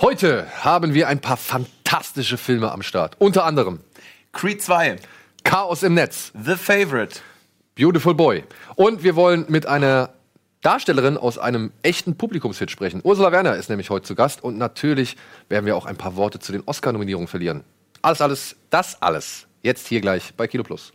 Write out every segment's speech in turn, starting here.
Heute haben wir ein paar fantastische Filme am Start. Unter anderem Creed 2, Chaos im Netz, The Favorite, Beautiful Boy. Und wir wollen mit einer Darstellerin aus einem echten Publikumshit sprechen. Ursula Werner ist nämlich heute zu Gast und natürlich werden wir auch ein paar Worte zu den Oscar-Nominierungen verlieren. Alles, alles, das alles. Jetzt hier gleich bei Kino Plus.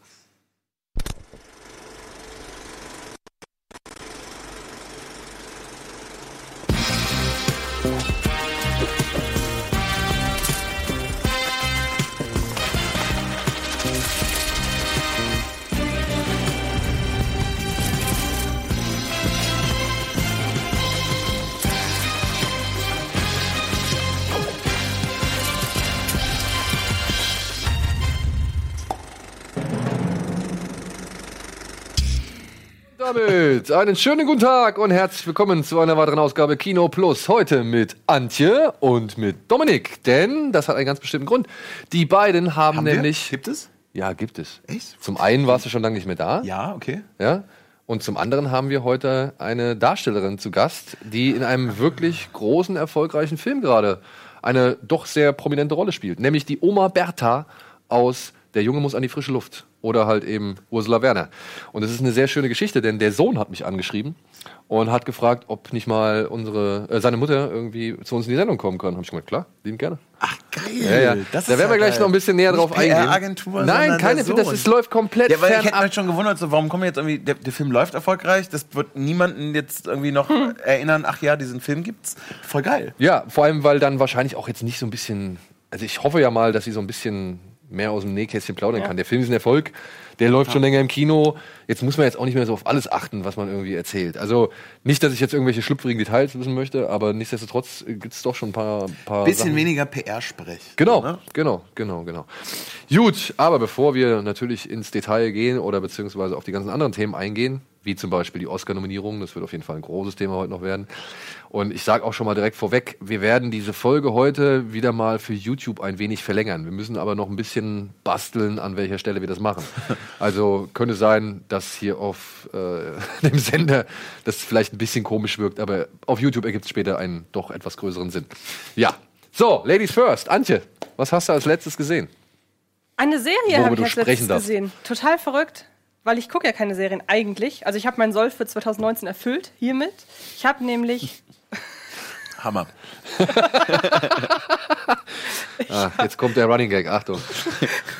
Damit einen schönen guten Tag und herzlich willkommen zu einer weiteren Ausgabe Kino Plus. Heute mit Antje und mit Dominik. Denn das hat einen ganz bestimmten Grund. Die beiden haben, Haben nämlich. wir? Gibt es? Ja, gibt es. Echt? Zum einen warst du schon lange nicht mehr da. Ja, okay. Ja. Und zum anderen haben wir heute eine Darstellerin zu Gast, die in einem wirklich großen, erfolgreichen Film gerade eine doch sehr prominente Rolle spielt. Nämlich die Oma Bertha aus Der Junge muss an die frische Luft. Oder halt eben Ursula Werner. Und es ist eine sehr schöne Geschichte, denn der Sohn hat mich angeschrieben und hat gefragt, ob nicht mal unsere, äh, seine Mutter irgendwie zu uns in die Sendung kommen kann. Hab ich gesagt, klar, lieben gerne. Ach, geil. Ja, ja. Das da werden wir ja gleich geil. noch ein bisschen näher Nicht drauf eingehen. PR-Agentur, Nein, keine, das ist, läuft komplett Ja, weil ich hätte fernab. mich schon gewundert, so, warum kommen jetzt irgendwie, der, der Film läuft erfolgreich, das wird niemanden jetzt irgendwie noch erinnern, ach ja, diesen Film gibt's. Voll geil. Ja, vor allem, weil dann wahrscheinlich auch jetzt nicht so ein bisschen. Also ich hoffe ja mal, dass sie so ein bisschen mehr aus dem Nähkästchen plaudern kann. Der Film ist ein Erfolg, der läuft schon länger im Kino. Jetzt muss man jetzt auch nicht mehr so auf alles achten, was man irgendwie erzählt. Also nicht, dass ich jetzt irgendwelche schlüpfrigen Details wissen möchte, aber nichtsdestotrotz gibt es doch schon ein paar, paar Bisschen Sachen. weniger PR-Sprech. Genau, Ne? genau, genau, genau. Gut, aber bevor wir natürlich ins Detail gehen oder beziehungsweise auf die ganzen anderen Themen eingehen, wie zum Beispiel die Oscar-Nominierung, das wird auf jeden Fall ein großes Thema heute noch werden. Und ich sage auch schon mal direkt vorweg, wir werden diese Folge heute wieder mal für YouTube ein wenig verlängern. Wir müssen aber noch ein bisschen basteln, an welcher Stelle wir das machen. Also könnte sein, dass hier auf äh, dem Sender das vielleicht ein bisschen komisch wirkt, aber auf YouTube ergibt es später einen doch etwas größeren Sinn. Ja, so, Ladies first. Antje, was hast du als letztes gesehen? Eine Serie habe ich du als sprechen letztes darfst. gesehen. Total verrückt, weil ich gucke ja keine Serien eigentlich. Also ich habe meinen Soll für 2019 erfüllt hiermit. Ich habe nämlich Hammer. Ah, jetzt kommt der Running Gag, Achtung.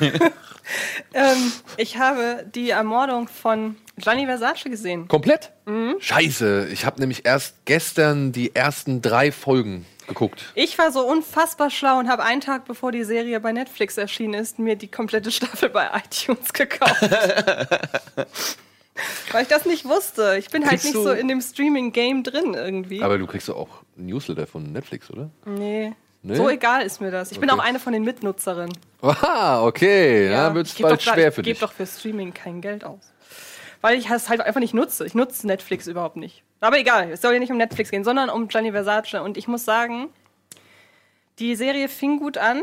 ähm, ich habe die Ermordung von Gianni Versace gesehen. Komplett? Mhm. Scheiße, ich habe nämlich erst gestern die ersten drei Folgen geguckt. Ich war so unfassbar schlau und habe einen Tag bevor die Serie bei Netflix erschienen ist, mir die komplette Staffel bei iTunes gekauft. Weil ich das nicht wusste. Ich bin halt Kriegst nicht du- so in dem Streaming-Game drin irgendwie. Aber du kriegst auch Newsletter von Netflix, oder? nee. Nee? So egal ist mir das. Ich bin Okay. auch eine von den Mitnutzerinnen. Aha, okay. Ja, wird es bald schwer für Ich gebe dich. doch für Streaming kein Geld aus. Weil ich es halt einfach nicht nutze. Ich nutze Netflix überhaupt nicht. Aber egal, es soll ja nicht um Netflix gehen, sondern um Gianni Versace. Und ich muss sagen, die Serie fing gut an,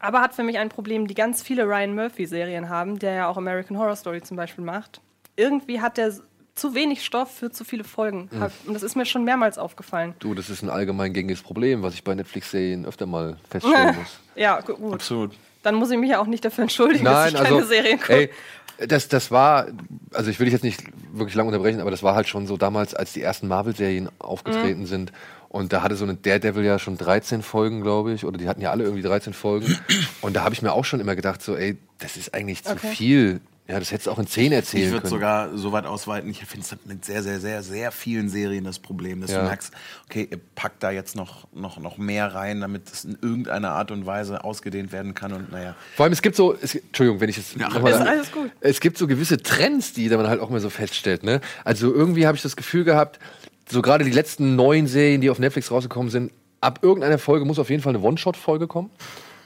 aber hat für mich ein Problem, die ganz viele Ryan Murphy-Serien haben, der ja auch American Horror Story zum Beispiel macht. Irgendwie hat der zu wenig Stoff für zu viele Folgen. Mhm. Und das ist mir schon mehrmals aufgefallen. Du, das ist ein allgemein gängiges Problem, was ich bei Netflix-Serien öfter mal feststellen muss. Ja, gu- gut. Absolut. Dann muss ich mich ja auch nicht dafür entschuldigen, Nein, dass ich keine also, Serien gucke. das, das war, also ich will dich jetzt nicht wirklich lang unterbrechen, aber das war halt schon so damals, als die ersten Marvel-Serien aufgetreten Mhm. sind. Und da hatte so eine Daredevil ja schon 13 Folgen, glaube ich, oder die hatten ja alle irgendwie 13 Folgen. Und da habe ich mir auch schon immer gedacht, so, ey, das ist eigentlich zu Okay. viel. Ja, das hättest du auch in 10 Ich erzählen würde können. sogar so weit ausweiten, ich finde es mit sehr, sehr, sehr, sehr vielen Serien das Problem, dass Ja. du merkst, okay, ihr packt da jetzt noch, noch, noch mehr rein, damit es in irgendeiner Art und Weise ausgedehnt werden kann und naja. Vor allem, es gibt so, es, Entschuldigung, wenn ich jetzt Ja, mal- ist alles gut. Es gibt so gewisse Trends, die man halt auch mal so feststellt. Ne? Also irgendwie habe ich das Gefühl gehabt, so gerade die letzten neun Serien, die auf Netflix rausgekommen sind, ab irgendeiner Folge muss auf jeden Fall eine One-Shot-Folge kommen.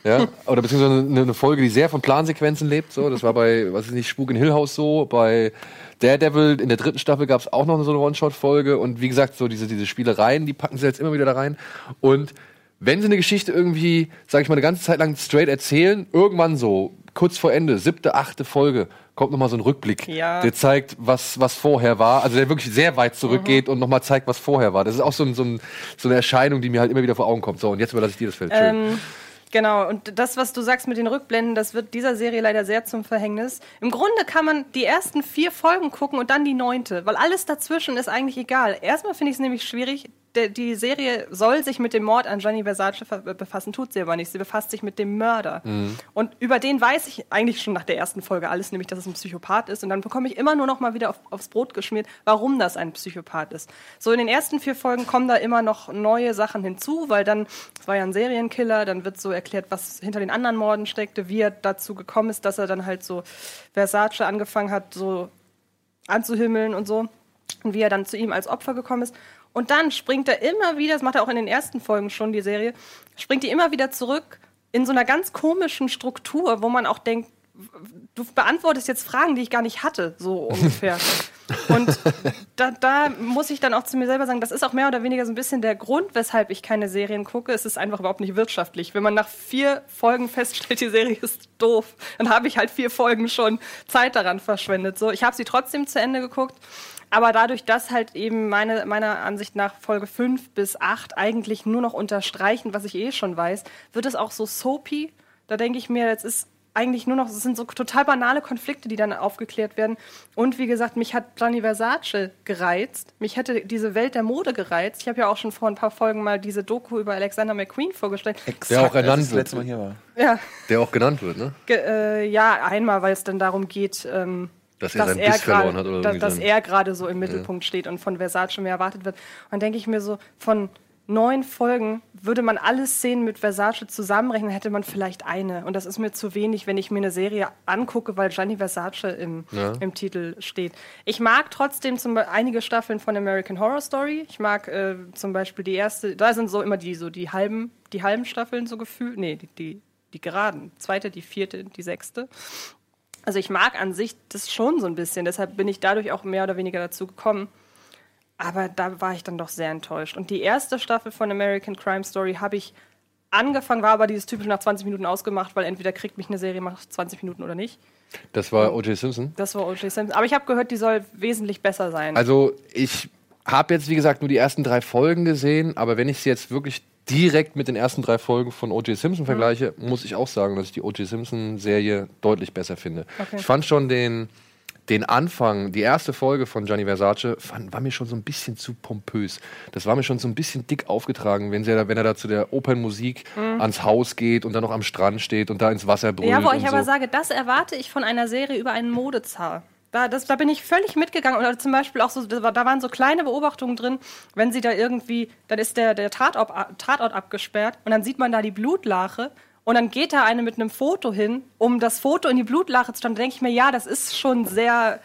Ja, oder beziehungsweise eine, eine Folge, die sehr von Plansequenzen lebt. So, das war bei, was ist nicht, Spuk in Hill House so. Bei Daredevil in der dritten Staffel gab es auch noch so eine One-Shot-Folge. Und wie gesagt, so diese, diese Spielereien, die packen sie jetzt immer wieder da rein. Und wenn sie eine Geschichte irgendwie, sag ich mal, eine ganze Zeit lang straight erzählen, irgendwann so kurz vor Ende, siebte, achte Folge, kommt nochmal so ein Rückblick. Ja. Der zeigt, was, was vorher war. Also der wirklich sehr weit zurückgeht und nochmal zeigt, was vorher war. Das ist auch so, ein, so, ein, so eine Erscheinung, die mir halt immer wieder vor Augen kommt. So, und jetzt überlasse ich dir das Feld. Schön. Ähm, genau, und das, was du sagst mit den Rückblenden, das wird dieser Serie leider sehr zum Verhängnis. Im Grunde kann man die ersten vier Folgen gucken und dann die neunte, weil alles dazwischen ist eigentlich egal. Erstmal finde ich es nämlich schwierig. Die Serie soll sich mit dem Mord an Gianni Versace ver- befassen, tut sie aber nicht. Sie befasst sich mit dem Mörder. Und über den weiß ich eigentlich schon nach der ersten Folge alles, nämlich, dass es ein Psychopath ist. Und dann bekomme ich immer nur noch mal wieder auf, aufs Brot geschmiert, warum das ein Psychopath ist. So in den ersten vier Folgen kommen da immer noch neue Sachen hinzu, weil dann, es war ja ein Serienkiller, dann wird so erklärt, was hinter den anderen Morden steckte, wie er dazu gekommen ist, dass er dann halt so Versace angefangen hat, so anzuhimmeln und so. Und wie er dann zu ihm als Opfer gekommen ist. Und dann springt er immer wieder, das macht er auch in den ersten Folgen schon, die Serie, springt die immer wieder zurück in so einer ganz komischen Struktur, wo man auch denkt, du beantwortest jetzt Fragen, die ich gar nicht hatte, so ungefähr. Und da, da muss ich dann auch zu mir selber sagen, das ist auch mehr oder weniger so ein bisschen der Grund, weshalb ich keine Serien gucke. Es ist einfach überhaupt nicht wirtschaftlich. Wenn man nach vier Folgen feststellt, die Serie ist doof, dann habe ich halt vier Folgen schon Zeit daran verschwendet. So, ich habe sie trotzdem zu Ende geguckt. Aber dadurch, dass halt eben meine, meiner Ansicht nach Folge 5 bis 8 eigentlich nur noch unterstreichen, was ich eh schon weiß, wird es auch so soapy. Da denke ich mir, jetzt ist eigentlich nur noch, es sind so total banale Konflikte, die dann aufgeklärt werden. Und wie gesagt, mich hat Gianni Versace gereizt. Mich hätte diese Welt der Mode gereizt. Ich habe ja auch schon vor ein paar Folgen mal diese Doku über Alexander McQueen vorgestellt. Der auch ernannt als das wird. letzte Mal hier war. Ja, Der auch genannt wird, ne? ge äh, ja einmal, weil es dann darum geht, ähm, Dass er seinen Biss grad- verloren hat oder dass so. er gerade so im Mittelpunkt steht und von Versace mehr erwartet wird. Und dann denke ich mir so, von neun Folgen würde man alle Szenen mit Versace zusammenrechnen, hätte man vielleicht eine. Und das ist mir zu wenig, wenn ich mir eine Serie angucke, weil Gianni Versace im, Ja. im Titel steht. Ich mag trotzdem zum Beispiel einige Staffeln von American Horror Story. Ich mag äh, zum Beispiel die erste, da sind so immer die so die halben, die halben Staffeln so gefühlt. Nee, die, die, die geraden. Zweite, die vierte, die sechste. Also ich mag an sich das schon so ein bisschen, deshalb bin ich dadurch auch mehr oder weniger dazu gekommen. Aber da war ich dann doch sehr enttäuscht. Und die erste Staffel von American Crime Story habe ich angefangen, war aber dieses typische nach 20 Minuten ausgemacht, weil entweder kriegt mich eine Serie nach 20 Minuten oder nicht. Das war O.J. Simpson. Das war O.J. Simpson. Aber ich habe gehört, die soll wesentlich besser sein. Also ich habe jetzt, wie gesagt, nur die ersten drei Folgen gesehen, aber wenn ich sie jetzt wirklich direkt mit den ersten drei Folgen von O.J. Simpson vergleiche, muss ich auch sagen, dass ich die O.J. Simpson-Serie deutlich besser finde. Okay. Ich fand schon den, den Anfang, die erste Folge von Gianni Versace, fand, war mir schon so ein bisschen zu pompös. Das war mir schon so ein bisschen dick aufgetragen, wenn, sie, wenn er da zu der Opernmusik ans Haus geht und dann noch am Strand steht und da ins Wasser brüllt. Mhm. Ja, wo ich und aber so. sage, das erwarte ich von einer Serie über einen Modezar. Da, das, da bin ich völlig mitgegangen. Oder zum Beispiel auch so, da war- da waren so kleine Beobachtungen drin, wenn sie da irgendwie, dann ist der, der Tatort, Tatort abgesperrt und dann sieht man da die Blutlache und dann geht da eine mit einem Foto hin, um das Foto in die Blutlache zu stellen. Da denke ich mir, ja, das ist schon sehr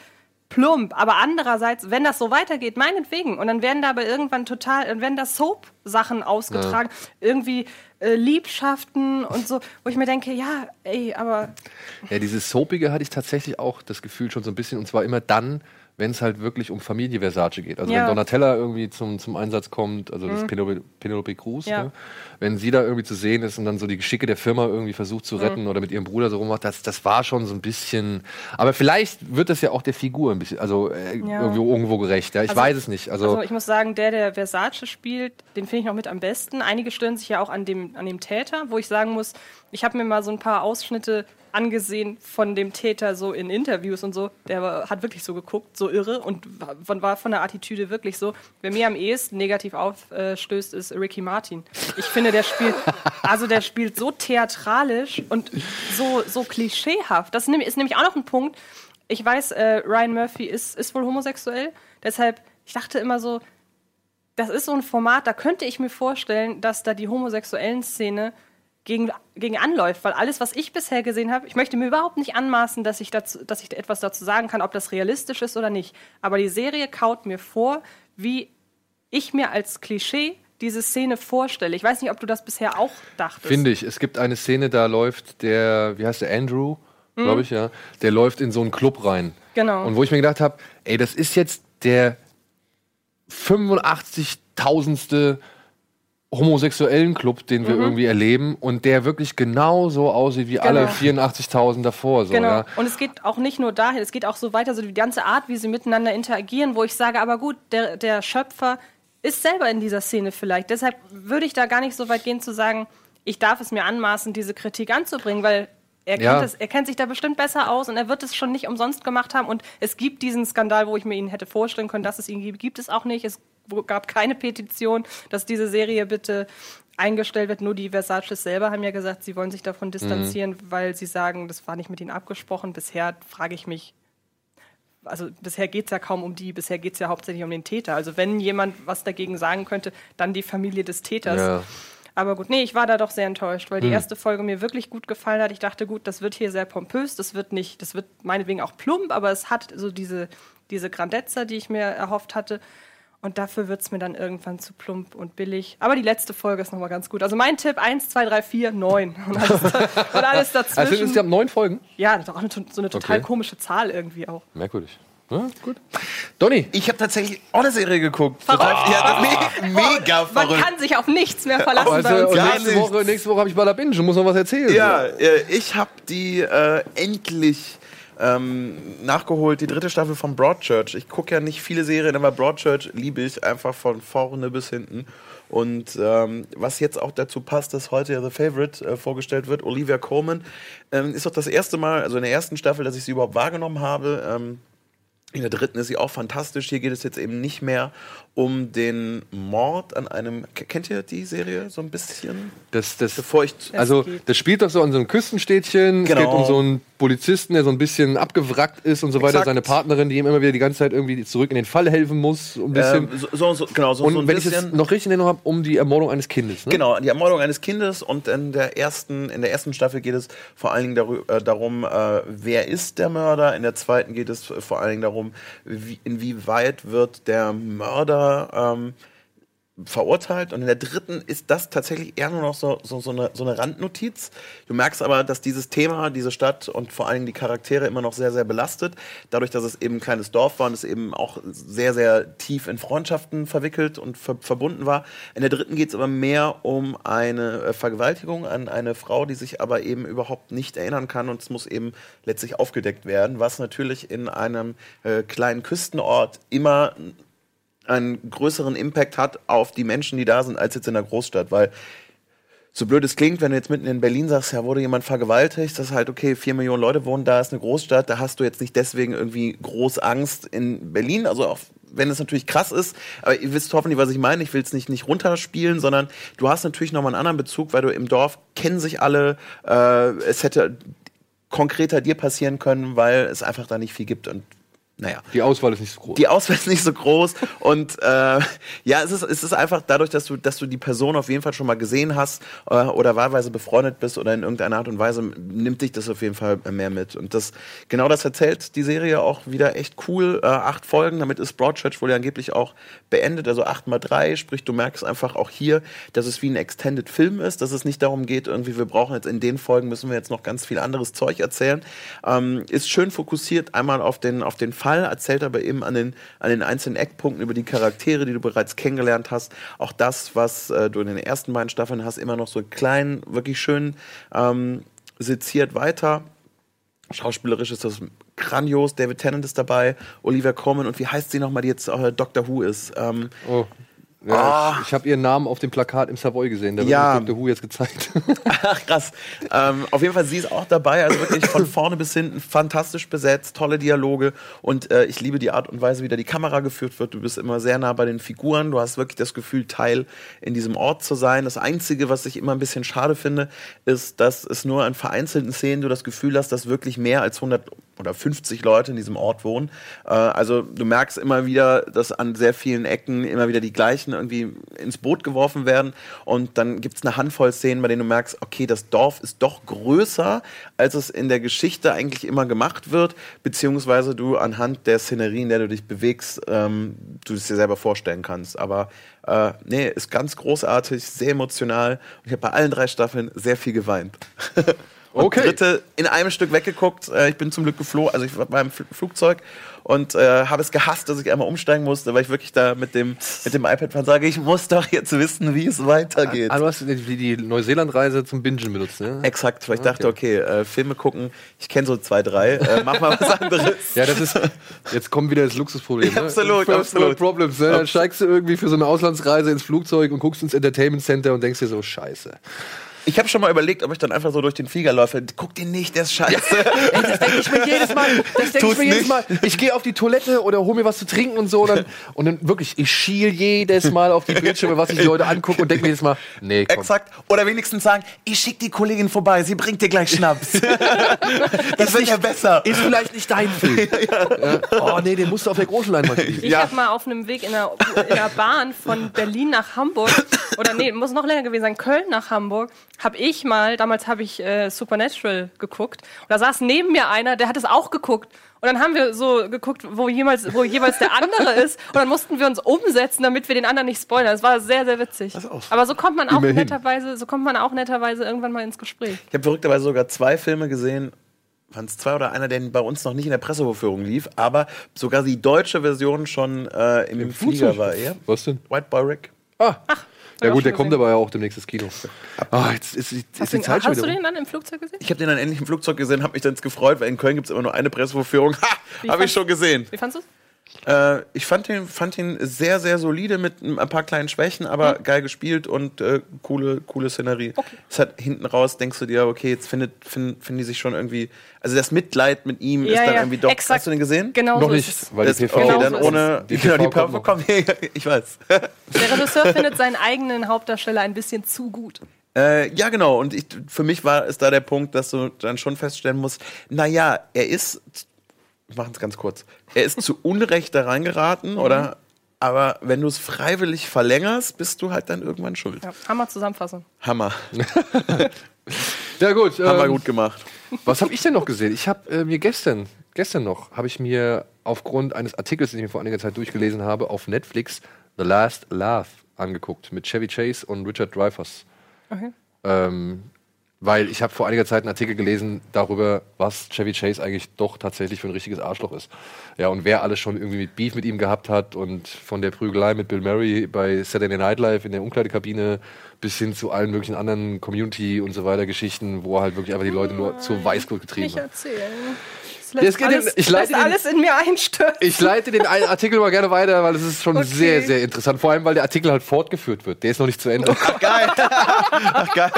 plump. Aber andererseits, wenn das so weitergeht, meinetwegen. Und dann werden da aber irgendwann total, dann werden da Soap-Sachen ausgetragen, irgendwie äh, Liebschaften und so, wo ich mir denke, ja, ey, aber Ja, dieses Soapige hatte ich tatsächlich auch das Gefühl schon so ein bisschen. Und zwar immer dann, wenn es halt wirklich um Familie Versace geht. Also Ja. wenn Donatella irgendwie zum, zum Einsatz kommt, also das Penelope, Penelope Cruz, Ja. ne? wenn sie da irgendwie zu sehen ist und dann so die Geschicke der Firma irgendwie versucht zu retten oder mit ihrem Bruder so rummacht, das, das war schon so ein bisschen. Aber vielleicht wird das ja auch der Figur ein bisschen, also äh, Ja. irgendwo, irgendwo gerecht. Ja, ich Also- weiß es nicht. Also, Also ich muss sagen, der, der Versace spielt, den finde ich noch mit am besten. Einige stören sich ja auch an dem, an dem Täter, wo ich sagen muss, ich habe mir mal so ein paar Ausschnitte angesehen von dem Täter so in Interviews und so. Der hat wirklich so geguckt, so irre und war, war von der Attitüde wirklich so. Wer mir am ehesten negativ aufstößt, ist Ricky Martin. Ich finde, der spielt, also der spielt so theatralisch und so, so klischeehaft. Das ist nämlich- ist nämlich auch noch ein Punkt. Ich weiß, äh, Ryan Murphy ist, ist wohl homosexuell. Deshalb, ich dachte immer so, das ist so ein Format, da könnte ich mir vorstellen, dass da die homosexuellen Szene gegen, gegen anläuft, weil alles, was ich bisher gesehen habe, ich möchte mir überhaupt nicht anmaßen, dass ich, dazu, dass ich etwas dazu sagen kann, ob das realistisch ist oder nicht. Aber die Serie kaut mir vor, wie ich mir als Klischee diese Szene vorstelle. Ich weiß nicht, ob du das bisher auch dachtest. Finde ich. Es gibt eine Szene, da läuft der, wie heißt der, Andrew, glaube ich, ja, der läuft in so einen Club rein. Mhm. Genau. Und wo ich mir gedacht habe, ey, das ist jetzt der 85.000. homosexuellen Club, den Mhm. wir irgendwie erleben und der wirklich genauso aussieht wie alle Genau. 84.000 davor. So, Genau. ja. Und es geht auch nicht nur dahin, es geht auch so weiter, so die ganze Art, wie sie miteinander interagieren, wo ich sage, aber gut, der, der Schöpfer ist selber in dieser Szene vielleicht. Deshalb würde ich da gar nicht so weit gehen zu sagen, ich darf es mir anmaßen, diese Kritik anzubringen, weil er kennt, Ja. es, er kennt sich da bestimmt besser aus und er wird es schon nicht umsonst gemacht haben. Und es gibt diesen Skandal, wo ich mir ihn hätte vorstellen können, dass es ihn gibt, gibt es auch nicht. Es gab keine Petition, dass diese Serie bitte eingestellt wird. Nur die Versaces selber haben ja gesagt, sie wollen sich davon distanzieren, weil sie sagen, das war nicht mit ihnen abgesprochen. Bisher frage ich mich, also bisher geht es ja kaum um die, bisher geht es ja hauptsächlich um den Täter. Also wenn jemand was dagegen sagen könnte, dann die Familie des Täters. Ja. Aber gut, nee, ich war da doch sehr enttäuscht, weil die erste Folge mir wirklich gut gefallen hat. Ich dachte, gut, das wird hier sehr pompös, das wird nicht, das wird meinetwegen auch plump, aber es hat so diese, diese Grandezza, die ich mir erhofft hatte. Und dafür wird es mir dann irgendwann zu plump und billig. Aber die letzte Folge ist nochmal ganz gut. Also mein Tipp: 1, 2, 3, 4, 9. Und alles, und alles dazwischen. Also ja neun Folgen. ja, das ist auch eine, so eine total Okay. komische Zahl irgendwie auch. Merkwürdig. Ja, gut. Donny, Ich habe tatsächlich auch eine Serie geguckt. Total, ja, me mega Man verrückt. kann sich auf nichts mehr verlassen weißt bei du, uns. nächste. Woche, nächste Woche habe ich bei der Binge und muss noch was erzählen. Ja, äh, ich habe die äh, endlich ähm, nachgeholt, die dritte Staffel von Broadchurch. Ich gucke ja nicht viele Serien, aber Broadchurch liebe ich einfach von vorne bis hinten. Und ähm, was jetzt auch dazu passt, dass heute ja The Favorite äh, vorgestellt wird, Olivia Colman, ähm, ist doch das erste Mal, also in der ersten Staffel, dass ich sie überhaupt wahrgenommen habe. Ähm, in der dritten ist sie auch fantastisch. Hier geht es jetzt eben nicht mehr um den Mord an einem. Kennt ihr die Serie so ein bisschen? Das, das, Bevor ich. also, das spielt doch so an so einem Küstenstädtchen. Es Genau. geht um so einen Polizisten, der so ein bisschen abgewrackt ist und so weiter. Exakt. Seine Partnerin, die ihm immer wieder die ganze Zeit irgendwie zurück in den Fall helfen muss. So ein bisschen. Ähm, so, so, genau, so, und so ein wenn ich es bisschen. noch richtig in Erinnerung habe, um die Ermordung eines Kindes. Ne? Genau, die Ermordung eines Kindes und in der ersten, in der ersten Staffel geht es vor allen Dingen äh, darum, äh, wer ist der Mörder. In der zweiten geht es vor allen Dingen darum, wie, inwieweit wird der Mörder ähm, verurteilt und in der dritten ist das tatsächlich eher nur noch so, so, so, eine, so eine Randnotiz. Du merkst aber, dass dieses Thema, diese Stadt und vor allen Dingen die Charaktere immer noch sehr, sehr belastet. Dadurch, dass es eben ein kleines Dorf war und es eben auch sehr, sehr tief in Freundschaften verwickelt und ver verbunden war. In der dritten geht es aber mehr um eine äh, Vergewaltigung an eine Frau, die sich aber eben überhaupt nicht erinnern kann und es muss eben letztlich aufgedeckt werden, was natürlich in einem äh, kleinen Küstenort immer einen größeren Impact hat auf die Menschen, die da sind, als jetzt in der Großstadt, weil so blöd es klingt, wenn du jetzt mitten in Berlin sagst, ja, wurde jemand vergewaltigt, das ist halt, okay, vier Millionen Leute wohnen da, ist eine Großstadt, da hast du jetzt nicht deswegen irgendwie groß Angst in Berlin, also auch wenn es natürlich krass ist, aber ihr wisst hoffentlich, was ich meine, ich will es nicht, nicht runterspielen, sondern du hast natürlich nochmal einen anderen Bezug, weil du im Dorf kennen sich alle, äh, es hätte konkreter dir passieren können, weil es einfach da nicht viel gibt. Und naja. Die Auswahl ist nicht so groß. Die Auswahl ist nicht so groß und äh, ja, es ist, es ist einfach dadurch, dass du, dass du die Person auf jeden Fall schon mal gesehen hast äh, oder wahlweise befreundet bist oder in irgendeiner Art und Weise nimmt dich das auf jeden Fall mehr mit und das genau das erzählt die Serie auch wieder echt cool. Äh, acht Folgen, damit ist Broadchurch wohl ja angeblich auch beendet, also acht mal drei, sprich du merkst einfach auch hier, dass es wie ein Extended Film ist, dass es nicht darum geht, irgendwie wir brauchen jetzt in den Folgen müssen wir jetzt noch ganz viel anderes Zeug erzählen. Ähm, ist schön fokussiert einmal auf den auf den Fall, erzählt aber eben an den, an den einzelnen Eckpunkten über die Charaktere, die du bereits kennengelernt hast. Auch das, was äh, du in den ersten beiden Staffeln hast, immer noch so klein, wirklich schön ähm, seziert weiter. Schauspielerisch ist das grandios. David Tennant ist dabei, Olivia Colman und wie heißt sie nochmal, die jetzt äh, Doctor Who ist? Ähm, Oh. Ja, Ich, ich habe ihren Namen auf dem Plakat im Savoy gesehen. Da wird Ja. Dr. Who jetzt gezeigt. Ach, krass. Ähm, auf jeden Fall, sie ist auch dabei. Also wirklich von vorne bis hinten fantastisch besetzt, tolle Dialoge. Und äh, ich liebe die Art und Weise, wie da die Kamera geführt wird. Du bist immer sehr nah bei den Figuren. Du hast wirklich das Gefühl, Teil in diesem Ort zu sein. Das Einzige, was ich immer ein bisschen schade finde, ist, dass es nur an vereinzelten Szenen du das Gefühl hast, dass wirklich mehr als 100 oder 50 Leute in diesem Ort wohnen. Äh, also du merkst immer wieder, dass an sehr vielen Ecken immer wieder die gleichen irgendwie ins Boot geworfen werden. Und dann gibt es eine Handvoll Szenen, bei denen du merkst, okay, das Dorf ist doch größer, als es in der Geschichte eigentlich immer gemacht wird, beziehungsweise du anhand der Szenerie, in der du dich bewegst, ähm, du es dir selber vorstellen kannst. Aber äh, nee, ist ganz großartig, sehr emotional. Und ich habe bei allen drei Staffeln sehr viel geweint. Und Okay. dritte in einem Stück weggeguckt. Äh, ich bin zum Glück geflogen, also ich war beim Fl Flugzeug und äh, habe es gehasst, dass ich einmal umsteigen musste, weil ich wirklich da mit dem, mit dem iPad fand, sage, ich muss doch jetzt wissen, wie es weitergeht. Ah, du hast die, die Neuseeland-Reise zum Bingen benutzt, ne? Exakt, weil ich dachte, okay, äh, Filme gucken, ich kenne so zwei, drei, äh, mach mal was anderes. Ja, das ist. Jetzt kommt wieder das Luxusproblem. Ne? Absolut, First absolut. Problems. Ne? Dann steigst du irgendwie für so eine Auslandsreise ins Flugzeug und guckst ins Entertainment Center und denkst dir so, Scheiße. Ich habe schon mal überlegt, ob ich dann einfach so durch den Flieger laufe. Guck den nicht, der ist scheiße. Ey, das denke ich mir jedes Mal. Das denke ich mir jedes. Mal. Ich gehe auf die Toilette oder hol mir was zu trinken und so. Und dann, und dann wirklich, ich schiel jedes Mal auf die Bildschirme, was sich die Leute angucken und denke mir jedes Mal, nee, komm. Exakt. Oder wenigstens sagen, ich schick die Kollegin vorbei, sie bringt dir gleich Schnaps. das wird ja besser. Ist vielleicht nicht dein Film. Ja. Oh nee, den musst du auf der großen Leinwand spielen. Ich Ja. habe mal auf einem Weg in der, in der Bahn von Berlin nach Hamburg, oder nee, muss noch länger gewesen sein, Köln nach Hamburg, habe ich mal, damals habe ich äh, Supernatural geguckt, und da saß neben mir einer, der hat es auch geguckt. Und dann haben wir so geguckt, wo jeweils, wo jeweils der andere ist. Und dann mussten wir uns umsetzen, damit wir den anderen nicht spoilern. Das war sehr, sehr witzig. Aber so kommt man auch Immerhin. netterweise, so kommt man auch netterweise irgendwann mal ins Gespräch. Ich habe verrückterweise sogar zwei Filme gesehen. Waren es zwei oder einer, der bei uns noch nicht in der Pressevorführung lief, aber sogar die deutsche Version schon äh, im, Flieger war. Ja? Was denn? White Boy Rick. Ah. Ja gut, der kommt gesehen. aber ja auch demnächst ins Kino. Ah, jetzt ist, ist, Hast, die du, Zeit hast schon du den dann im Flugzeug gesehen? Ich habe den dann endlich im Flugzeug gesehen, habe mich dann gefreut, weil in Köln gibt es immer nur eine Pressevorführung. Ha, habe ich schon gesehen. Wie fandest du Äh, ich fand ihn, fand ihn sehr, sehr solide mit ein paar kleinen Schwächen, aber geil gespielt und äh, coole, coole Szenerie. Es hat hinten raus, denkst du dir, okay, jetzt findet, finden, finden die sich schon irgendwie. Also das Mitleid mit ihm ist dann irgendwie doch. exakt. Hast du den gesehen? Genau Noch so nicht, ist weil Das, die PV okay, Genau dann so ist ohne. Die genau, die PV kommt. ich weiß. Der Regisseur findet seinen eigenen Hauptdarsteller ein bisschen zu gut. Äh, ja, genau. Und ich, für mich war es da der Punkt, dass du dann schon feststellen musst, naja, er ist, wir machen es ganz kurz, er ist zu Unrecht da reingeraten, oder? Aber wenn du es freiwillig verlängerst, bist du halt dann irgendwann schuld. Ja, Hammer Zusammenfassung. Hammer. Ja gut, ähm, gut gemacht. was habe ich denn noch gesehen? Ich habe äh, mir gestern, gestern noch, habe ich mir aufgrund eines Artikels, den ich mir vor einiger Zeit durchgelesen habe, auf Netflix The Last Laugh angeguckt mit Chevy Chase und Richard Dreyfuss. Okay. Ähm, weil ich habe vor einiger Zeit einen Artikel gelesen darüber, was Chevy Chase eigentlich doch tatsächlich für ein richtiges Arschloch ist. Ja, und wer alles schon irgendwie mit Beef mit ihm gehabt hat und von der Prügelei mit Bill Murray bei Saturday Night Live in der Umkleidekabine bis hin zu allen möglichen anderen Community und so weiter Geschichten, wo er halt wirklich einfach die Leute nur zur Weißglut getrieben hat. Das lässt, geht alles, ich leite lässt den- alles in mir einstürzen. Ich leite den einen Artikel mal gerne weiter, weil es ist schon Okay. sehr, sehr interessant. Vor allem, weil der Artikel halt fortgeführt wird. Der ist noch nicht zu Ende. Geil. Ach, geil.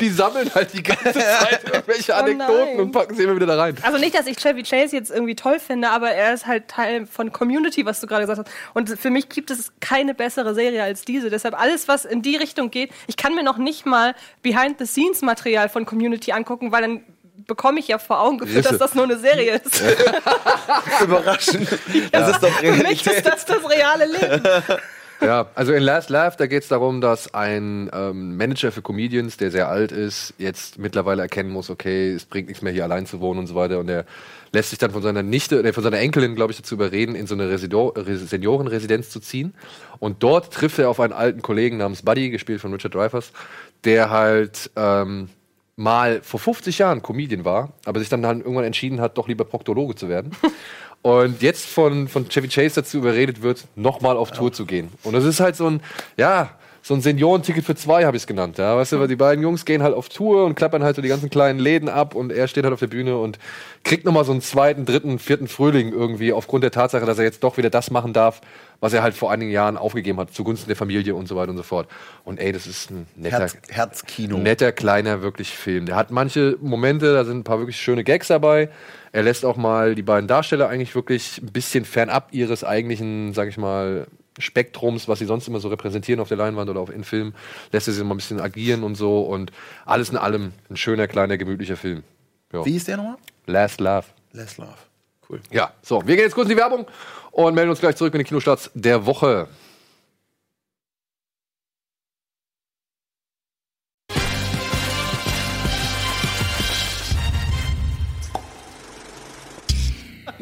Die sammeln halt die ganze Zeit irgendwelche Oh Anekdoten nein. und packen sie immer wieder da rein. Also nicht, dass ich Chevy Chase jetzt irgendwie toll finde, aber er ist halt Teil von Community, was du gerade gesagt hast. Und für mich gibt es keine bessere Serie als diese. Deshalb alles, was in die Richtung geht, ich kann mir noch nicht mal Behind-the-Scenes-Material von Community angucken, weil dann bekomme ich ja vor Augen geführt, dass das nur eine Serie ist. Überraschend. Das ist doch Für mich ist Realität. das das reale Leben. Ja, also in Last Laugh, da geht es darum, dass ein ähm, Manager für Comedians, der sehr alt ist, jetzt mittlerweile erkennen muss, okay, es bringt nichts mehr hier allein zu wohnen und so weiter. Und er lässt sich dann von seiner Nichte, äh, von seiner Enkelin, glaube ich, dazu überreden, in so eine Resido Res- Seniorenresidenz zu ziehen. Und dort trifft er auf einen alten Kollegen namens Buddy, gespielt von Richard Dreyfuss, der halt ähm, mal vor 50 Jahren Comedian war, aber sich dann halt irgendwann entschieden hat, doch lieber Proktologe zu werden. Und jetzt von, von Chevy Chase dazu überredet wird, nochmal auf Tour zu gehen. Und das ist halt so ein, ja, so ein Seniorenticket für zwei, habe ich es genannt. Ja, weißt du, weil die beiden Jungs gehen halt auf Tour und klappern halt so die ganzen kleinen Läden ab und er steht halt auf der Bühne und kriegt nochmal so einen zweiten, dritten, vierten Frühling irgendwie aufgrund der Tatsache, dass er jetzt doch wieder das machen darf, was er halt vor einigen Jahren aufgegeben hat, zugunsten der Familie und so weiter und so fort. Und ey, das ist ein netter, Herz, Herzkino. netter, kleiner, wirklich Film. Der hat manche Momente, da sind ein paar wirklich schöne Gags dabei. Er lässt auch mal die beiden Darsteller eigentlich wirklich ein bisschen fernab ihres eigentlichen, sag ich mal, Spektrums, was sie sonst immer so repräsentieren auf der Leinwand oder auf in Film, lässt er sie mal ein bisschen agieren und so und alles in allem ein schöner, kleiner, gemütlicher Film. Ja. Wie hieß der nochmal? Last Love. Les Love. Cool. Ja, so, wir gehen jetzt kurz in die Werbung und melden uns gleich zurück mit den Kinostarts der Woche.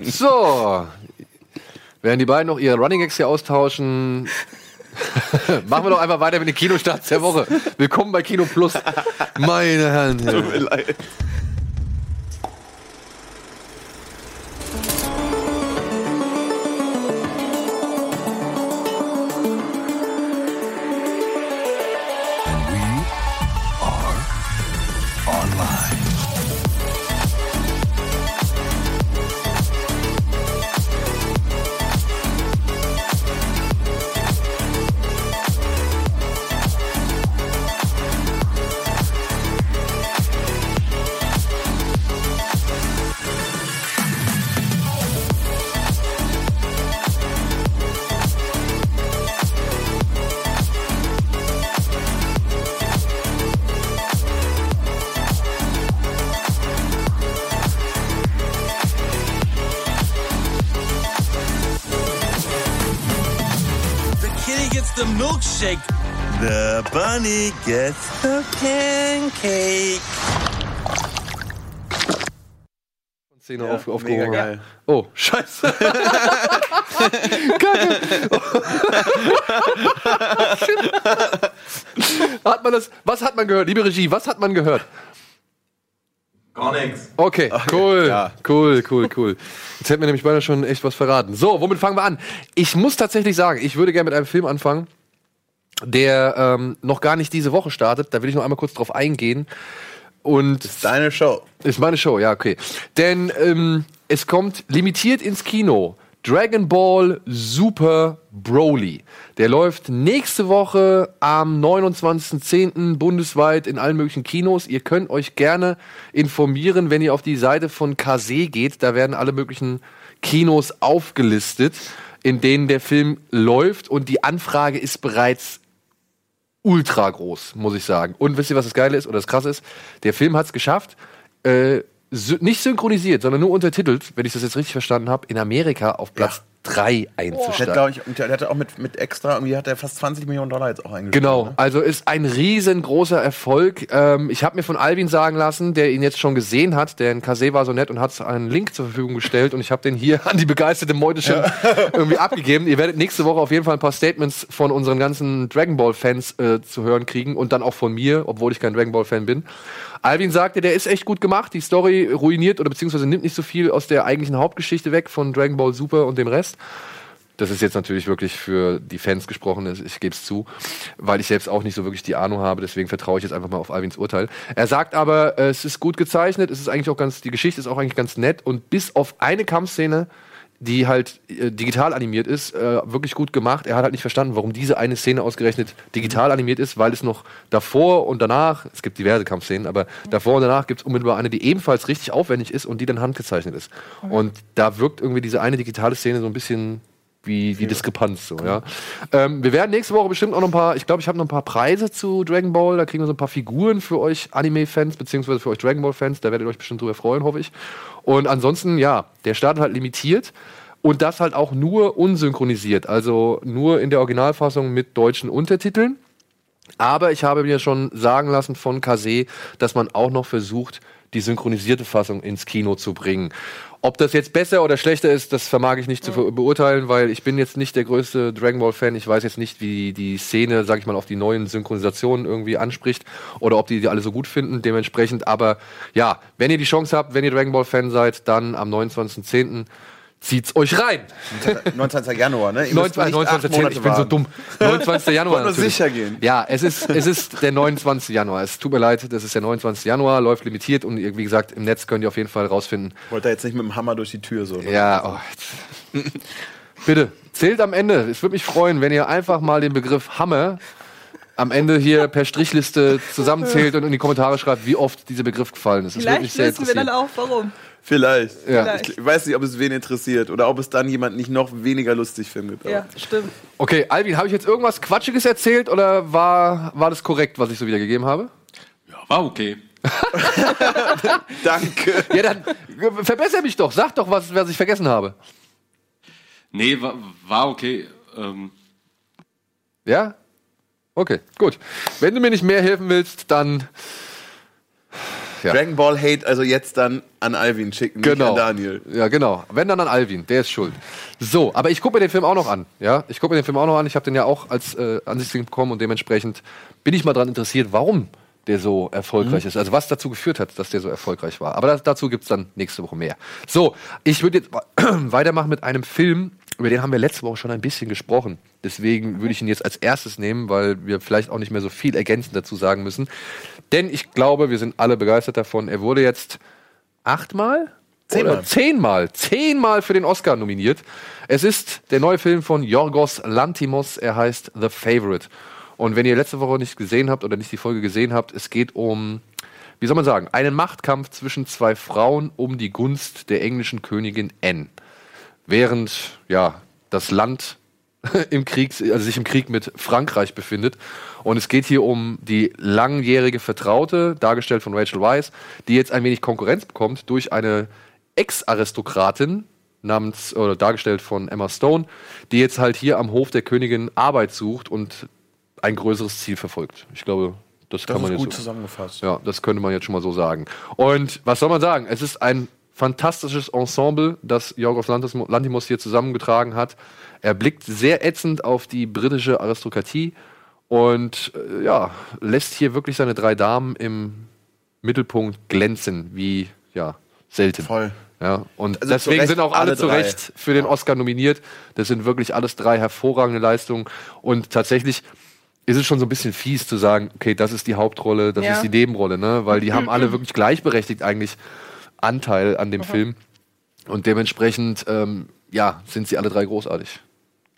So, während die beiden noch ihre Running Gags hier austauschen, machen wir doch einfach weiter mit den Kinostarts der Woche. Willkommen bei Kino Plus. Meine Herren. Tut mir leid. Gets the pancake. Szene Ja, auf, mega aufgehoben. geil. Oh, scheiße. Kacke. hat man das, was hat man gehört? Liebe Regie, was hat man gehört? Gar nichts. Okay, cool, ja. cool, cool, cool. Jetzt hätten wir nämlich beinahe schon echt was verraten. So, womit fangen wir an? Ich muss tatsächlich sagen, ich würde gerne mit einem Film anfangen, der ähm, noch gar nicht diese Woche startet. Da will ich noch einmal kurz drauf eingehen. Und Deine Show. ist meine Show, ja, okay. Denn ähm, es kommt limitiert ins Kino Dragon Ball Super Broly. Der läuft nächste Woche am 29.10. bundesweit in allen möglichen Kinos. Ihr könnt euch gerne informieren, wenn ihr auf die Seite von Kase geht. Da werden alle möglichen Kinos aufgelistet, in denen der Film läuft. Und die Anfrage ist bereits ultra groß, muss ich sagen. Und wisst ihr, was das Geile ist oder das Krasse ist? Der Film hat es geschafft, äh, nicht synchronisiert, sondern nur untertitelt, wenn ich das jetzt richtig verstanden habe, in Amerika auf Platz 3 Der hat, einzusteigen. glaub ich, der hatte auch mit, mit extra, irgendwie hat er fast 20 Millionen Dollar jetzt auch eingespielt. Genau, Ne? also ist ein riesengroßer Erfolg. Ähm, ich habe mir von Alvin sagen lassen, der ihn jetzt schon gesehen hat, der in Kase war so nett und hat einen Link zur Verfügung gestellt und ich habe den hier an die begeisterte Meute schon irgendwie abgegeben. Ihr werdet nächste Woche auf jeden Fall ein paar Statements von unseren ganzen Dragon Ball Fans äh, zu hören kriegen und dann auch von mir, obwohl ich kein Dragon Ball Fan bin. Alvin sagte, der ist echt gut gemacht. Die Story ruiniert oder beziehungsweise nimmt nicht so viel aus der eigentlichen Hauptgeschichte weg von Dragon Ball Super und dem Rest. Das ist jetzt natürlich wirklich für die Fans gesprochen, ich gebe es zu, weil ich selbst auch nicht so wirklich die Ahnung habe, deswegen vertraue ich jetzt einfach mal auf Alvins Urteil. Er sagt aber, es ist gut gezeichnet, es ist eigentlich auch ganz, die Geschichte ist auch eigentlich ganz nett und bis auf eine Kampfszene, die halt äh, digital animiert ist, äh, wirklich gut gemacht. Er hat halt nicht verstanden, warum diese eine Szene ausgerechnet digital animiert ist, weil es noch davor und danach, es gibt diverse Kampfszenen, aber davor und danach gibt es unmittelbar eine, die ebenfalls richtig aufwendig ist und die dann handgezeichnet ist. Und da wirkt irgendwie diese eine digitale Szene so ein bisschen wie die Diskrepanz so, ja. Ähm, wir werden nächste Woche bestimmt auch noch ein paar, ich glaube, ich habe noch ein paar Preise zu Dragon Ball, da kriegen wir so ein paar Figuren für euch Anime-Fans, beziehungsweise für euch Dragon Ball-Fans, da werdet ihr euch bestimmt drüber freuen, hoffe ich. Und ansonsten, ja, der startet halt limitiert und das halt auch nur unsynchronisiert, also nur in der Originalfassung mit deutschen Untertiteln. Aber ich habe mir schon sagen lassen von Kase, dass man auch noch versucht, die synchronisierte Fassung ins Kino zu bringen. Ob das jetzt besser oder schlechter ist, das vermag ich nicht zu beurteilen, weil ich bin jetzt nicht der größte Dragon Ball Fan. Ich weiß jetzt nicht, wie die Szene, sag ich mal, auf die neuen Synchronisationen irgendwie anspricht oder ob die die alle so gut finden. Dementsprechend, aber ja, wenn ihr die Chance habt, wenn ihr Dragon Ball Fan seid, dann am 29.10. zieht's euch rein. 19. Januar, ne? Ihr müsst 29. nicht acht 29. Monate Ich bin so dumm. 29. Januar. Nur natürlich. sicher gehen. Ja, es ist, es ist der 29. Januar. Es tut mir leid, das ist der 29. Januar, läuft limitiert und ihr, wie gesagt, im Netz könnt ihr auf jeden Fall rausfinden. Wollte er jetzt nicht mit dem Hammer durch die Tür so. ne? Ja, oh, bitte, zählt am Ende. Es würde mich freuen, wenn ihr einfach mal den Begriff Hammer am Ende hier per Strichliste zusammenzählt und in die Kommentare schreibt, wie oft dieser Begriff gefallen ist. Das Vielleicht wissen wir dann auch, warum. Vielleicht. Ja. Ich weiß nicht, ob es wen interessiert oder ob es dann jemand nicht noch weniger lustig findet. Ja, stimmt. Okay, Alvin, habe ich jetzt irgendwas Quatschiges erzählt oder war, war das korrekt, was ich so wiedergegeben habe? Ja, war okay. Danke. Ja, dann verbessere mich doch. Sag doch, was, was ich vergessen habe. Nee, war, war okay. Ähm, Ja? Okay, gut. Wenn du mir nicht mehr helfen willst, dann Ja. Dragon Ball Hate also jetzt dann an Alvin schicken, genau. nicht an Daniel. Ja, genau. Wenn dann an Alvin, der ist schuld. So, aber ich gucke mir den Film auch noch an. Ja, ich gucke mir den Film auch noch an. Ich habe den ja auch als äh, Ansichtsfilm bekommen und dementsprechend bin ich mal dran interessiert, warum der so erfolgreich ist. Also was dazu geführt hat, dass der so erfolgreich war. Aber das, dazu gibt's dann nächste Woche mehr. So, ich würde jetzt weitermachen mit einem Film, über den haben wir letzte Woche schon ein bisschen gesprochen. Deswegen würde ich ihn jetzt als erstes nehmen, weil wir vielleicht auch nicht mehr so viel ergänzend dazu sagen müssen. Denn ich glaube, wir sind alle begeistert davon. Er wurde jetzt achtmal? Zehnmal. Zehnmal. Zehnmal für den Oscar nominiert. Es ist der neue Film von Yorgos Lantimos. Er heißt The Favorite. Und wenn ihr letzte Woche nicht gesehen habt oder nicht die Folge gesehen habt, es geht um, wie soll man sagen, einen Machtkampf zwischen zwei Frauen um die Gunst der englischen Königin Anne. Während, ja, das Land im Krieg, also sich im Krieg mit Frankreich befindet. Und es geht hier um die langjährige Vertraute, dargestellt von Rachel Weisz, die jetzt ein wenig Konkurrenz bekommt durch eine Ex-Aristokratin namens, oder dargestellt von Emma Stone, die jetzt halt hier am Hof der Königin Arbeit sucht und ein größeres Ziel verfolgt. Ich glaube, das, Das kann man ist jetzt gut so, zusammengefasst. ja, das könnte man jetzt schon mal so sagen. Und was soll man sagen? Es ist ein fantastisches Ensemble, das Jorgos Lanthimos hier zusammengetragen hat. Er blickt sehr ätzend auf die britische Aristokratie und äh, ja, lässt hier wirklich seine drei Damen im Mittelpunkt glänzen, wie ja, selten. Voll. Ja, und Also deswegen Recht sind auch alle, alle zu. Recht für den Oscar nominiert. Das sind wirklich alles drei hervorragende Leistungen. Und tatsächlich ist es schon so ein bisschen fies zu sagen, okay, das ist die Hauptrolle, das Ja. ist die Nebenrolle, ne? Weil die haben alle wirklich gleichberechtigt eigentlich Anteil an dem Film. Und dementsprechend, ähm, ja, sind sie alle drei großartig.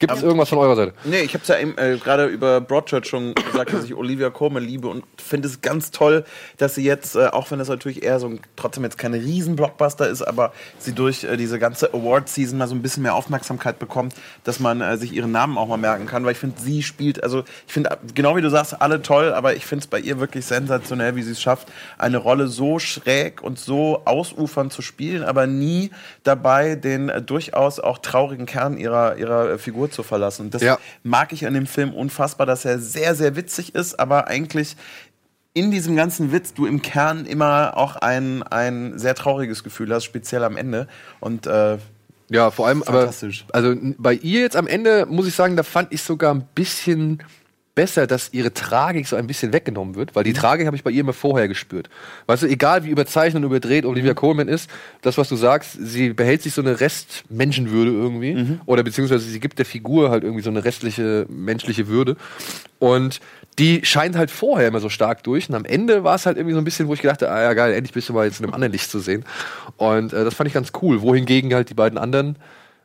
Gibt es irgendwas von eurer Seite? Nee, ich habe ja eben, äh, gerade über Broadchurch schon gesagt, dass ich Olivia Colman liebe und finde es ganz toll, dass sie jetzt, äh, auch wenn das natürlich eher so ein, trotzdem jetzt kein Riesen-Blockbuster ist, aber sie durch äh, diese ganze Award-Season mal so ein bisschen mehr Aufmerksamkeit bekommt, dass man äh, sich ihren Namen auch mal merken kann, weil ich finde, sie spielt, also ich finde, genau wie du sagst, alle toll, aber ich finde es bei ihr wirklich sensationell, wie sie es schafft, eine Rolle so schräg und so ausufernd zu spielen, aber nie dabei den äh, durchaus auch traurigen Kern ihrer, ihrer äh, Figur zu verlassen. Und das Ja. mag ich an dem Film unfassbar, dass er sehr, sehr witzig ist, aber eigentlich in diesem ganzen Witz du im Kern immer auch ein, ein sehr trauriges Gefühl hast, speziell am Ende. Und äh, Ja, vor allem, aber Fantastisch. also bei ihr jetzt am Ende muss ich sagen, da fand ich sogar ein bisschen besser, dass ihre Tragik so ein bisschen weggenommen wird, weil die Tragik habe ich bei ihr immer vorher gespürt. Weißt du, egal wie überzeichnet und überdreht Olivia Colman ist, das, was du sagst, sie behält sich so eine Restmenschenwürde irgendwie oder beziehungsweise sie gibt der Figur halt irgendwie so eine restliche menschliche Würde. Und die scheint halt vorher immer so stark durch und am Ende war es halt irgendwie so ein bisschen, wo ich gedacht habe, ah ja geil, endlich bist du mal jetzt in einem anderen Licht zu sehen. Und äh, das fand ich ganz cool, wohingegen halt die beiden anderen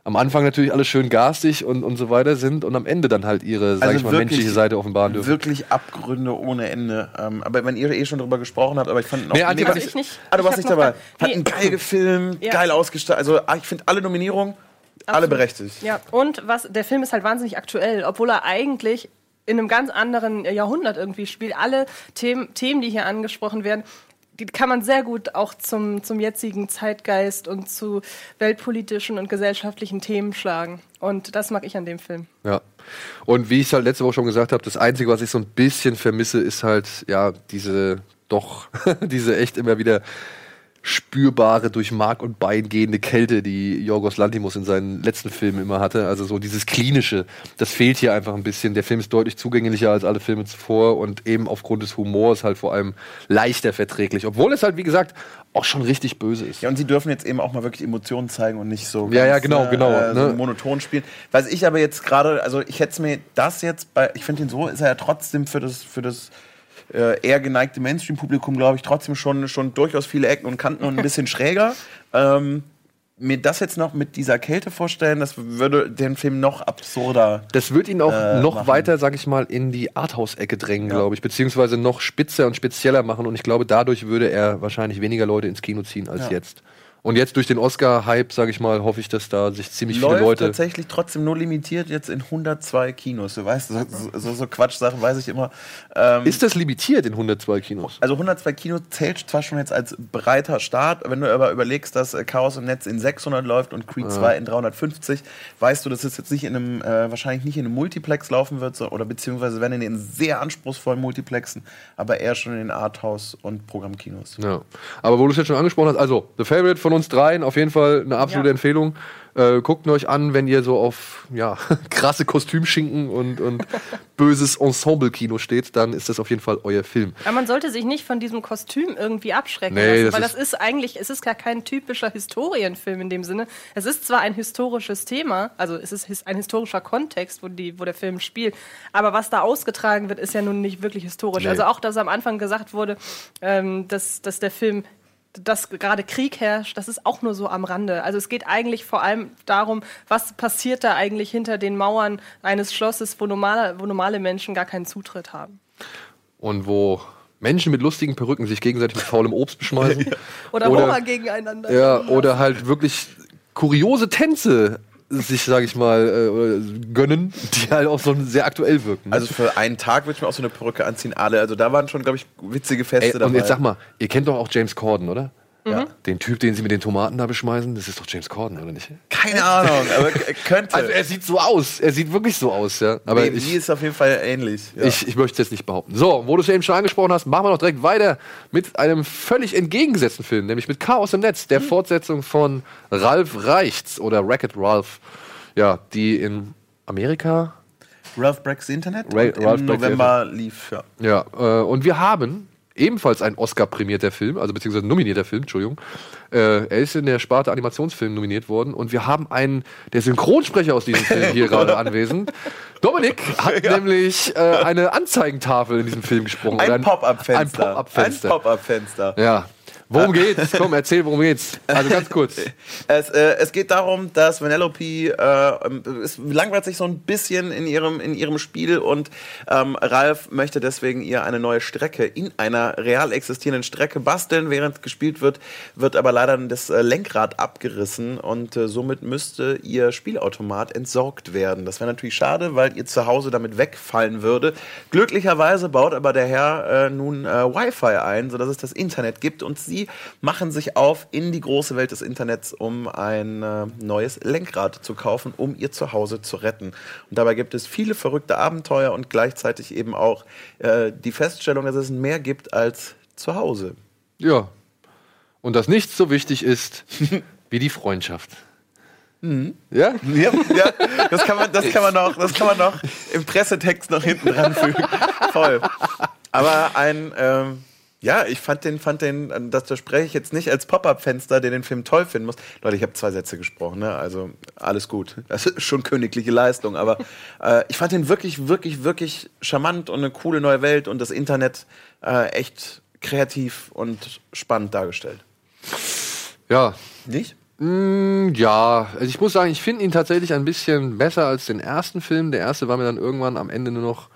am Anfang natürlich alle schön garstig und, und so weiter sind und am Ende dann halt ihre, sag Also ich mal, wirklich- menschliche Seite offenbaren dürfen. wirklich Abgründe ohne Ende. Ähm, aber wenn ihr eh schon drüber gesprochen habt, aber ich fand ihn auch Nee, mega- was ich nicht. Ah, du warst nicht noch dabei. Hat Nee. einen geil gefilmt, Ja. geil ausgestattet. Also ah, ich finde alle Nominierungen, alle Absolut. berechtigt. Ja, und was, der Film ist halt wahnsinnig aktuell, obwohl er eigentlich in einem ganz anderen Jahrhundert irgendwie spielt. Alle Themen, Themen die hier angesprochen werden, die kann man sehr gut auch zum, zum jetzigen Zeitgeist und zu weltpolitischen und gesellschaftlichen Themen schlagen. Und das mag ich an dem Film. Ja. Und wie ich es halt letzte Woche schon gesagt habe, das Einzige, was ich so ein bisschen vermisse, ist halt, ja, diese doch, diese echt immer wieder spürbare, durch Mark und Bein gehende Kälte, die Jorgos Lantimos in seinen letzten Filmen immer hatte. Also so dieses Klinische, das fehlt hier einfach ein bisschen. Der Film ist deutlich zugänglicher als alle Filme zuvor und eben aufgrund des Humors halt vor allem leichter verträglich. Obwohl es halt, wie gesagt, auch schon richtig böse ist. Ja, und sie dürfen jetzt eben auch mal wirklich Emotionen zeigen und nicht so Ja, ja, genau, äh, genau, äh, so ne? monoton spielen. Was ich aber jetzt gerade, also ich hätte mir das jetzt bei, ich finde ihn so, ist er ja trotzdem für das, für das äh, eher geneigte Mainstream-Publikum, glaube ich, trotzdem schon, schon durchaus viele Ecken und Kanten und ein bisschen schräger. Ähm, mir das jetzt noch mit dieser Kälte vorstellen, das würde den Film noch absurder. Das wird ihn auch äh, noch machen. weiter, sag ich mal, in die Arthouse-Ecke drängen, glaube ich, beziehungsweise noch spitzer und spezieller machen. Und ich glaube, dadurch würde er wahrscheinlich weniger Leute ins Kino ziehen als Ja. jetzt. Und jetzt durch den Oscar-Hype, sag ich mal, hoffe ich, dass da sich ziemlich viele Läuft Leute. tatsächlich trotzdem nur limitiert jetzt in 102 Kinos. Du weißt, so, so, so Quatschsachen weiß ich immer. Ähm, Ist das limitiert in 102 Kinos? Also 102 Kino zählt zwar schon jetzt als breiter Start, wenn du aber überlegst, dass äh, Chaos im Netz in 600 läuft und Creed 2 in 350, weißt du, dass es jetzt nicht in einem, äh, wahrscheinlich nicht in einem Multiplex laufen wird, so, oder beziehungsweise wenn in den sehr anspruchsvollen Multiplexen, aber eher schon in den Arthouse- und Programmkinos. Ja. Aber wo du es jetzt schon angesprochen hast, also The Favorite von uns dreien, auf jeden Fall eine absolute Ja. Empfehlung. Äh, guckt euch an, wenn ihr so auf ja, krasse Kostümschinken und, und böses Ensemble-Kino steht, dann ist das auf jeden Fall euer Film. Aber man sollte sich nicht von diesem Kostüm irgendwie abschrecken Nee, lassen, das weil ist- das ist eigentlich, es ist gar kein typischer Historienfilm in dem Sinne. Es ist zwar ein historisches Thema, also es ist ein historischer Kontext, wo, die, wo der Film spielt, aber was da ausgetragen wird, ist ja nun nicht wirklich historisch. Nee. Also auch, dass am Anfang gesagt wurde, ähm, dass, dass der Film dass gerade Krieg herrscht, das ist auch nur so am Rande. Also es geht eigentlich vor allem darum, was passiert da eigentlich hinter den Mauern eines Schlosses, wo normale, wo normale Menschen gar keinen Zutritt haben. Und wo Menschen mit lustigen Perücken sich gegenseitig mit faulem Obst beschmeißen. Oder, Oder- gegeneinander. Ja, oder halt wirklich kuriose Tänze sich, sag ich mal, äh, gönnen, die halt auch so sehr aktuell wirken. ne? Also für einen Tag würde ich mir auch so eine Perücke anziehen, alle. Also da waren schon, glaube ich, witzige Feste Ey, dabei. und jetzt sag mal, ihr kennt doch auch James Corden, oder? Ja. Den Typ, den sie mit den Tomaten da beschmeißen, das ist doch James Corden, oder nicht? Keine Ahnung, aber könnte. Also er sieht so aus. Er sieht wirklich so aus, ja. Aber Baby ich, ist auf jeden Fall ähnlich. Ja. ich, ich möchte es jetzt nicht behaupten. So, wo du es eben schon angesprochen hast, machen wir noch direkt weiter mit einem völlig entgegengesetzten Film, nämlich mit Chaos im Netz, der Fortsetzung von Ralph Reichts oder Racket Ralph, ja, die in Amerika Ralph Breaks the Internet Ra- und im Ralph Breaks the November lief, ja. Ja, äh, und wir haben ebenfalls ein Oscar-prämierter Film, also beziehungsweise nominierter Film, Entschuldigung. Äh, er ist in der Sparte Animationsfilm nominiert worden und wir haben einen, der Synchronsprecher aus diesem Film hier gerade anwesend. Dominik hat nämlich äh, eine Anzeigentafel in diesem Film gesprochen. Ein Pop-Up-Fenster. Ein Pop-Up-Fenster. Ein Pop-Up-Fenster. ja. Worum geht's? Komm, erzähl, worum geht's. Also ganz kurz. Es, äh, es geht darum, dass Vanellope äh, es langweilt sich so ein bisschen in ihrem, in ihrem Spiel und ähm, Ralf möchte deswegen ihr eine neue Strecke in einer real existierenden Strecke basteln. Während gespielt wird, wird aber leider das äh, Lenkrad abgerissen und äh, somit müsste ihr Spielautomat entsorgt werden. Das wäre natürlich schade, weil ihr Zuhause damit wegfallen würde. Glücklicherweise baut aber der Herr äh, nun äh, Wi-Fi ein, sodass es das Internet gibt und sie machen sich auf in die große Welt des Internets, um ein äh, neues Lenkrad zu kaufen, um ihr Zuhause zu retten. Und dabei gibt es viele verrückte Abenteuer und gleichzeitig eben auch äh, die Feststellung, dass es mehr gibt als zu Hause. Ja. Und dass nichts so wichtig ist wie die Freundschaft. Ja? Ja, ja das, kann man, das, kann man noch, das kann man noch im Pressetext noch hinten dran fügen. Voll. Aber ein, ähm, ja, ich fand den, fand den, das, das spreche ich jetzt nicht als Pop-Up-Fenster, der den Film toll finden muss. Leute, ich habe zwei Sätze gesprochen, ne? also alles gut. Das ist schon königliche Leistung, aber äh, ich fand den wirklich, wirklich, wirklich charmant und eine coole neue Welt und das Internet äh, echt kreativ und spannend dargestellt. Ja, Nicht? Mm, Ja, also ich muss sagen, ich finde ihn tatsächlich ein bisschen besser als den ersten Film. Der erste war mir dann irgendwann am Ende nur noch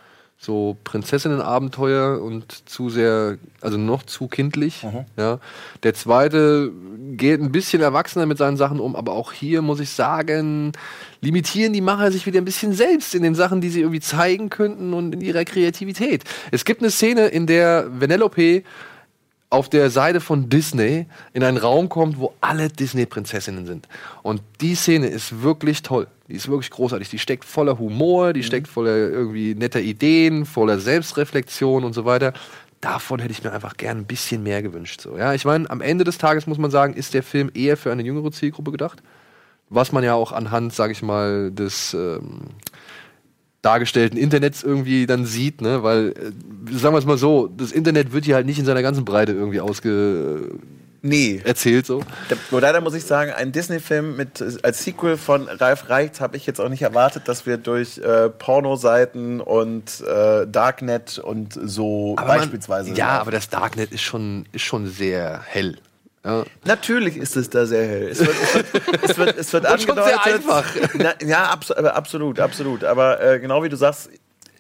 so Prinzessinnenabenteuer und zu sehr, also noch zu kindlich. Ja. Der zweite geht ein bisschen erwachsener mit seinen Sachen um, aber auch hier muss ich sagen, limitieren die Macher sich wieder ein bisschen selbst in den Sachen, die sie irgendwie zeigen könnten und in ihrer Kreativität. Es gibt eine Szene, in der Vanellope auf der Seite von Disney in einen Raum kommt, wo alle Disney-Prinzessinnen sind. Und die Szene ist wirklich toll. Die ist wirklich großartig. Die steckt voller Humor, die steckt voller irgendwie netter Ideen, voller Selbstreflexion und so weiter. Davon hätte ich mir einfach gern ein bisschen mehr gewünscht. So, ja, ich meine, am Ende des Tages muss man sagen, ist der Film eher für eine jüngere Zielgruppe gedacht. Was man ja auch anhand, sage ich mal, des ähm, dargestellten Internets irgendwie dann sieht, ne? Weil, äh, sagen wir es mal so, das Internet wird hier halt nicht in seiner ganzen Breite irgendwie ausge Nee. erzählt so. Da- Nur leider muss ich sagen, ein Disney-Film mit als Sequel von Ralf Reichts habe ich jetzt auch nicht erwartet, dass wir durch äh, Pornoseiten und äh, Darknet und so Aber man- beispielsweise. ja, laufen. aber das Darknet ist schon, ist schon sehr hell. Ja. Natürlich ist es da sehr hell. Es wird, es wird, es wird, es wird angedeutet. sehr einfach. Na, ja, abs absolut, absolut. Aber äh, genau wie du sagst,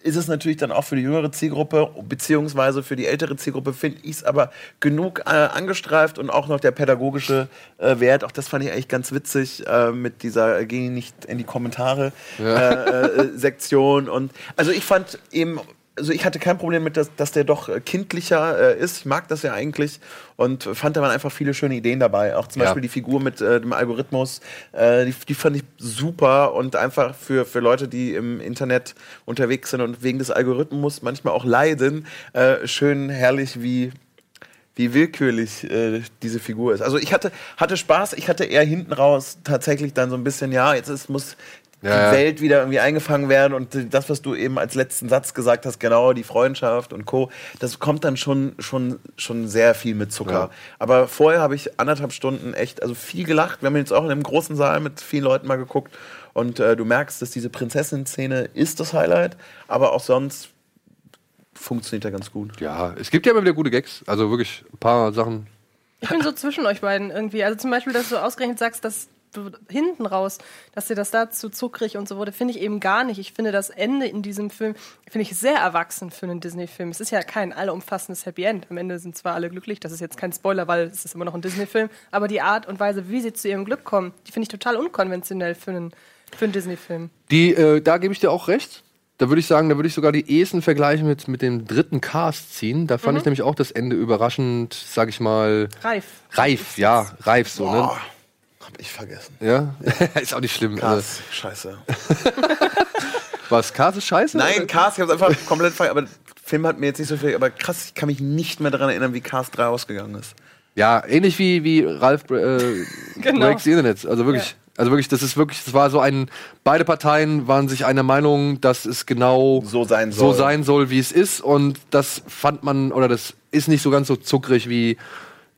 ist es natürlich dann auch für die jüngere Zielgruppe, beziehungsweise für die ältere Zielgruppe, finde ich es aber genug äh, angestreift und auch noch der pädagogische äh, Wert. Auch das fand ich eigentlich ganz witzig äh, mit dieser äh, Geh nicht in die Kommentare äh, äh, Sektion. Und also ich fand eben also ich hatte kein Problem mit, dass, dass der doch äh, kindlicher äh, ist. Ich mag das ja eigentlich und fand, da waren einfach viele schöne Ideen dabei. Auch zum Ja. Beispiel die Figur mit äh, dem Algorithmus, äh, die, die fand ich super und einfach für, für Leute, die im Internet unterwegs sind und wegen des Algorithmus manchmal auch leiden, äh, schön herrlich wie wie willkürlich äh, diese Figur ist. Also ich hatte, hatte Spaß, ich hatte eher hinten raus tatsächlich dann so ein bisschen, ja, jetzt ist, muss Ja, ja. Welt wieder irgendwie eingefangen werden und das, was du eben als letzten Satz gesagt hast, genau, die Freundschaft und Co., das kommt dann schon, schon, schon sehr viel mit Zucker. Ja. Aber vorher habe ich anderthalb Stunden echt, also viel gelacht. Wir haben jetzt auch in einem großen Saal mit vielen Leuten mal geguckt und äh, du merkst, dass diese Prinzessin-Szene ist das Highlight, aber auch sonst funktioniert er ganz gut. ja, es gibt ja immer wieder gute Gags. Also wirklich ein paar Sachen. Ich bin so zwischen euch beiden irgendwie. Also zum Beispiel, dass du ausgerechnet sagst, dass hinten raus, dass dir das da zu zuckrig und so wurde, finde ich eben gar nicht. Ich finde das Ende in diesem Film, finde ich sehr erwachsen für einen Disney-Film. Es ist ja kein allumfassendes Happy End. Am Ende sind zwar alle glücklich, das ist jetzt kein Spoiler, weil es ist immer noch ein Disney-Film, aber die Art und Weise, wie sie zu ihrem Glück kommen, die finde ich total unkonventionell für einen, für einen Disney-Film. Die, äh, da gebe ich dir auch recht. da würde ich sagen, da würde ich sogar die ehesten Vergleiche mit, mit dem dritten Cast ziehen. Da fand ich nämlich auch das Ende überraschend, sag ich mal, Reif. reif, ja, reif so, ne? Hab ich vergessen. Ja, ist auch nicht schlimm. Also, Cars, scheiße. was, Cast ist scheiße? Nein, Cars, ich hab's einfach komplett vergessen. Aber der Film hat mir jetzt nicht so viel. Aber krass, ich kann mich nicht mehr daran erinnern, wie Cars 3 ausgegangen ist. Ja, ähnlich wie, wie Ralf äh, Genau. Breaks the Internet. Also wirklich, also wirklich, das ist wirklich, das war so ein, beide Parteien waren sich einer Meinung, dass es genau So sein so soll. sein soll, wie es ist. Und das fand man, oder das ist nicht so ganz so zuckrig wie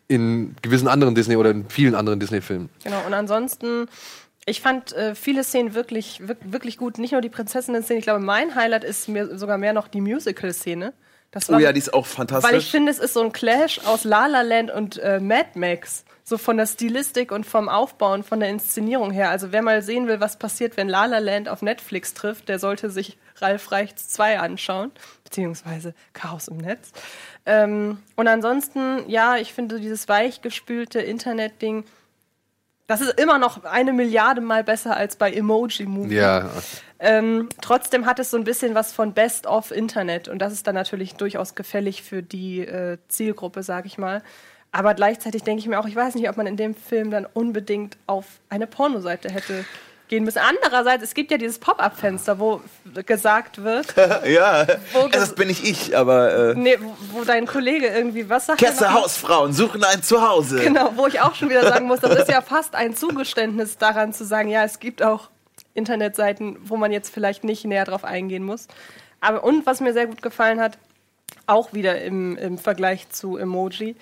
in gewissen anderen Disney oder in vielen anderen Disney-Filmen. Genau, und ansonsten, ich fand äh, viele Szenen wirklich, wirk- wirklich gut. Nicht nur die Prinzessinnen-Szene, ich glaube, mein Highlight ist mir sogar mehr noch die Musical-Szene. Das Oh war- ja, die ist auch Weil ich fantastisch. finde, es ist so ein Clash aus La La Land und äh, Mad Max. So von der Stilistik und vom Aufbau und von der Inszenierung her. Also wer mal sehen will, was passiert, wenn La La Land auf Netflix trifft, der sollte sich Ralf Reichts 2 anschauen. Beziehungsweise Chaos im Netz. Ähm, und ansonsten, ja, ich finde dieses weichgespülte Internet-Ding, das ist immer noch eine Milliarde Mal besser als bei Emoji Movie. Ja, Ähm, trotzdem hat es so ein bisschen was von Best of Internet und das ist dann natürlich durchaus gefällig für die äh, Zielgruppe, sag ich mal. Aber gleichzeitig denke ich mir auch, ich weiß nicht, ob man in dem Film dann unbedingt auf eine Pornoseite hätte gehen müssen. Andererseits, es gibt ja dieses Pop-up-Fenster, wo gesagt wird, ja, Wo- das bin nicht ich, aber äh, nee, wo, wo dein Kollege irgendwie was sagt. Kesse? Hausfrauen suchen ein Zuhause. Genau, wo ich auch schon wieder sagen muss, das ist ja fast ein Zugeständnis daran zu sagen, ja, es gibt auch Internetseiten, wo man jetzt vielleicht nicht näher drauf eingehen muss. Aber und was mir sehr gut gefallen hat, auch wieder im, im Vergleich zu Emoji,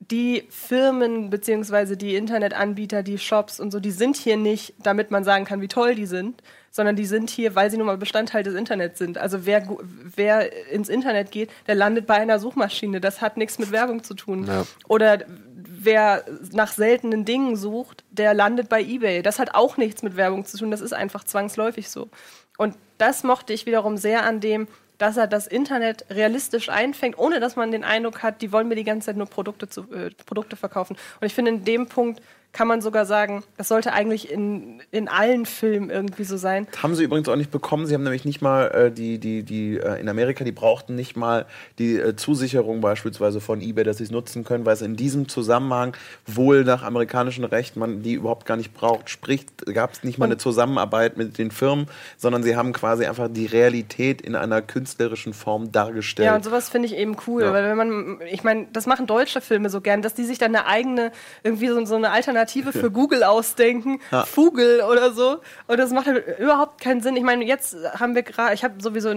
die Firmen beziehungsweise die Internetanbieter, die Shops und so, die sind hier nicht, damit man sagen kann, wie toll die sind, sondern die sind hier, weil sie nun mal Bestandteil des Internets sind. Also wer, wer ins Internet geht, der landet bei einer Suchmaschine. Das hat nichts mit Werbung zu tun. Ja. Oder wer nach seltenen Dingen sucht, der landet bei eBay. Das hat auch nichts mit Werbung zu tun. Das ist einfach zwangsläufig so. Und das mochte ich wiederum sehr an dem, dass er das Internet realistisch einfängt, ohne dass man den Eindruck hat, die wollen mir die ganze Zeit nur Produkte, zu, äh, Produkte verkaufen. Und ich finde, in dem Punkt kann man sogar sagen, das sollte eigentlich in, in allen Filmen irgendwie so sein. Haben sie übrigens auch nicht bekommen. Sie haben nämlich nicht mal äh, die, die, die äh, in Amerika, die brauchten nicht mal die äh, Zusicherung beispielsweise von eBay, dass sie es nutzen können, weil es in diesem Zusammenhang wohl nach amerikanischem Recht man die überhaupt gar nicht braucht. Sprich, gab es nicht mal eine Zusammenarbeit mit den Firmen, sondern sie haben quasi einfach die Realität in einer künstlerischen Form dargestellt. Ja, und sowas finde ich eben cool, Ja. weil wenn man, ich meine, das machen deutsche Filme so gern, dass die sich dann eine eigene, irgendwie so, so eine Alternative für Google ausdenken, Ja. Fugel oder so. Und das macht halt überhaupt keinen Sinn. Ich meine, jetzt haben wir gerade, ich habe sowieso,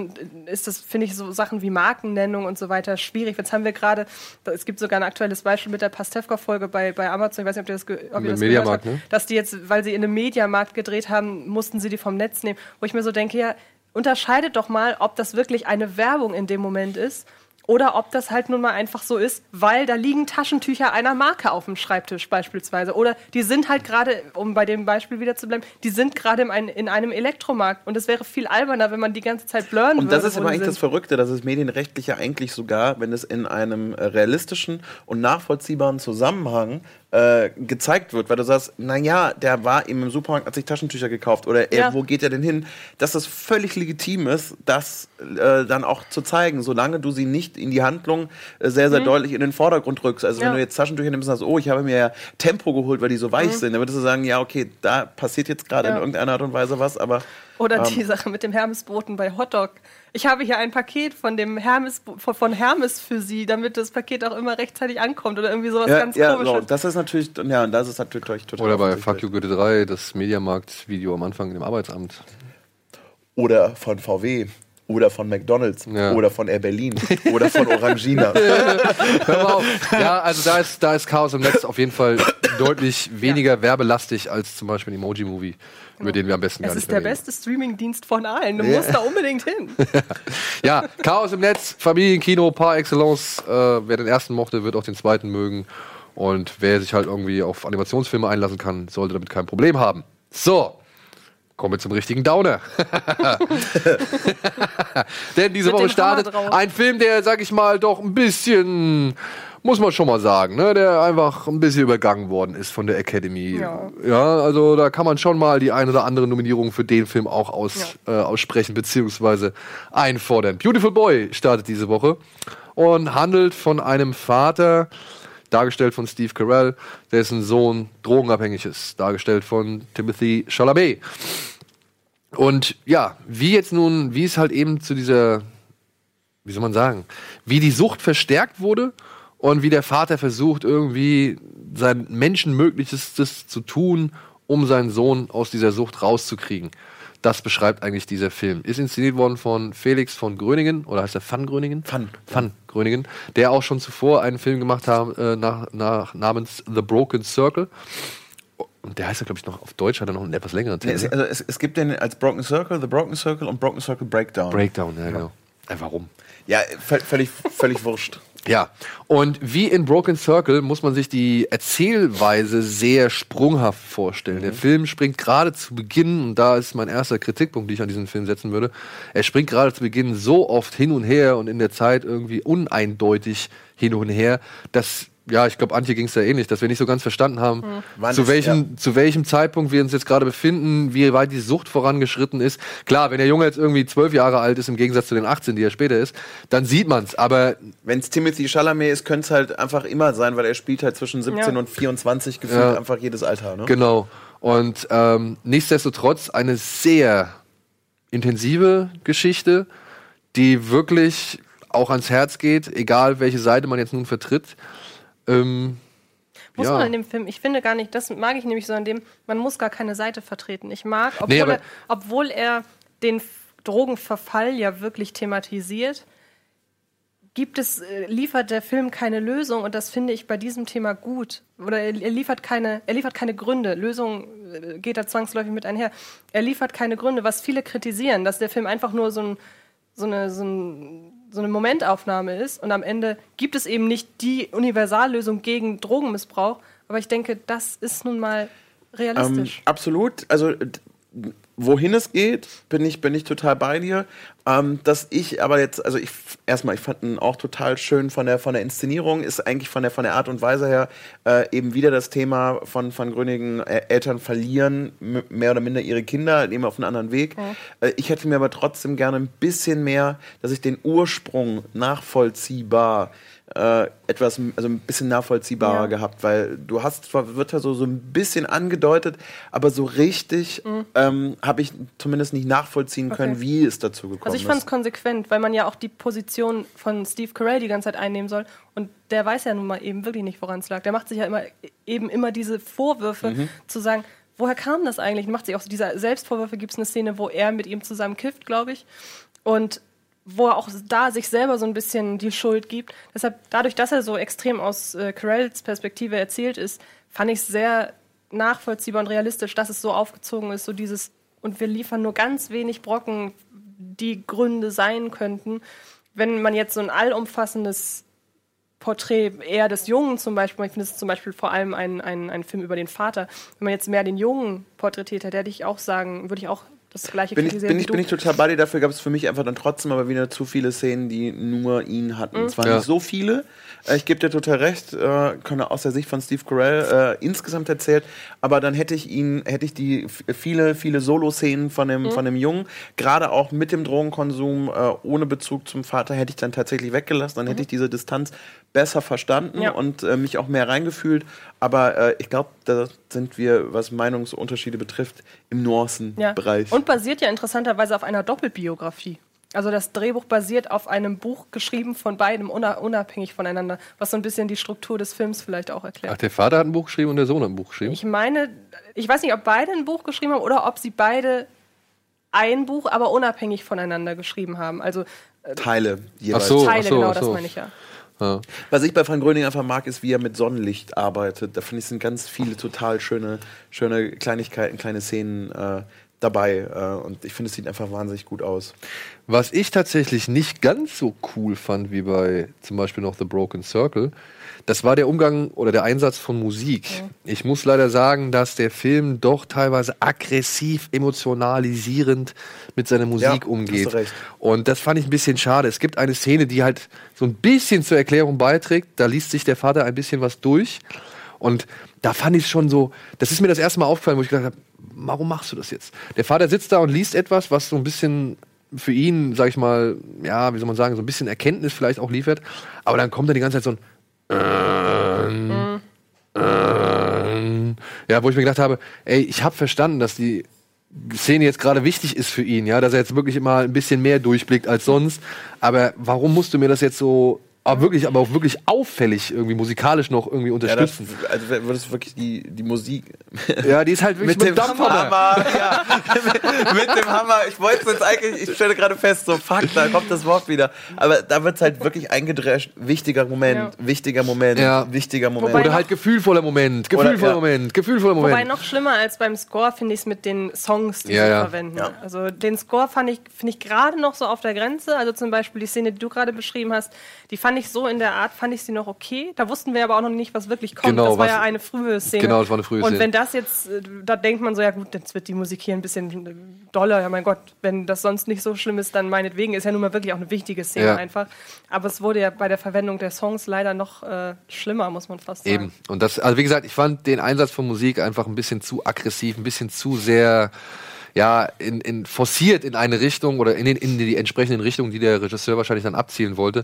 ist das, finde ich, so Sachen wie Markennennung und so weiter schwierig. Jetzt haben wir gerade, es gibt sogar ein aktuelles Beispiel mit der Pastewka-Folge bei, bei Amazon, ich weiß nicht, ob ihr das, ob ihr Mit das Mediamarkt, gehört habt, ne? dass die jetzt, weil sie in einem Mediamarkt gedreht haben, mussten sie die vom Netz nehmen. Wo ich mir so denke, ja, unterscheidet doch mal, ob das wirklich eine Werbung in dem Moment ist oder ob das halt nun mal einfach so ist, weil da liegen Taschentücher einer Marke auf dem Schreibtisch beispielsweise. Oder die sind halt gerade, um bei dem Beispiel wieder zu bleiben, die sind gerade in, ein, in einem Elektromarkt. Und es wäre viel alberner, wenn man die ganze Zeit blurren Und würde. das ist wo aber die eigentlich das. Verrückte, dass es medienrechtlich ja eigentlich sogar, wenn es in einem äh, realistischen und nachvollziehbaren Zusammenhang äh, gezeigt wird, weil du sagst, naja, der war eben im Supermarkt, hat sich Taschentücher gekauft oder äh, Ja. wo geht er denn hin, dass das völlig legitim ist, das äh, dann auch zu zeigen, solange du sie nicht in die Handlung äh, sehr, sehr deutlich in den Vordergrund rückst. Also wenn Mhm. Ja. du jetzt Taschentücher nimmst und sagst, oh, ich habe mir ja Tempo geholt, weil die so Mhm. weich sind, dann würdest du sagen, ja, okay, da passiert jetzt gerade in Ja. irgendeiner Art und Weise was, aber Oder Ähm. die Sache mit dem Hermesbroten bei Hotdog. Ich habe hier ein Paket von dem Hermes von, Hermes für Sie, damit das Paket auch immer rechtzeitig ankommt oder irgendwie sowas ja, ganz ja, komisches. so, das ist natürlich, ja, und das ist natürlich total Oder bei. Fuck You Goethe 3, das Mediamarkt-Video am Anfang im Arbeitsamt. Oder von VW. Oder von McDonalds. Ja. Oder von Air Berlin. oder von Orangina. Hör mal auf. Ja, also da ist, da ist Chaos im Netz auf jeden Fall deutlich weniger werbelastig als zum Beispiel ein Emoji-Movie, über den wir am besten gar Es nicht ist der reden. beste Streamingdienst von allen. Du musst da unbedingt hin. Ja, Chaos im Netz, Familienkino par excellence. Äh, wer den ersten mochte, wird auch den zweiten mögen. Und wer sich halt irgendwie auf Animationsfilme einlassen kann, sollte damit kein Problem haben. So, kommen wir zum richtigen Downer. Denn diese Mit Woche startet ein Film, der, sag ich mal, doch ein bisschen muss man schon mal sagen, ne? der einfach ein bisschen übergangen worden ist von der Academy. Ja. ja, also da kann man schon mal die ein oder andere Nominierung für den Film auch aus, äh, aussprechen, beziehungsweise einfordern. Beautiful Boy startet diese Woche und handelt von einem Vater, dargestellt von Steve Carell, dessen Sohn drogenabhängig ist, dargestellt von Timothy Chalamet. Und ja, wie jetzt nun, wie es halt eben zu dieser, wie soll man sagen, wie die Sucht verstärkt wurde und wie der Vater versucht, irgendwie sein Menschenmöglichstes zu tun, um seinen Sohn aus dieser Sucht rauszukriegen. Das beschreibt eigentlich dieser Film. Ist inszeniert worden von Felix von Gröningen, oder heißt er Van Gröningen? Van. Van Gröningen, der auch schon zuvor einen Film gemacht hat, äh, nach, nach, namens The Broken Circle. Und der heißt ja, glaube ich, noch auf Deutsch, hat er noch einen etwas längeren Nee, Titel. es, also es, es gibt den als Broken Circle, The Broken Circle und Broken Circle Breakdown. Breakdown, ja, genau. Äh, warum? Ja, völ- völlig, völlig wurscht. Ja, und wie in Broken Circle muss man sich die Erzählweise sehr sprunghaft vorstellen. Der Film springt gerade zu Beginn, und da ist mein erster Kritikpunkt, den ich an diesen Film setzen würde, er springt gerade zu Beginn so oft hin und her und in der Zeit irgendwie uneindeutig hin und her, dass ja, ich glaube, Antje ging es da ähnlich, dass wir nicht so ganz verstanden haben, Wann zu, welchem, zu welchem Zeitpunkt wir uns jetzt gerade befinden, wie weit die Sucht vorangeschritten ist. Klar, wenn der Junge jetzt irgendwie zwölf Jahre alt ist, im Gegensatz zu den 18, die er später ist, dann sieht man's. Aber Wenn es Timothy Chalamet ist, könnte es halt einfach immer sein, weil er spielt halt zwischen 17 Ja. und 24 gefühlt Ja. einfach jedes Alter. Ne? Genau. Und ähm, nichtsdestotrotz eine sehr intensive Geschichte, die wirklich auch ans Herz geht, egal welche Seite man jetzt nun vertritt. Ähm, Muss ja. man in dem Film, ich finde gar nicht, das mag ich nämlich so an dem, man muss gar keine Seite vertreten. Ich mag, obwohl, Nee, er, obwohl er den Drogenverfall ja wirklich thematisiert, gibt es, äh, liefert der Film keine Lösung und das finde ich bei diesem Thema gut. Oder er, er liefert keine, er liefert keine Gründe. Lösung äh, geht da zwangsläufig mit einher. Er liefert keine Gründe, was viele kritisieren, dass der Film einfach nur so, ein, so, eine, so, ein, so eine Momentaufnahme ist und am Ende gibt es eben nicht die Universallösung gegen Drogenmissbrauch. Aber ich denke, das ist nun mal Ähm, realistisch. absolut. Also wohin es geht, bin ich, bin ich total bei dir. Ähm, dass ich aber jetzt, also ich erstmal, ich fand ihn auch total schön von der von der Inszenierung, ist eigentlich von der von der Art und Weise her äh, eben wieder das Thema von von Gröningen äh, Eltern verlieren mehr oder minder ihre Kinder, eben auf einen anderen Weg. Äh, ich hätte mir aber trotzdem gerne ein bisschen mehr, dass ich den Ursprung nachvollziehbar äh, etwas, also ein bisschen nachvollziehbarer Ja. gehabt, weil du hast zwar, wird da so, so ein bisschen angedeutet, aber so richtig ähm, habe ich zumindest nicht nachvollziehen können, Mhm. Okay. wie es dazu gekommen Also ich fand es ist. konsequent, weil man ja auch die Position von Steve Carell die ganze Zeit einnehmen soll. Und der weiß ja nun mal eben wirklich nicht, woran es lag. Der macht sich ja immer eben immer diese Vorwürfe Mhm. zu sagen, woher kam das eigentlich? Und macht sich auch so diese Selbstvorwürfe. Gibt es eine Szene, wo er mit ihm zusammen kifft, glaube ich. Und wo er auch da sich selber so ein bisschen die Schuld gibt. Deshalb, dadurch, dass er so extrem aus äh, Carells Perspektive erzählt ist, fand ich es sehr nachvollziehbar und realistisch, dass es so aufgezogen ist, so dieses, und wir liefern nur ganz wenig Brocken, die Gründe sein könnten. Wenn man jetzt so ein allumfassendes Porträt eher des Jungen zum Beispiel, ich finde es zum Beispiel vor allem ein, ein, ein Film über den Vater, wenn man jetzt mehr den Jungen porträtiert hätte, hätte ich auch sagen, würde ich auch das gleiche Bin ich, kritisieren bin, ich, bin ich total bei dir, dafür gab es für mich einfach dann trotzdem aber wieder zu viele Szenen, die nur ihn hatten. Mhm. Es waren Ja. nicht so viele. Äh, ich gebe dir total recht, äh, kann er aus der Sicht von Steve Carell äh, insgesamt erzählt, aber dann hätte ich ihn, hätte ich die viele, viele Solo-Szenen von dem, Mhm. von dem Jungen, gerade auch mit dem Drogenkonsum, äh, ohne Bezug zum Vater, hätte ich dann tatsächlich weggelassen, dann hätte ich diese Distanz besser verstanden Mhm. Ja. und äh, mich auch mehr reingefühlt. Aber äh, ich glaube, da sind wir, was Meinungsunterschiede betrifft, im Ja. Und basiert ja interessanterweise auf einer Doppelbiografie. Also das Drehbuch basiert auf einem Buch geschrieben von beidem, una- unabhängig voneinander, was so ein bisschen die Struktur des Films vielleicht auch ach, erklärt. der Vater hat ein Buch geschrieben und der Sohn hat ein Buch geschrieben. Ich meine, ich weiß nicht, ob beide ein Buch geschrieben haben oder ob sie beide ein Buch, aber unabhängig voneinander geschrieben haben. Also äh, Teile jeweils. Ach so. Teile, so, genau, ach das so. meine ich ja. ja. Was ich bei Frank Gröning einfach mag, ist, wie er mit Sonnenlicht arbeitet. Da finde ich, sind ganz viele total schöne, schöne Kleinigkeiten, kleine Szenen, äh, dabei. Äh, und ich finde, es sieht einfach wahnsinnig gut aus. Was ich tatsächlich nicht ganz so cool fand wie bei zum Beispiel noch The Broken Circle, das war der Umgang oder der Einsatz von Musik. Ich muss leider sagen, dass der Film doch teilweise aggressiv, emotionalisierend mit seiner Musik Ja, hast umgeht. du recht. Und das fand ich ein bisschen schade. Es gibt eine Szene, die halt so ein bisschen zur Erklärung beiträgt. Da liest sich der Vater ein bisschen was durch. Und da fand ich es schon so, das ist mir das erste Mal aufgefallen, wo ich gedacht habe, warum machst du das jetzt? Der Vater sitzt da und liest etwas, was so ein bisschen für ihn, sag ich mal, ja, wie soll man sagen, so ein bisschen Erkenntnis vielleicht auch liefert. Aber dann kommt da die ganze Zeit so ein ähm, ähm, ja, wo ich mir gedacht habe, ey, ich habe verstanden, dass die Szene jetzt gerade wichtig ist für ihn, ja, dass er jetzt wirklich immer ein bisschen mehr durchblickt als sonst. Aber warum musst du mir das jetzt so, aber wirklich, aber auch wirklich auffällig irgendwie musikalisch noch irgendwie Ja, das, unterstützen? also würdest du wirklich die, die Musik Ja, die ist halt wirklich mit dem Dampfhammer. Hammer, ja, mit, mit dem Hammer. Ich wollte es jetzt eigentlich, ich stelle gerade fest, so fuck, da kommt das Wort wieder. Aber da wird es halt wirklich eingedrescht. Wichtiger Moment, Ja. wichtiger Moment, Ja. wichtiger Moment. Wobei Oder noch- halt gefühlvoller Moment, gefühlvoller ja. Moment, gefühlvoller Moment. Wobei noch schlimmer als beim Score finde ich es mit den Songs, die Ja, sie ja. verwenden. Ja. Also den Score fand ich, finde ich gerade noch so auf der Grenze. Also zum Beispiel die Szene, die du gerade beschrieben hast, die fand ich so in der Art, fand ich sie noch okay. Da wussten wir aber auch noch nicht, was wirklich kommt. Genau, das war ja eine frühe Szene. Genau, das war eine frühe Und Szene. wenn das jetzt, äh, da denkt man so, ja gut, jetzt wird die Musik hier ein bisschen äh, doller. Ja mein Gott, wenn das sonst nicht so schlimm ist, dann meinetwegen. Ist ja nun mal wirklich auch eine wichtige Szene Ja. einfach. Aber es wurde ja bei der Verwendung der Songs leider noch äh, schlimmer, muss man fast sagen. Eben. Und das, also wie gesagt, ich fand den Einsatz von Musik einfach ein bisschen zu aggressiv, ein bisschen zu sehr, ja, in, in, forciert in eine Richtung oder in, den, in die entsprechenden Richtungen, die der Regisseur wahrscheinlich dann abzielen wollte.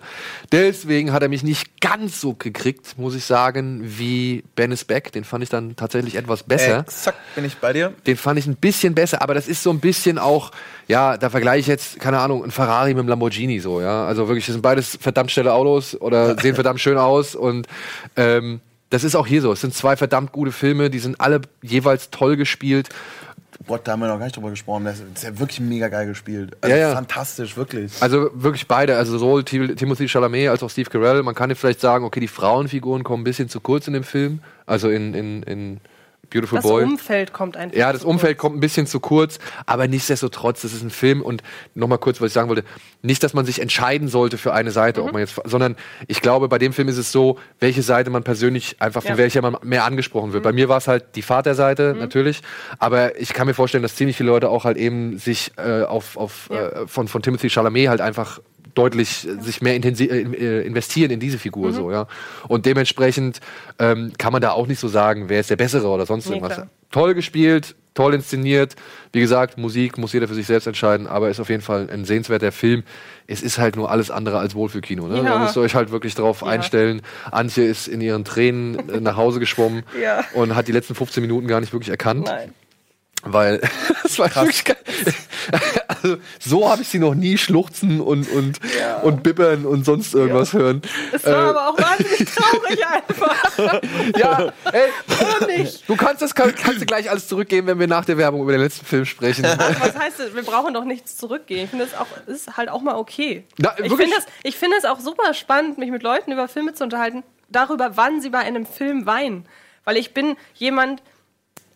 Deswegen hat er mich nicht ganz so gekriegt, muss ich sagen, wie Ben is Back. Den fand ich dann tatsächlich etwas besser. Exakt, bin ich bei dir. Den fand ich ein bisschen besser, aber das ist so ein bisschen auch, ja, da vergleiche ich jetzt, keine Ahnung, ein Ferrari mit einem Lamborghini so, ja. Also wirklich, das sind beides verdammt schnelle Autos oder sehen verdammt schön aus und ähm, das ist auch hier so. Es sind zwei verdammt gute Filme, die sind alle jeweils toll gespielt. Gott, da haben wir noch gar nicht drüber gesprochen. Das ist ja wirklich mega geil gespielt. Also Ja, ja. Fantastisch, wirklich. Also wirklich beide, also sowohl Tim- Timothy Chalamet als auch Steve Carell. Man kann jetzt vielleicht sagen, okay, die Frauenfiguren kommen ein bisschen zu kurz in dem Film, also in, in, in Beautiful Das Boy. Umfeld kommt einfach. Ja, das Umfeld kurz. kommt ein bisschen zu kurz, aber nichtsdestotrotz, das ist ein Film und nochmal kurz, was ich sagen wollte, nicht, dass man sich entscheiden sollte für eine Seite, Mhm. ob man jetzt, sondern ich glaube, bei dem Film ist es so, welche Seite man persönlich einfach von Ja. Mhm. welcher man mehr angesprochen wird. Bei mir war es halt die Vaterseite natürlich, aber ich kann mir vorstellen, dass ziemlich viele Leute auch halt eben sich äh, auf, auf Ja. äh, von, von Timothy Chalamet halt einfach deutlich äh, sich mehr äh, äh, investieren in diese Mhm. Figur so, ja. Und dementsprechend ähm, kann man da auch nicht so sagen, wer ist der Bessere oder sonst Nee, irgendwas. klar. Toll gespielt, toll inszeniert. Wie gesagt, Musik muss jeder für sich selbst entscheiden, aber ist auf jeden Fall ein sehenswerter Film. Es ist halt nur alles andere als Wohlfühlkino. Ne? Ja. Da müsst ihr euch halt wirklich drauf einstellen. Antje ist in ihren Tränen nach Hause geschwommen Ja. und hat die letzten 15 Minuten gar nicht wirklich erkannt. Nein. Weil es war wirklich geil. Also, so habe ich sie noch nie schluchzen und, und, und bibbern und sonst irgendwas hören. Es war Äh, aber auch wahnsinnig traurig einfach. Ja, ey, du kannst das kann, kannst du gleich alles zurückgeben, wenn wir nach der Werbung über den letzten Film sprechen. Was heißt das? Wir brauchen doch nichts zurückgehen. Ich finde das auch, ist halt auch mal okay. Na, ich finde ich finde es auch super spannend, mich mit Leuten über Filme zu unterhalten, darüber, wann sie bei einem Film weinen. Weil ich bin jemand,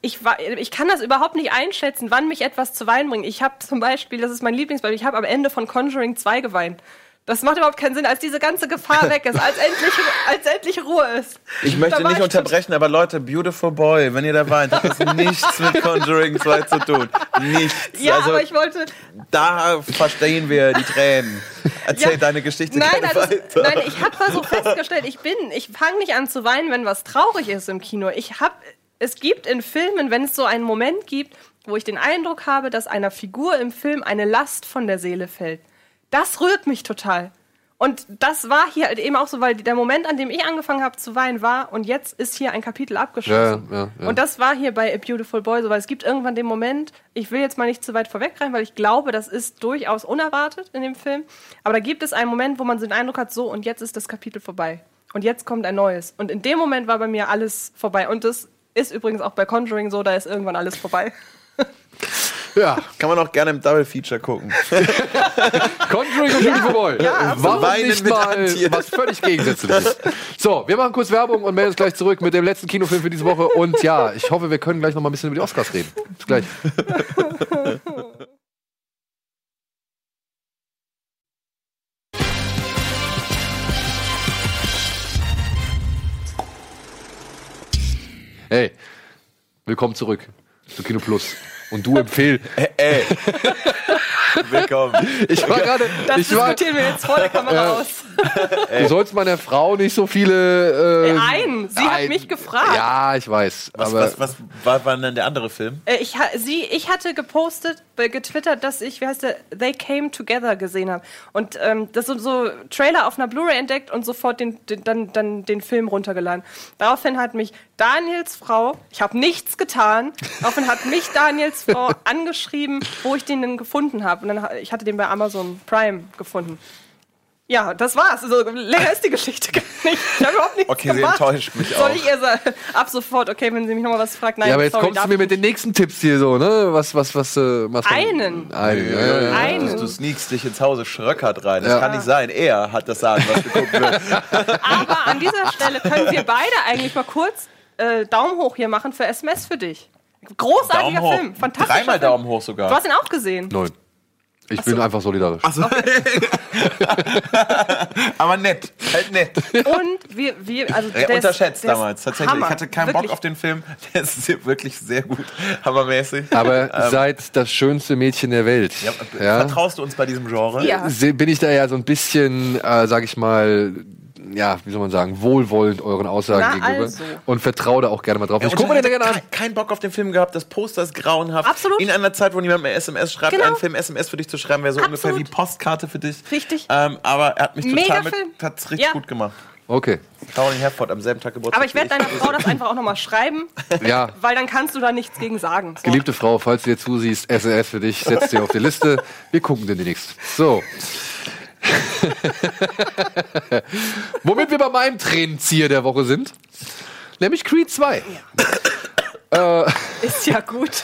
ich, ich kann das überhaupt nicht einschätzen, wann mich etwas zu weinen bringt. Ich habe zum Beispiel, das ist mein Lieblingsbeispiel, ich habe am Ende von Conjuring 2 geweint. Das macht überhaupt keinen Sinn, als diese ganze Gefahr weg ist, als endlich, als endlich Ruhe ist. Ich möchte nicht ich unterbrechen, aber Leute, Beautiful Boy, wenn ihr da weint, hat das nichts mit Conjuring 2 zu tun. Nichts. Ja, also, aber ich wollte, da verstehen wir die Tränen. Erzähl Ja. deine Geschichte Nein, das, weiter. nein, ich habe mal so festgestellt, ich bin, ich fange nicht an zu weinen, wenn was traurig ist im Kino. Ich habe, es gibt in Filmen, wenn es so einen Moment gibt, wo ich den Eindruck habe, dass einer Figur im Film eine Last von der Seele fällt. Das rührt mich total. Und das war hier halt eben auch so, weil der Moment, an dem ich angefangen habe zu weinen, war und jetzt ist hier ein Kapitel abgeschlossen. Ja, ja, ja. Und das war hier bei A Beautiful Boy so, weil es gibt irgendwann den Moment, ich will jetzt mal nicht zu weit vorweggreifen, weil ich glaube, das ist durchaus unerwartet in dem Film. Aber da gibt es einen Moment, wo man so den Eindruck hat, so und jetzt ist das Kapitel vorbei. Und jetzt kommt ein neues. Und in dem Moment war bei mir alles vorbei. Und das ist übrigens auch bei Conjuring so, da ist irgendwann alles vorbei. Ja, Kann man auch gerne im Double Feature gucken. Conjuring und Beautiful Boy. Warum Weinen nicht mal Antje. was völlig gegensätzliches? So, wir machen kurz Werbung und melden uns gleich zurück mit dem letzten Kinofilm für diese Woche. Und ja, ich hoffe, wir können gleich noch mal ein bisschen über die Oscars reden. Bis gleich. Hey, willkommen zurück zu Kino Plus. Und du empfehl. Ey. Willkommen. Ich war gerade. Das Ich war, diskutieren wir jetzt vor der Kamera aus. du sollst meiner Frau nicht so viele. Äh, Ein, sie hat ein- mich gefragt. Ja, ich weiß. Was, aber was, was war, war denn der andere Film? Äh, Ich, sie, ich hatte gepostet, äh, getwittert, dass ich, wie heißt der, They Came Together gesehen habe. Und ähm, das sind so Trailer auf einer Blu-ray entdeckt und sofort den, den, dann, dann den Film runtergeladen. Daraufhin hat mich Daniels Frau, ich habe nichts getan, daraufhin hat mich Daniels Frau angeschrieben, wo ich den denn gefunden habe. Und dann, ich hatte den bei Amazon Prime gefunden. Ja, das war's. Also, länger ist die Geschichte gar nicht. Ich habe überhaupt nichts Okay, sie gemacht. enttäuscht mich Soll auch. ich ihr sagen? Ab sofort, okay, wenn sie mich nochmal was fragt. Nein, ja, aber jetzt sorry, kommst darf du mir mit den nächsten Tipps hier so, ne? Was, was, was, äh, was Einen. Einen. Ja, ja, ja. Einen. Du, du sneakst dich ins Hause Schröckert rein. Das Ja. kann nicht sein. Er hat das sagen, was geguckt wird. Aber an dieser Stelle können wir beide eigentlich mal kurz äh, Daumen hoch hier machen für SMS für dich. Großartiger Daumen hoch. Film, fantastischer Dreimal Film. Daumen hoch sogar. Du hast ihn auch gesehen. Neun. Ich bin einfach solidarisch. Aber nett. Halt nett. Und wir, wir also der unterschätzt der ist damals. Tatsächlich. Hammer. Ich hatte keinen Wirklich. Bock auf den Film. Der ist wirklich sehr gut. Hammermäßig. Aber seid das schönste Mädchen der Welt. Ja, Ja, Vertraust du uns bei diesem Genre? Ja. bin ich da ja so ein bisschen, äh, sag ich mal, ja, wie soll man sagen, wohlwollend euren Aussagen Na gegenüber. also. Und vertraue da auch gerne mal drauf. Ja, ich gucke mir den hatte gerne an. kein- Keinen Bock auf den Film gehabt. Das Poster ist grauenhaft. Absolut. In einer Zeit, wo niemand mehr SMS schreibt, Genau. einen Film SMS für dich zu schreiben, wäre so Absolut. ungefähr wie Postkarte für dich. Richtig. Ähm, aber er hat mich Mega total mit, Film. hat's richtig Ja. gut gemacht. Okay. Caroline Herford am selben Tag Geburtstag. Aber ich werde deiner Frau das einfach auch nochmal schreiben, Ja. weil dann kannst du da nichts gegen sagen. So. Geliebte Frau, falls du dir zusiehst, SMS für dich, setz dir auf die Liste. Wir gucken den demnächst. So. Womit wir bei meinem Tränenzieher der Woche sind, nämlich Creed 2. Ist ja gut.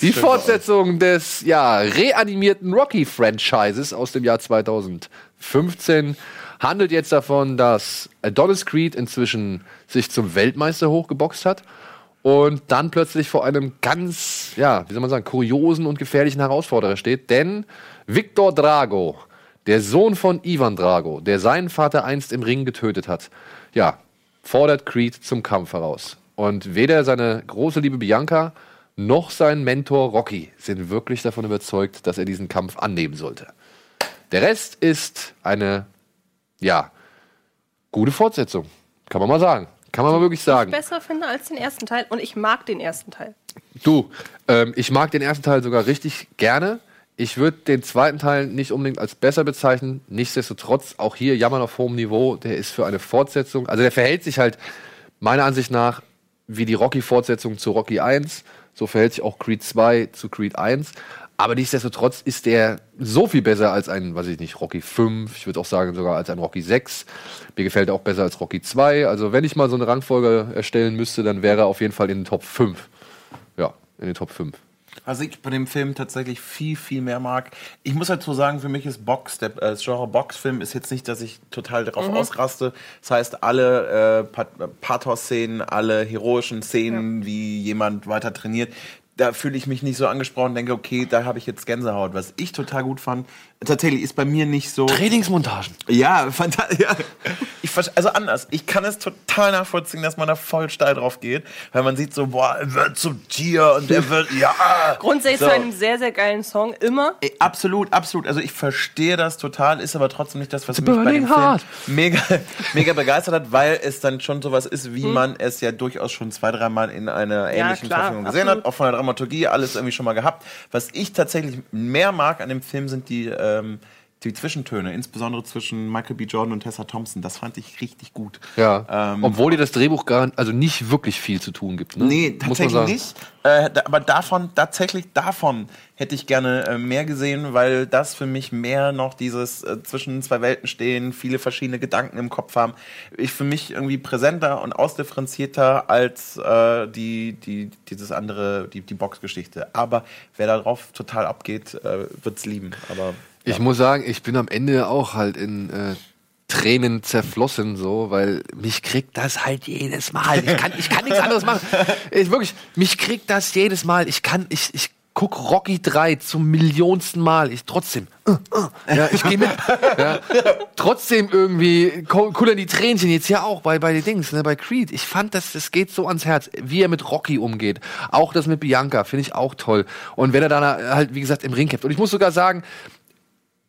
Die Fortsetzung des ja, reanimierten Rocky-Franchises aus dem Jahr 2015 handelt jetzt davon, dass Adonis Creed inzwischen sich zum Weltmeister hochgeboxt hat und dann plötzlich vor einem ganz, ja, wie soll man sagen, kuriosen und gefährlichen Herausforderer steht. Denn Victor Drago, der Sohn von Ivan Drago, der seinen Vater einst im Ring getötet hat, ja, fordert Creed zum Kampf heraus. Und weder seine große Liebe Bianca noch sein Mentor Rocky sind wirklich davon überzeugt, dass er diesen Kampf annehmen sollte. Der Rest ist eine, ja, gute Fortsetzung. Kann man mal sagen. Kann man mal wirklich sagen. Besser finde als den ersten Teil und ich mag den ersten Teil. Du, ähm, ich mag den ersten Teil sogar richtig gerne. Ich würde den zweiten Teil nicht unbedingt als besser bezeichnen. Nichtsdestotrotz, auch hier jammern auf hohem Niveau. Der ist für eine Fortsetzung, also der verhält sich halt meiner Ansicht nach wie die Rocky-Fortsetzung zu Rocky 1. So verhält sich auch Creed 2 zu Creed 1. Aber nichtsdestotrotz ist der so viel besser als ein, weiß ich nicht, Rocky 5. Ich würde auch sagen, sogar als ein Rocky 6. Mir gefällt er auch besser als Rocky 2. Also, wenn ich mal so eine Rangfolge erstellen müsste, dann wäre er auf jeden Fall in den Top 5. Ja, in den Top 5. Was ich bei dem Film tatsächlich viel, viel mehr mag. Ich muss dazu sagen, für mich ist Box, der, äh, das Genre Boxfilm ist jetzt nicht, dass ich total darauf ausraste. Das heißt, alle äh, Pat- Pathos-Szenen, alle heroischen Szenen, wie jemand weiter trainiert, da fühle ich mich nicht so angesprochen, denke, okay, da habe ich jetzt Gänsehaut. Was ich total gut fand, tatsächlich ist bei mir nicht so. Trainingsmontagen. Ja, fantastisch. Ja. Ich, also anders. Ich kann es total nachvollziehen, dass man da voll steil drauf geht, weil man sieht so, boah, er wird zum Tier und er wird, ja. Grundsätzlich So. zu einem sehr, sehr geilen Song. Immer. Ey, Absolut, absolut. Also ich verstehe das total, ist aber trotzdem nicht das, was mich bei dem Film mega, mega begeistert hat, weil es dann schon sowas ist, wie Hm. man es ja durchaus schon zwei, dreimal in einer ähnlichen klar, Verfilmung gesehen absolut. hat, auch von der Dramaturgie, alles irgendwie schon mal gehabt. Was ich tatsächlich mehr mag an dem Film sind die, ähm, die Zwischentöne, insbesondere zwischen Michael B. Jordan und Tessa Thompson. Das fand ich richtig gut. Ja. Ähm, Obwohl dir das Drehbuch gar also nicht wirklich viel zu tun gibt. Ne? Nee, tatsächlich nicht. Äh, da, aber davon, tatsächlich davon hätte ich gerne äh, mehr gesehen, weil das für mich mehr noch dieses äh, zwischen zwei Welten stehen, viele verschiedene Gedanken im Kopf haben, ich für mich irgendwie präsenter und ausdifferenzierter als äh, die, die, dieses andere, die, die Boxgeschichte. Aber wer darauf total abgeht, äh, wird's lieben. Aber Ich muss sagen, ich bin am Ende auch halt in äh, Tränen zerflossen, so, weil mich kriegt das halt jedes Mal. Ich kann, ich kann nichts anderes machen. Ich, wirklich, mich kriegt das jedes Mal. Ich kann, ich, ich guck Rocky 3 zum millionsten Mal. Ich trotzdem, äh, äh, ja, ich gehe mit. Ja, trotzdem irgendwie kullern die Tränchen jetzt ja auch bei, bei den Dings, ne, bei Creed. Ich fand das, das geht so ans Herz, wie er mit Rocky umgeht. Auch das mit Bianca finde ich auch toll. Und wenn er dann halt, wie gesagt, im Ring kämpft. Und ich muss sogar sagen,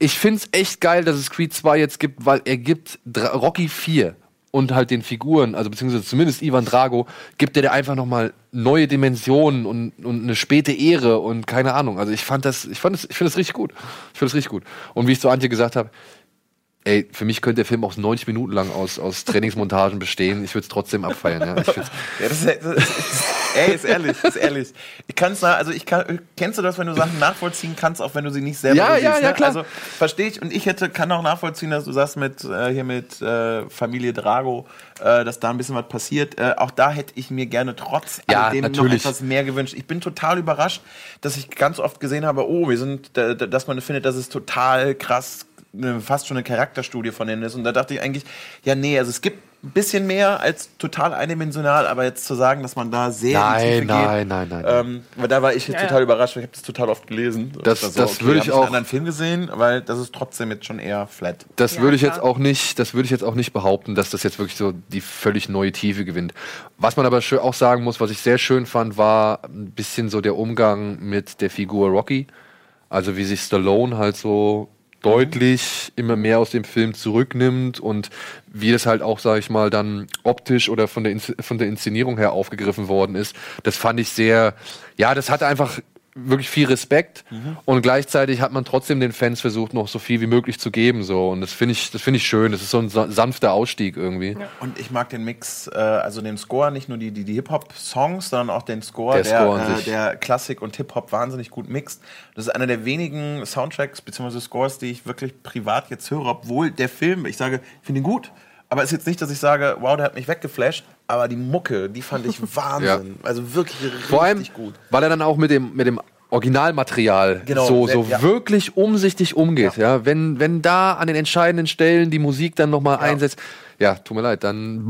ich find's echt geil, dass es Creed 2 jetzt gibt, weil er gibt Rocky 4 und halt den Figuren, also beziehungsweise zumindest Ivan Drago, gibt er dir einfach nochmal neue Dimensionen und, und eine späte Ehre und keine Ahnung. Also ich fand das, ich fand das, ich finde das richtig gut. Ich finde das richtig gut. Und wie ich zu Antje gesagt habe, ey, für mich könnte der Film auch 90 Minuten lang aus, aus Trainingsmontagen bestehen. Ich würde es trotzdem abfeiern. Ja. Ich find's, Ja, das ist, das ist, ey, ist ehrlich, ist ehrlich. Ich kann's nach, also ich kann, kennst du das, wenn du Sachen nachvollziehen kannst, auch wenn du sie nicht selber Ja, siehst, ja, ja, ne? klar. Also verstehe ich und ich hätte, kann auch nachvollziehen, dass du sagst mit äh, hier mit äh, Familie Drago, äh, dass da ein bisschen was passiert. Äh, auch da hätte ich mir gerne trotz Ja, alledem noch etwas mehr gewünscht. Ich bin total überrascht, dass ich ganz oft gesehen habe, oh, wir sind, da- da- dass man findet, dass es total krass eine, fast schon eine Charakterstudie von denen ist. Und da dachte ich eigentlich, ja, nee, also es gibt ein bisschen mehr als total eindimensional, aber jetzt zu sagen, dass man da sehr in die Nein, Tiefe nein, geht, nein, nein. Ähm, weil da war ich Ja, total ja. überrascht, weil ich habe das total oft gelesen. Das- das würde ich auch- einen anderen Film gesehen, weil das ist trotzdem jetzt schon eher flat. Das Ja, würde ich jetzt auch nicht, das würde ich jetzt auch nicht behaupten, dass das jetzt wirklich so die völlig neue Tiefe gewinnt. Was man aber auch sagen muss, was ich sehr schön fand, war ein bisschen so der Umgang mit der Figur Rocky. Also wie sich Stallone halt so deutlich immer mehr aus dem Film zurücknimmt und wie das halt auch, sage ich mal, dann optisch oder von der, von der Inszenierung her aufgegriffen worden ist. Das fand ich sehr, ja, das hatte einfach wirklich viel Respekt und gleichzeitig hat man trotzdem den Fans versucht, noch so viel wie möglich zu geben. So. Und das finde ich, das finde ich schön. Das ist so ein sa- sanfter Ausstieg irgendwie. Und ich mag den Mix, äh, also den Score, nicht nur die, die, die Hip-Hop-Songs, sondern auch den Score, Der der, Score äh, der Klassik und Hip-Hop wahnsinnig gut mixt. Das ist einer der wenigen Soundtracks bzw. Scores, die ich wirklich privat jetzt höre, obwohl der Film, ich sage, ich finde ihn gut. Aber es ist jetzt nicht, dass ich sage, wow, der hat mich weggeflasht, aber die Mucke, die fand ich Wahnsinn. Also wirklich richtig Vor allem, gut. weil er dann auch mit dem, mit dem Originalmaterial Genau, so, so ja. wirklich umsichtig umgeht. Ja. Wenn, wenn da an den entscheidenden Stellen die Musik dann nochmal einsetzt, ja, tut mir leid, dann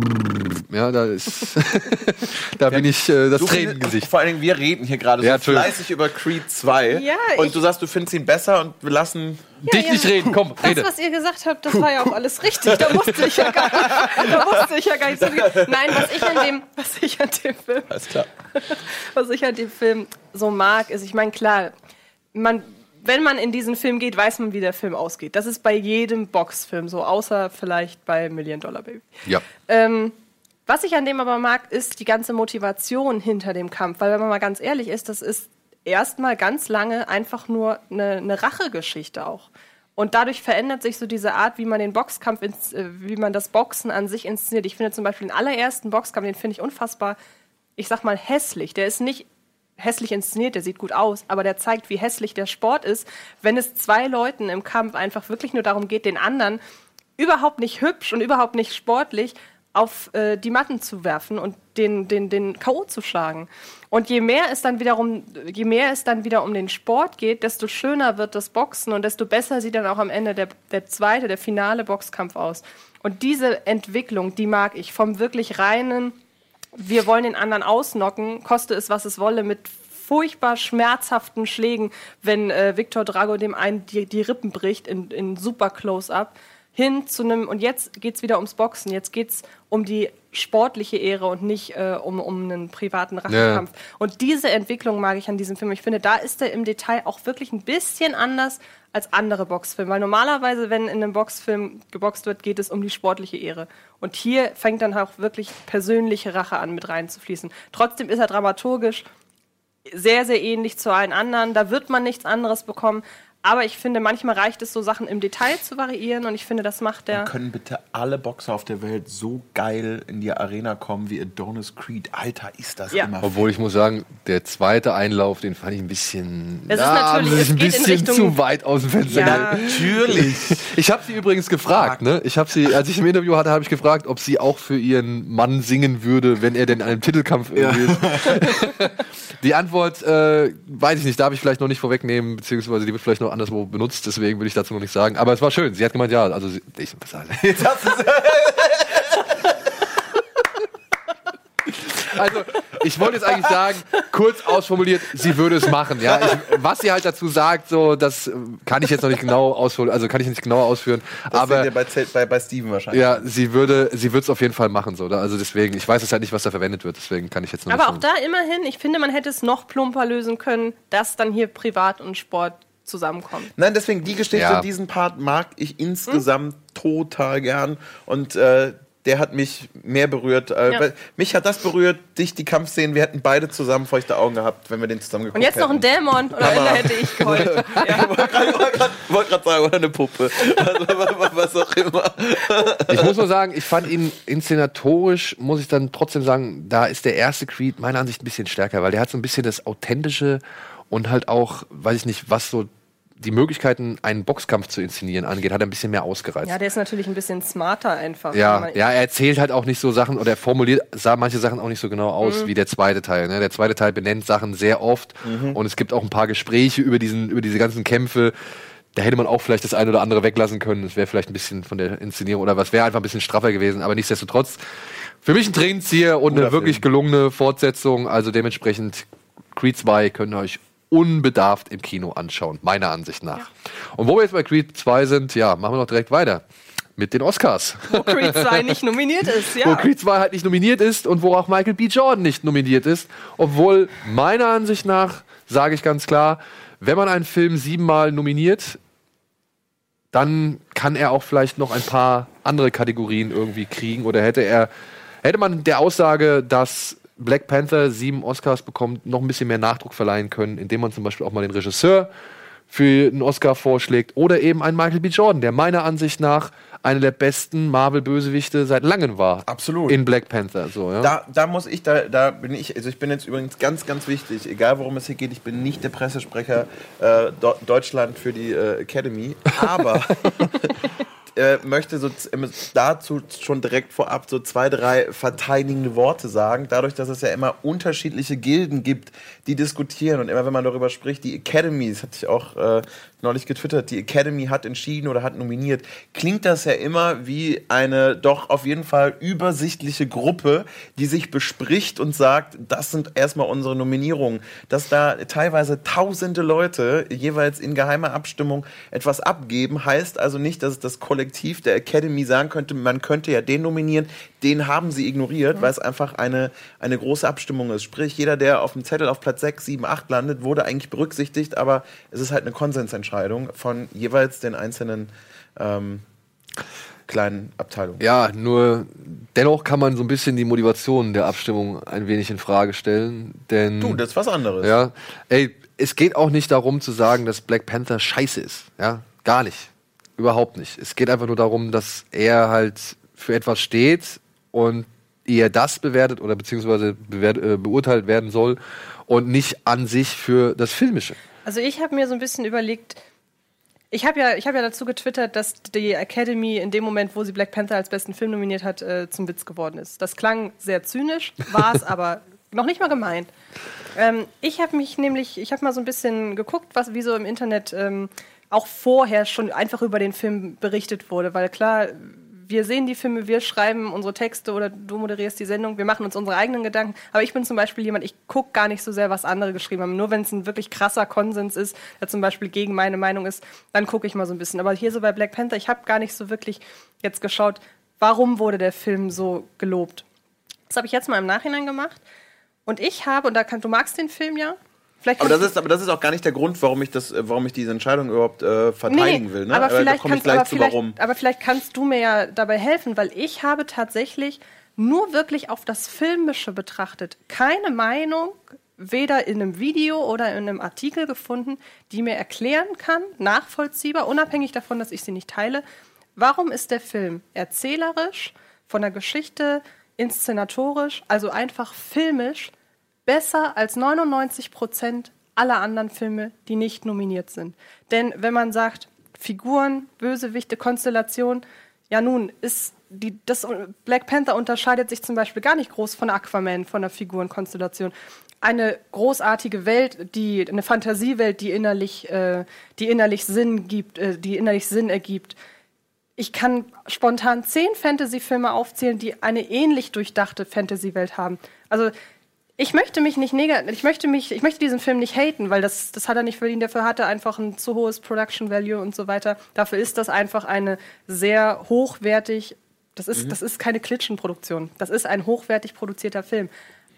ja, da ist da bin ich äh, das Tränengesicht. Vor allen Dingen, wir reden hier gerade Ja, so fleißig über Creed 2. Ja, und du sagst, du findest ihn besser und wir lassen. Dich nicht reden, komm, Das, rede. was ihr gesagt habt, das war ja auch alles richtig. Da musste ich ja gar nicht, da musste ich ja gar nicht so viel. Nein, was ich an dem, was ich an dem Film, Alles klar. was ich an dem Film so mag, ist, ich meine, klar, man, wenn man in diesen Film geht, weiß man, wie der Film ausgeht. Das ist bei jedem Boxfilm so, außer vielleicht bei Million Dollar Baby. Ja. Ähm, was ich an dem aber mag, ist die ganze Motivation hinter dem Kampf. Weil, wenn man mal ganz ehrlich ist, das ist erstmal ganz lange einfach nur eine, eine Rachegeschichte auch. Und dadurch verändert sich so diese Art, wie man den Boxkampf, ins, äh, wie man das Boxen an sich inszeniert. Ich finde zum Beispiel den allerersten Boxkampf, den finde ich unfassbar, ich sag mal, hässlich. Der ist nicht hässlich inszeniert, der sieht gut aus, aber der zeigt, wie hässlich der Sport ist, wenn es zwei Leuten im Kampf einfach wirklich nur darum geht, den anderen überhaupt nicht hübsch und überhaupt nicht sportlich auf äh, die Matten zu werfen und den, den, den K.O. zu schlagen. Und je mehr es dann wiederum, je mehr es dann wieder um den Sport geht, desto schöner wird das Boxen und desto besser sieht dann auch am Ende der, der zweite, der finale Boxkampf aus. Und diese Entwicklung, die mag ich vom wirklich reinen, wir wollen den anderen ausnocken, koste es, was es wolle, mit furchtbar schmerzhaften Schlägen, wenn äh, Victor Drago dem einen die, die Rippen bricht in, in super Close-Up, hin zu einem, und jetzt geht's wieder ums Boxen, jetzt geht's um die sportliche Ehre und nicht äh, um, um einen privaten Rachekampf. Und diese Entwicklung mag ich an diesem Film. Ich finde, da ist er im Detail auch wirklich ein bisschen anders als andere Boxfilme. Weil normalerweise, wenn in einem Boxfilm geboxt wird, geht es um die sportliche Ehre. Und hier fängt dann auch wirklich persönliche Rache an, mit reinzufließen. Trotzdem ist er dramaturgisch sehr, sehr ähnlich zu allen anderen. Da wird man nichts anderes bekommen. Aber ich finde, manchmal reicht es, so Sachen im Detail zu variieren und ich finde, das macht der. Können bitte alle Boxer auf der Welt so geil in die Arena kommen wie Adonis Creed? Alter, ist das Ja. immer Obwohl ich muss sagen, der zweite Einlauf, den fand ich ein bisschen, Es ist natürlich- ein es geht in bisschen Richtung- zu weit aus dem Fenster. Ja. Natürlich. Ich habe sie übrigens gefragt, ne? Ich habe sie, als ich im Interview hatte, habe ich gefragt, ob sie auch für ihren Mann singen würde, wenn er denn in einem Titelkampf irgendwie ist. Die Antwort äh, weiß ich nicht, darf ich vielleicht noch nicht vorwegnehmen, beziehungsweise die wird vielleicht noch anderswo benutzt, deswegen will ich dazu noch nicht sagen. Aber es war schön. Sie hat gemeint, ja, also sie, ich? Jetzt hast Also, ich wollte jetzt eigentlich sagen, kurz ausformuliert, sie würde es machen. Ja, ich, was sie halt dazu sagt, so, das kann ich jetzt noch nicht genau ausführen, also kann ich nicht genau ausführen. Das aber bei, bei, bei Steven wahrscheinlich. ja, sie würde, sie wird es auf jeden Fall machen, so. Also deswegen, ich weiß es halt nicht, was da verwendet wird. Deswegen kann ich jetzt noch Aber auch da immerhin, ich finde, man hätte es noch plumper lösen können, dass dann hier Privat und Sport zusammenkommen. Nein, deswegen die Geschichte, Ja. diesen Part mag ich insgesamt total gern. Und äh, der hat mich mehr berührt. Äh, Ja. mich hat das berührt, dich, die Kampfszenen. Wir hätten beide zusammen feuchte Augen gehabt, wenn wir den zusammen geguckt Und jetzt noch ein hätten. Dämon, oder da hätte ich geheult. Ja. Ich wollte gerade sagen, oder eine Puppe. Also, was auch immer. Ich muss nur sagen, ich fand ihn inszenatorisch, muss ich dann trotzdem sagen, da ist der erste Creed meiner Ansicht ein bisschen stärker, weil der hat so ein bisschen das Authentische und halt auch, weiß ich nicht, was so die Möglichkeiten, einen Boxkampf zu inszenieren angeht, hat er ein bisschen mehr ausgereizt. ja, der ist natürlich ein bisschen smarter einfach. Ja, ja, er erzählt halt auch nicht so Sachen oder er formuliert sah manche Sachen auch nicht so genau aus wie der zweite Teil. Ne? Der zweite Teil benennt Sachen sehr oft und es gibt auch ein paar Gespräche über diesen, über diese ganzen Kämpfe. Da hätte man auch vielleicht das eine oder andere weglassen können. Das wäre vielleicht ein bisschen von der Inszenierung oder was wäre einfach ein bisschen straffer gewesen. Aber nichtsdestotrotz für mich ein Tränenzieher und Guter eine wirklich Film. gelungene Fortsetzung. Also dementsprechend Creed 2 könnt ihr euch unbedarft im Kino anschauen, meiner Ansicht nach. Und wo wir jetzt bei Creed 2 sind, ja, machen wir noch direkt weiter mit den Oscars. Wo Creed 2 nicht nominiert ist, Wo ja. Creed 2 halt nicht nominiert ist und wo auch Michael B. Jordan nicht nominiert ist. Obwohl, meiner Ansicht nach, sage ich ganz klar, wenn man einen Film siebenmal nominiert, dann kann er auch vielleicht noch ein paar andere Kategorien irgendwie kriegen. Oder hätte er, hätte man der Aussage, dass Black Panther sieben Oscars bekommt, noch ein bisschen mehr Nachdruck verleihen können, indem man zum Beispiel auch mal den Regisseur für einen Oscar vorschlägt oder eben einen Michael B. Jordan, der meiner Ansicht nach einer der besten Marvel-Bösewichte seit langem war. Absolut. In Black Panther, so, ja. Da, da muss ich, da, da bin ich, also ich bin jetzt übrigens ganz, ganz wichtig, egal worum es hier geht, ich bin nicht der Pressesprecher äh, Do Deutschland für die äh, Academy, aber äh, möchte so ähm, dazu schon direkt vorab so zwei, drei verteidigende Worte sagen, dadurch, dass es ja immer unterschiedliche Gilden gibt, die diskutieren und immer wenn man darüber spricht, die Academy, das hatte ich auch äh, neulich getwittert, die Academy hat entschieden oder hat nominiert, klingt das ja immer wie eine doch auf jeden Fall übersichtliche Gruppe, die sich bespricht und sagt, das sind erstmal unsere Nominierungen. Dass da teilweise tausende Leute jeweils in geheimer Abstimmung etwas abgeben, heißt also nicht, dass das Kollektiv der Academy sagen könnte, man könnte ja den nominieren, den haben sie ignoriert, weil es einfach eine, eine große Abstimmung ist. Sprich, jeder, der auf dem Zettel auf Platz 6, 7, 8 landet, wurde eigentlich berücksichtigt, aber es ist halt eine Konsensentscheidung von jeweils den einzelnen ähm, kleinen Abteilungen. Ja, nur dennoch kann man so ein bisschen die Motivation der Abstimmung ein wenig in Frage stellen, denn Du, das ist was anderes. ja, ey, es geht auch nicht darum zu sagen, dass Black Panther scheiße ist, ja, gar nicht, überhaupt nicht. Es geht einfach nur darum, dass er halt für etwas steht und eher das bewertet oder beziehungsweise bewert, äh, beurteilt werden soll und nicht an sich für das Filmische. Also ich habe mir so ein bisschen überlegt, ich habe ja, ich hab ja dazu getwittert, dass die Academy in dem Moment, wo sie Black Panther als besten Film nominiert hat, äh, zum Witz geworden ist. Das klang sehr zynisch, war es aber noch nicht mal gemeint. Ähm, ich habe mich nämlich, ich habe mal so ein bisschen geguckt, was wie so im Internet ähm, auch vorher schon einfach über den Film berichtet wurde, weil klar, wir sehen die Filme, wir schreiben unsere Texte oder du moderierst die Sendung, wir machen uns unsere eigenen Gedanken. Aber ich bin zum Beispiel jemand, ich gucke gar nicht so sehr, was andere geschrieben haben. Nur wenn es ein wirklich krasser Konsens ist, der zum Beispiel gegen meine Meinung ist, dann gucke ich mal so ein bisschen. Aber hier so bei Black Panther, ich habe gar nicht so wirklich jetzt geschaut, warum wurde der Film so gelobt. Das habe ich jetzt mal im Nachhinein gemacht. Und ich habe, und da kann, du magst den Film ja. Vielleicht Aber das, ist, aber das ist auch gar nicht der Grund, warum ich, das, äh, warum ich diese Entscheidung überhaupt äh, verteidigen will. Ne? Aber da vielleicht, komme ich kannst, gleich zu, warum. aber vielleicht kannst du mir ja dabei helfen, weil ich habe tatsächlich nur wirklich auf das Filmische betrachtet. Keine Meinung, weder in einem Video oder in einem Artikel gefunden, die mir erklären kann, nachvollziehbar, unabhängig davon, dass ich sie nicht teile, warum ist der Film erzählerisch, von der Geschichte, inszenatorisch, also einfach filmisch, besser als 99 Prozent aller anderen Filme, die nicht nominiert sind. Denn wenn man sagt, Figuren, Bösewichte, Konstellation, ja nun, ist die, das Black Panther unterscheidet sich zum Beispiel gar nicht groß von Aquaman, von der Figurenkonstellation. Eine großartige Welt, die eine Fantasiewelt, die innerlich, äh, die innerlich Sinn gibt, äh, die innerlich Sinn ergibt. Ich kann spontan zehn Fantasy-Filme aufzählen, die eine ähnlich durchdachte Fantasy-Welt haben. Also ich möchte mich nicht negativ, ich möchte mich, ich möchte diesen Film nicht haten, weil das, das hat er nicht verdient. Dafür hat er einfach ein zu hohes Production Value und so weiter. Dafür ist das einfach eine sehr hochwertig, das ist, das ist keine Klitschenproduktion. Das ist ein hochwertig produzierter Film.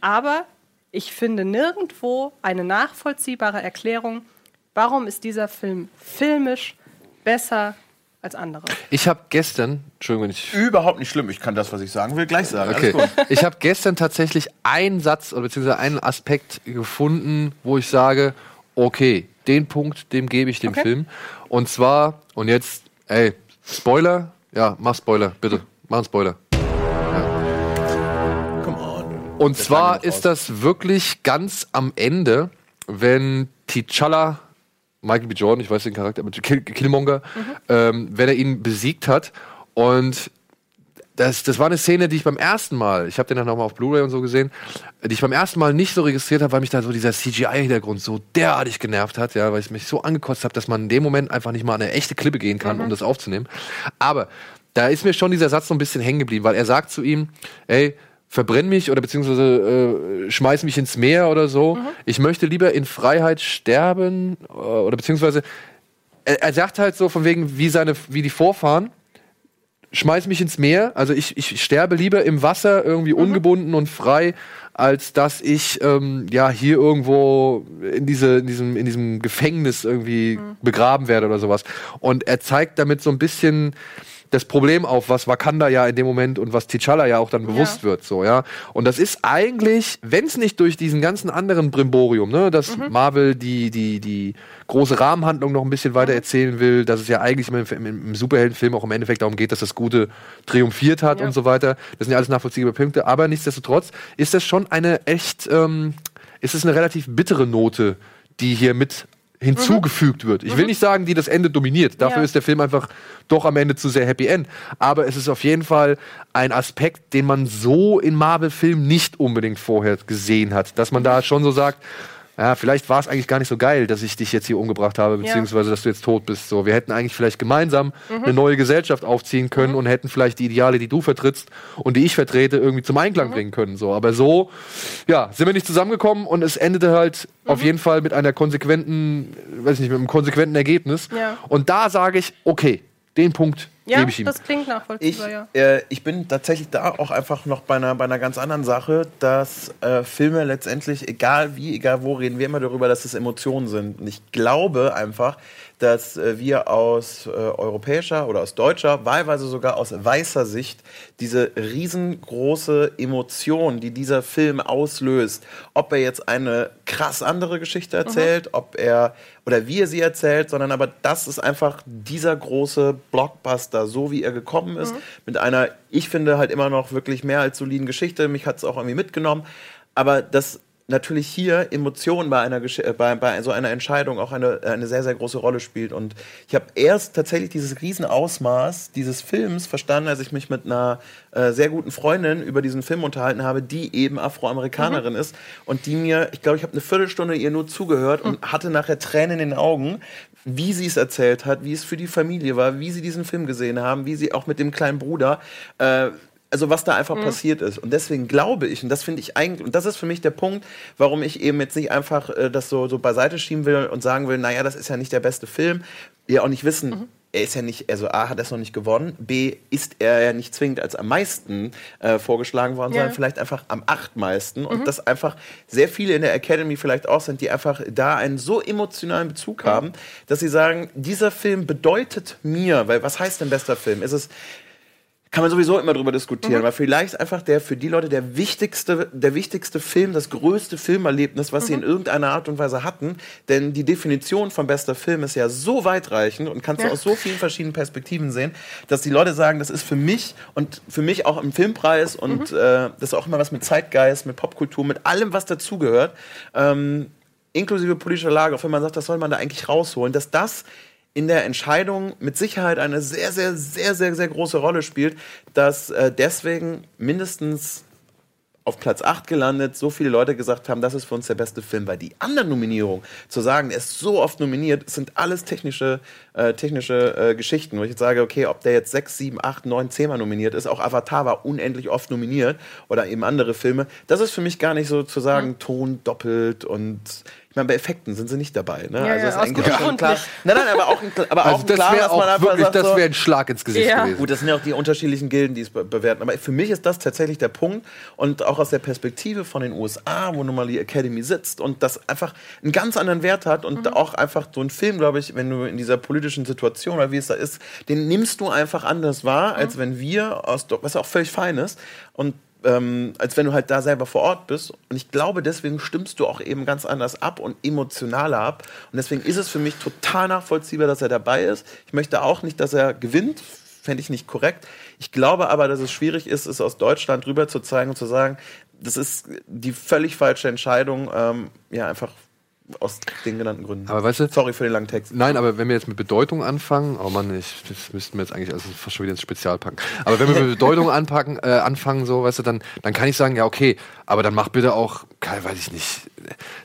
Aber ich finde nirgendwo eine nachvollziehbare Erklärung, warum ist dieser Film filmisch besser als andere. Ich habe gestern, Entschuldigung, wenn ich Überhaupt nicht schlimm. Ich kann das, was ich sagen will, gleich sagen. Okay. Ich habe gestern tatsächlich einen Satz oder beziehungsweise einen Aspekt gefunden, wo ich sage, okay, den Punkt, dem gebe ich dem Okay. Film. Und zwar, und jetzt, ey, Spoiler? Ja, mach Spoiler, bitte. Mach einen Spoiler. Come on. Und zwar ist das wirklich ganz am Ende, wenn T'Challa, Michael B. Jordan, ich weiß den Charakter, aber Kill, Killmonger, ähm, wenn er ihn besiegt hat und das, das war eine Szene, die ich beim ersten Mal, ich habe den dann nochmal auf Blu-ray und so gesehen, die ich beim ersten Mal nicht so registriert habe, weil mich da so dieser CGI-Hintergrund so derartig genervt hat, ja, weil ich mich so angekotzt habe, dass man in dem Moment einfach nicht mal an eine echte Klippe gehen kann, um das aufzunehmen. Aber da ist mir schon dieser Satz so ein bisschen hängen geblieben, weil er sagt zu ihm, ey, verbrenn mich oder beziehungsweise äh, schmeiß mich ins Meer oder so. Ich möchte lieber in Freiheit sterben äh, oder beziehungsweise er, er sagt halt so von wegen wie seine wie die Vorfahren schmeiß mich ins Meer. Also ich, ich sterbe lieber im Wasser, irgendwie ungebunden und frei, als dass ich ähm, ja hier irgendwo in, diese, in, diesem, in diesem Gefängnis irgendwie begraben werde oder sowas. Und er zeigt damit so ein bisschen das Problem auf, was Wakanda ja in dem Moment und was T'Challa ja auch dann bewusst wird, so, ja. Und das ist eigentlich, wenn es nicht durch diesen ganzen anderen Brimborium, ne, dass Marvel die, die, die große Rahmenhandlung noch ein bisschen weiter erzählen will, dass es ja eigentlich im, im, im Superheldenfilm auch im Endeffekt darum geht, dass das Gute triumphiert hat Ja. und so weiter. Das sind ja alles nachvollziehbare Punkte, aber nichtsdestotrotz ist das schon eine echt, ähm, ist es eine relativ bittere Note, die hier mit hinzugefügt wird. Ich will nicht sagen, die das Ende dominiert. Dafür Ja. ist der Film einfach doch am Ende zu sehr Happy End. Aber es ist auf jeden Fall ein Aspekt, den man so in Marvel-Filmen nicht unbedingt vorher gesehen hat. Dass man da schon so sagt, ja, vielleicht war es eigentlich gar nicht so geil, dass ich dich jetzt hier umgebracht habe, beziehungsweise dass du jetzt tot bist. So, wir hätten eigentlich vielleicht gemeinsam eine neue Gesellschaft aufziehen können und hätten vielleicht die Ideale, die du vertrittst und die ich vertrete, irgendwie zum Einklang bringen können. So, aber so, ja, sind wir nicht zusammengekommen und es endete halt auf jeden Fall mit einer konsequenten, weiß ich nicht, mit einem konsequenten Ergebnis. Ja. Und da sage ich, okay, den Punkt Ja, gebe ich ihm. das klingt Ich, nachvollziehbar, ja. äh, ich bin tatsächlich da auch einfach noch bei einer, bei einer ganz anderen Sache, dass äh, Filme letztendlich, egal wie, egal wo, reden wir immer darüber, dass es Emotionen sind. Und ich glaube einfach, dass äh, wir aus äh, europäischer oder aus deutscher, wahlweise sogar aus weißer Sicht, diese riesengroße Emotion, die dieser Film auslöst, ob er jetzt eine krass andere Geschichte erzählt, ob er oder wie er sie erzählt, sondern aber das ist einfach dieser große Blockbuster, so wie er gekommen ist, mit einer, ich finde halt immer noch wirklich mehr als soliden Geschichte. Mich hat es auch irgendwie mitgenommen, aber das natürlich hier Emotionen bei einer, Gesch- äh, bei, bei so einer Entscheidung auch eine, eine sehr, sehr große Rolle spielt. Und ich habe erst tatsächlich dieses Riesenausmaß dieses Films verstanden, als ich mich mit einer äh, sehr guten Freundin über diesen Film unterhalten habe, die eben Afroamerikanerin ist und die mir, ich glaube, ich habe eine Viertelstunde ihr nur zugehört und hatte nachher Tränen in den Augen, wie sie es erzählt hat, wie es für die Familie war, wie sie diesen Film gesehen haben, wie sie auch mit dem kleinen Bruder äh, also was da einfach passiert ist. Und deswegen glaube ich, und das finde ich eigentlich, und das ist für mich der Punkt, warum ich eben jetzt nicht einfach äh, das so, so beiseite schieben will und sagen will, naja, das ist ja nicht der beste Film. Wir auch nicht wissen, er ist ja nicht, also A hat er es noch nicht gewonnen, B ist er ja nicht zwingend als am meisten äh, vorgeschlagen worden, Ja. sondern vielleicht einfach am achtmeisten. Und dass einfach sehr viele in der Academy vielleicht auch sind, die einfach da einen so emotionalen Bezug haben, dass sie sagen, dieser Film bedeutet mir, weil was heißt denn bester Film? Ist es kann man sowieso immer drüber diskutieren, weil vielleicht einfach der für die Leute der wichtigste, der wichtigste Film, das größte Filmerlebnis, was sie in irgendeiner Art und Weise hatten. Denn die Definition von bester Film ist ja so weitreichend und kannst du aus so vielen verschiedenen Perspektiven sehen, dass die Leute sagen, das ist für mich und für mich auch im Filmpreis und äh, das ist auch immer was mit Zeitgeist, mit Popkultur, mit allem, was dazugehört. Ähm, inklusive politischer Lage, auch wenn man sagt, das soll man da eigentlich rausholen, dass das in der Entscheidung mit Sicherheit eine sehr, sehr, sehr, sehr, sehr große Rolle spielt, dass äh, deswegen mindestens auf Platz 8 gelandet, so viele Leute gesagt haben, das ist für uns der beste Film, weil die anderen Nominierungen, zu sagen, er ist so oft nominiert, sind alles technische, äh, technische äh, Geschichten, wo ich jetzt sage, okay, ob der jetzt 6, 7, 8, 9, 10 Mal nominiert ist, auch Avatar war unendlich oft nominiert oder eben andere Filme, das ist für mich gar nicht so zu sagen, Ton doppelt und ich meine, bei Effekten sind sie nicht dabei. Ne? Ja, also ja, ist aus eigentlich gutem auch schon Grund klar. Nein, nein, aber auch ein, aber Also auch das klar, wäre dass man auch einfach wirklich, sagt, das wäre ein Schlag ins Gesicht Ja. gewesen. Gut, das sind ja auch die unterschiedlichen Gilden, die es be bewerten. Aber für mich ist das tatsächlich der Punkt. Und auch aus der Perspektive von den USA, wo nun mal die Academy sitzt und das einfach einen ganz anderen Wert hat und Mhm. auch einfach so ein Film, glaube ich, wenn du in dieser politischen Situation oder wie es da ist, den nimmst du einfach anders wahr, Mhm. als wenn wir aus, was auch völlig fein ist. Und ähm, als wenn du halt da selber vor Ort bist. Und ich glaube, deswegen stimmst du auch eben ganz anders ab und emotionaler ab. Und deswegen ist es für mich total nachvollziehbar, dass er dabei ist. Ich möchte auch nicht, dass er gewinnt. Fände ich nicht korrekt. Ich glaube aber, dass es schwierig ist, es aus Deutschland rüber zu zeigen und zu sagen, das ist die völlig falsche Entscheidung. Ähm, ja, einfach aus den genannten Gründen. Aber weißt du- Sorry für den langen Text. Nein, aber wenn wir jetzt mit Bedeutung anfangen, oh Mann, ich, das müssten wir jetzt eigentlich also fast schon wieder ins Spezial packen. Aber wenn wir mit Bedeutung anpacken, äh, anfangen, so, weißt du, dann, dann kann ich sagen, ja, okay, aber dann mach bitte auch, weiß ich nicht,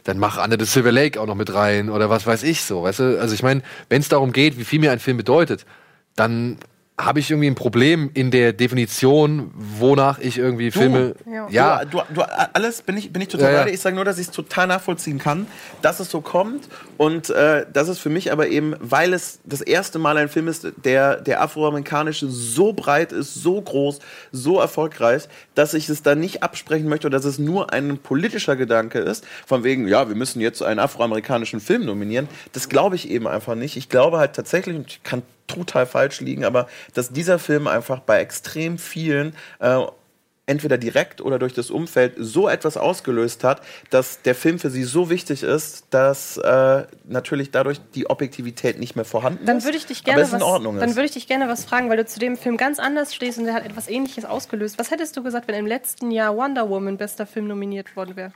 dann mach Anne the Silver Lake auch noch mit rein oder was weiß ich so, weißt du? Also ich meine, wenn es darum geht, wie viel mir ein Film bedeutet, dann habe ich irgendwie ein Problem in der Definition, wonach ich irgendwie Filme. Ja. ja Du, du, du, alles bin ich, bin ich total Ja, ja. Ich sage nur, dass ich es total nachvollziehen kann, dass es so kommt. Und äh, das ist für mich aber eben, weil es das erste Mal ein Film ist, der, der afroamerikanische so breit ist, so groß, so erfolgreich, dass ich es dann nicht absprechen möchte, dass es nur ein politischer Gedanke ist, von wegen, ja, wir müssen jetzt einen afroamerikanischen Film nominieren. Das glaube ich eben einfach nicht. Ich glaube halt tatsächlich, und ich kann total falsch liegen, aber dass dieser Film einfach bei extrem vielen äh, entweder direkt oder durch das Umfeld so etwas ausgelöst hat, dass der Film für sie so wichtig ist, dass äh, natürlich dadurch die Objektivität nicht mehr vorhanden Dann ist. würde ich dich gerne in was, dann ist. würde ich dich gerne was fragen, weil du zu dem Film ganz anders stehst und der hat etwas Ähnliches ausgelöst. Was hättest du gesagt, wenn im letzten Jahr Wonder Woman bester Film nominiert worden wäre?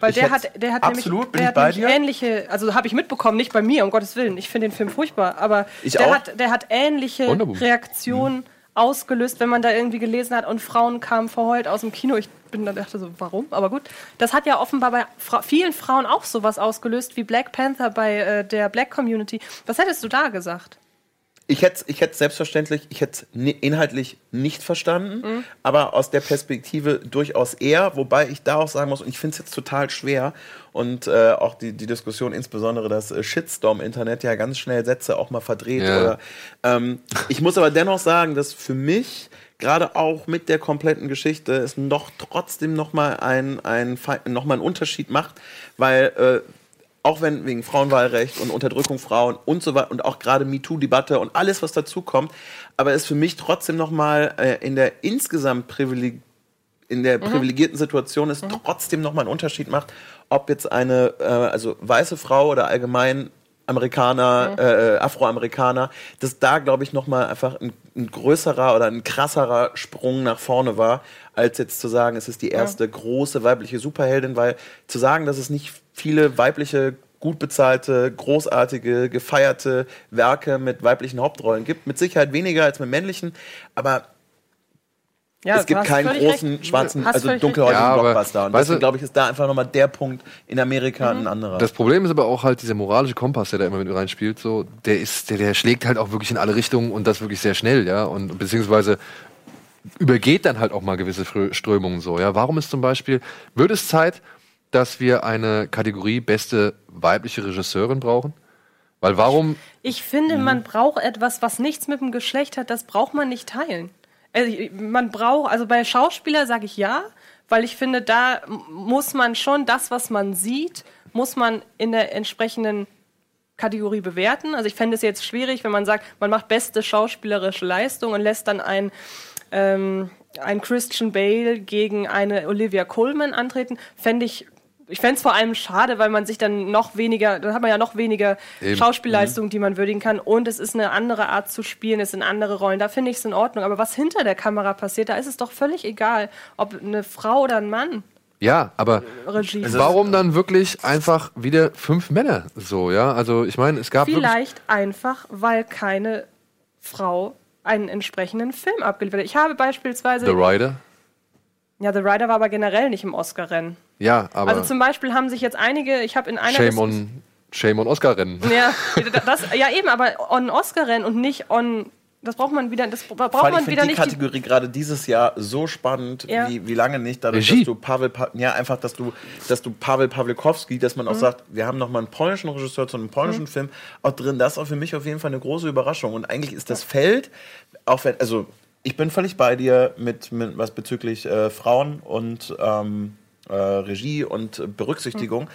Weil Ich der hat, der hat absolut, nämlich, der hat nämlich ähnliche, also habe ich mitbekommen, nicht bei mir, um Gottes Willen. Ich finde den Film furchtbar, aber Ich der auch. hat, der hat ähnliche Wonder Woman. Reaktionen ausgelöst, wenn man da irgendwie gelesen hat und Frauen kamen verheult aus dem Kino. Ich bin dann dachte so, warum? Aber gut, das hat ja offenbar bei Fra vielen Frauen auch sowas ausgelöst wie Black Panther bei äh, der Black Community. Was hättest du da gesagt? Ich hätte ich hätte selbstverständlich, ich hätte inhaltlich nicht verstanden, Mhm. aber aus der Perspektive durchaus eher, wobei ich da auch sagen muss, und ich finde es jetzt total schwer und äh, auch die, die Diskussion, insbesondere das äh, Shitstorm-Internet, ja ganz schnell Sätze auch mal verdreht. Ja. Oder, ähm, ich muss aber dennoch sagen, dass für mich gerade auch mit der kompletten Geschichte es noch trotzdem noch mal ein, ein, noch mal einen Unterschied macht, weil äh, auch wenn wegen Frauenwahlrecht und Unterdrückung Frauen und so weiter und auch gerade MeToo-Debatte und alles, was dazu kommt, aber es für mich trotzdem nochmal äh, in der insgesamt privileg in der privilegierten Situation es trotzdem nochmal einen Unterschied macht, ob jetzt eine äh, also weiße Frau oder allgemein Amerikaner, äh, Afroamerikaner, dass da, glaube ich, nochmal einfach ein, ein größerer oder ein krasserer Sprung nach vorne war, als jetzt zu sagen, es ist die erste große weibliche Superheldin, weil zu sagen, dass es nicht viele weibliche gut bezahlte, großartige, gefeierte Werke mit weiblichen Hauptrollen gibt. Mit Sicherheit weniger als mit männlichen, aber Ja, es gibt keinen großen, recht. schwarzen, Hast also dunkelhäutigen. Ja, Blockbuster. Und weißt deswegen du- glaube ich, ist da einfach nochmal der Punkt in Amerika ein anderer. Das Problem ist aber auch halt dieser moralische Kompass, der da immer mit reinspielt, so, der ist, der, der schlägt halt auch wirklich in alle Richtungen und das wirklich sehr schnell, ja, und beziehungsweise übergeht dann halt auch mal gewisse Strömungen so, ja. Warum ist zum Beispiel, wird es Zeit, dass wir eine Kategorie beste weibliche Regisseurin brauchen? Weil warum, Ich finde, Mhm. man braucht etwas, was nichts mit dem Geschlecht hat, das braucht man nicht teilen. Also, man braucht, also bei Schauspieler sage ich ja, weil ich finde, da muss man schon das, was man sieht, muss man in der entsprechenden Kategorie bewerten. Also ich fände es jetzt schwierig, wenn man sagt, man macht beste schauspielerische Leistung und lässt dann ein, ähm, ein Christian Bale gegen eine Olivia Colman antreten. Fände ich ich fände es vor allem schade, weil man sich dann noch weniger, dann hat man ja noch weniger Eben. Schauspielleistungen, die man würdigen kann. Und es ist eine andere Art zu spielen, es sind andere Rollen. Da finde ich es in Ordnung. Aber was hinter der Kamera passiert, da ist es doch völlig egal, ob eine Frau oder ein Mann Ja, aber Regie warum dann wirklich einfach wieder fünf Männer so, ja? Also ich meine, es gab Vielleicht einfach, weil keine Frau einen entsprechenden Film abgeliefert hat. Ich habe beispielsweise. The Rider. Ja, The Rider war aber generell nicht im Oscar-Rennen. Ja, aber Also zum Beispiel haben sich jetzt einige, ich habe in einer. Shame on, Shame on Oscar-Rennen. Ja, das, ja, eben, aber on Oscar-Rennen und nicht on. Das braucht man wieder, das braucht Vor allem, man ich wieder finde die nicht. Die, Kategorie gerade dieses Jahr so spannend, Ja. wie, wie lange nicht, dadurch, Regie. dass du Pavel, Pa- ja, einfach, dass du, dass du Pavel Pawlikowski, dass man Mhm. auch sagt, wir haben nochmal einen polnischen Regisseur zu einem polnischen Film auch drin. Das ist auch für mich auf jeden Fall eine große Überraschung. Und eigentlich ist das Feld, auch wenn, also, ich bin völlig bei dir mit, mit was bezüglich äh, Frauen und ähm, äh, Regie und Berücksichtigung. Mhm.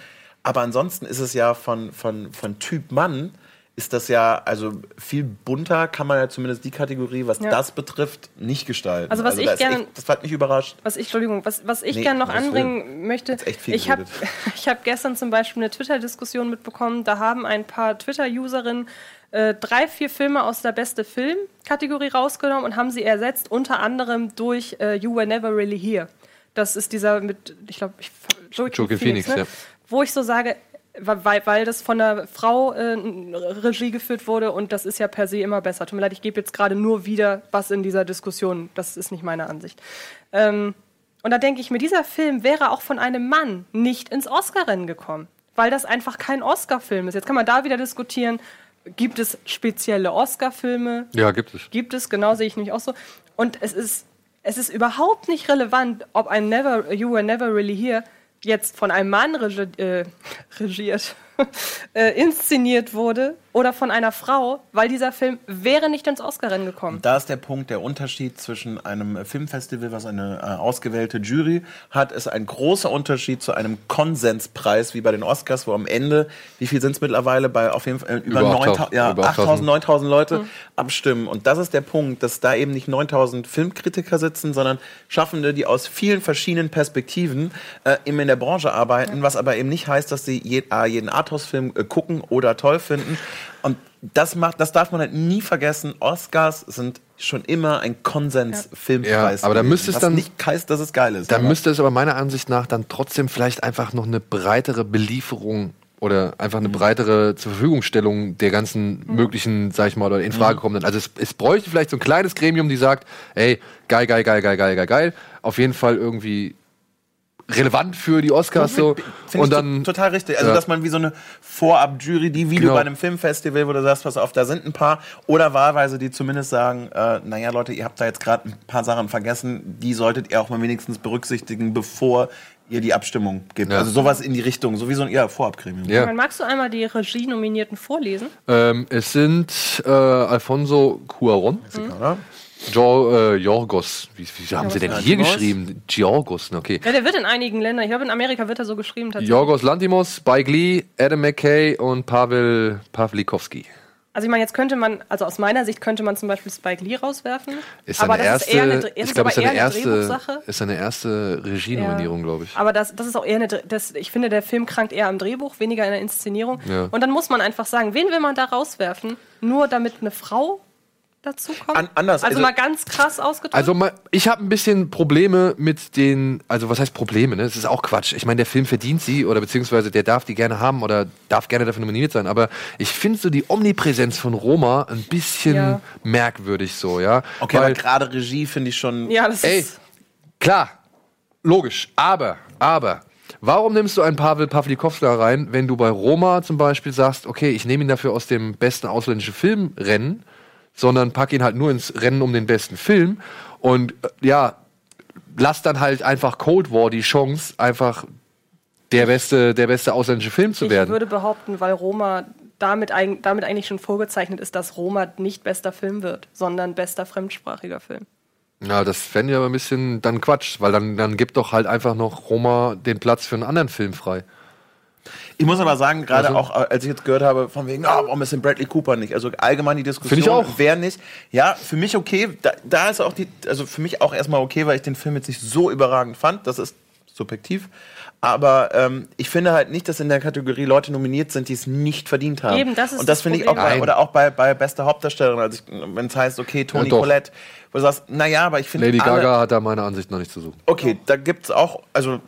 Aber ansonsten ist es ja von, von, von Typ Mann, ist das ja, also viel bunter kann man ja zumindest die Kategorie, was Ja. das betrifft, nicht gestalten. Also was ich da ist gerne- das hat mich überrascht. was ich, Entschuldigung, was, was ich Nee, gerne noch anbringen möchte, echt viel ich habe ich hab gestern zum Beispiel eine Twitter-Diskussion mitbekommen, da haben ein paar Twitter-Userinnen äh, drei, vier Filme aus der beste Film-Kategorie rausgenommen und haben sie ersetzt, unter anderem durch äh, You Were Never Really Here. Das ist dieser mit, ich glaube, ich, Joaquin Phoenix, Phoenix, ne? ja. wo ich so sage, weil, weil das von einer Frau äh, Regie geführt wurde und das ist ja per se immer besser. Tut mir leid, ich gebe jetzt gerade nur wieder was in dieser Diskussion. Das ist nicht meine Ansicht. Ähm, und da denke ich mir, dieser Film wäre auch von einem Mann nicht ins Oscar-Rennen gekommen, weil das einfach kein Oscar-Film ist. Jetzt kann man da wieder diskutieren, gibt es spezielle Oscar-Filme? Ja, gibt es. Gibt es, genau sehe ich nämlich auch so. Und es ist, es ist überhaupt nicht relevant, ob ein Never, You Were Never Really Here jetzt von einem Mann regi äh, regiert, äh, inszeniert wurde oder von einer Frau, weil dieser Film wäre nicht ins Oscar-Rennen gekommen. Da ist der Punkt, der Unterschied zwischen einem Filmfestival, was eine äh, ausgewählte Jury hat, ist ein großer Unterschied zu einem Konsenspreis wie bei den Oscars, wo am Ende, wie viel sind es mittlerweile, bei auf jeden Fall äh, über, Über 9000 8000, ja, über 8000, 8000. 9000 Leute Mhm. abstimmen. Und das ist der Punkt, dass da eben nicht 9000 Filmkritiker sitzen, sondern Schaffende, die aus vielen verschiedenen Perspektiven äh, eben in der Branche arbeiten, was aber eben nicht heißt, dass sie je, äh, jeden Arthouse-Film äh, gucken oder toll finden. Und das macht, das darf man halt nie vergessen. Oscars sind schon immer ein Konsens-Filmpreis. Ja, aber da müsste es dann- nicht heißt, dass es geil ist. Da müsste es aber meiner Ansicht nach dann trotzdem vielleicht einfach noch eine breitere Belieferung oder einfach Mhm. eine breitere zur Verfügungstellung der ganzen möglichen, sag ich mal, oder in Mhm. Frage kommenden. Also es, es bräuchte vielleicht so ein kleines Gremium, die sagt, ey, geil, geil, geil, geil, geil, geil, geil. Auf jeden Fall irgendwie relevant für die Oscars so. Finde Und ich dann to- total richtig. Also, ja. dass man wie so eine Vorab-Jury, die wie Genau. du bei einem Filmfestival, wo du sagst, pass auf, da sind ein paar, oder wahlweise, die zumindest sagen, äh, naja, Leute, ihr habt da jetzt gerade ein paar Sachen vergessen, die solltet ihr auch mal wenigstens berücksichtigen, bevor ihr die Abstimmung gebt. Ja. Also sowas in die Richtung, sowieso ein ja, Vorabgremium. Ja. Magst du einmal die Regie-Nominierten vorlesen? ähm, es sind äh, Alfonso Cuaron, Oder? Jo, äh, Jorgos, wie, wie haben sie denn hier Jorgos? geschrieben? Georgos, okay. Ja, der wird in einigen Ländern, ich glaube in Amerika wird er so geschrieben tatsächlich. Jorgos Lantimos, Spike Lee, Adam McKay und Pavel Pawlikowski. Also ich meine, jetzt könnte man, also aus meiner Sicht könnte man zum Beispiel Spike Lee rauswerfen. Ist aber seine das erste, ist eher eine, ich glaube, ist eine erste, Drehbuchsache. ist seine erste Regie-Nominierung, Ja. glaube ich. Aber das, das ist auch eher eine, das, ich finde, der Film krankt eher am Drehbuch, weniger in der Inszenierung. Ja. Und dann muss man einfach sagen, wen will man da rauswerfen? Nur damit eine Frau dazu kommt? An- anders, Also, also- mal ganz krass ausgedrückt. Also mal, ich habe ein bisschen Probleme mit den, also was heißt Probleme, ne? Das ist auch Quatsch. Ich meine, der Film verdient sie oder beziehungsweise der darf die gerne haben oder darf gerne dafür nominiert sein, aber ich finde so die Omnipräsenz von Roma ein bisschen Ja. merkwürdig so, ja. Okay, Weil, aber gerade Regie finde ich schon. ja, das ey, ist. klar, logisch, aber, aber, warum nimmst du einen Pavel Pawlikowski da rein, wenn du bei Roma zum Beispiel sagst, okay, ich nehme ihn dafür aus dem besten ausländischen Filmrennen, sondern pack ihn halt nur ins Rennen um den besten Film und äh, ja, lass dann halt einfach Cold War die Chance, einfach der beste, der beste ausländische Film zu Ich werden. würde behaupten, weil Roma damit, damit eigentlich schon vorgezeichnet ist, dass Roma nicht bester Film wird, sondern bester fremdsprachiger Film. Ja, das fände ich aber ein bisschen dann Quatsch, weil dann, dann gibt doch halt einfach noch Roma den Platz für einen anderen Film frei. Ich muss aber sagen, gerade Also- auch, äh, als ich jetzt gehört habe, von wegen, ah, warum ist denn Bradley Cooper nicht? Also allgemein die Diskussion, ich auch. wer nicht. Ja, für mich okay. Da, da ist auch die, also für mich auch erstmal okay, weil ich den Film jetzt nicht so überragend fand. Das ist subjektiv. Aber ähm, ich finde halt nicht, dass in der Kategorie Leute nominiert sind, die es nicht verdient haben. Eben, das ist Und das das finde ich auch bei, oder auch bei, bei bester Hauptdarstellerin, also wenn es heißt, okay, Toni Ja. Collette, wo du sagst, naja, aber ich finde Lady alle, Gaga hat da meiner Ansicht noch nicht zu suchen. Okay, da gibt's auch, also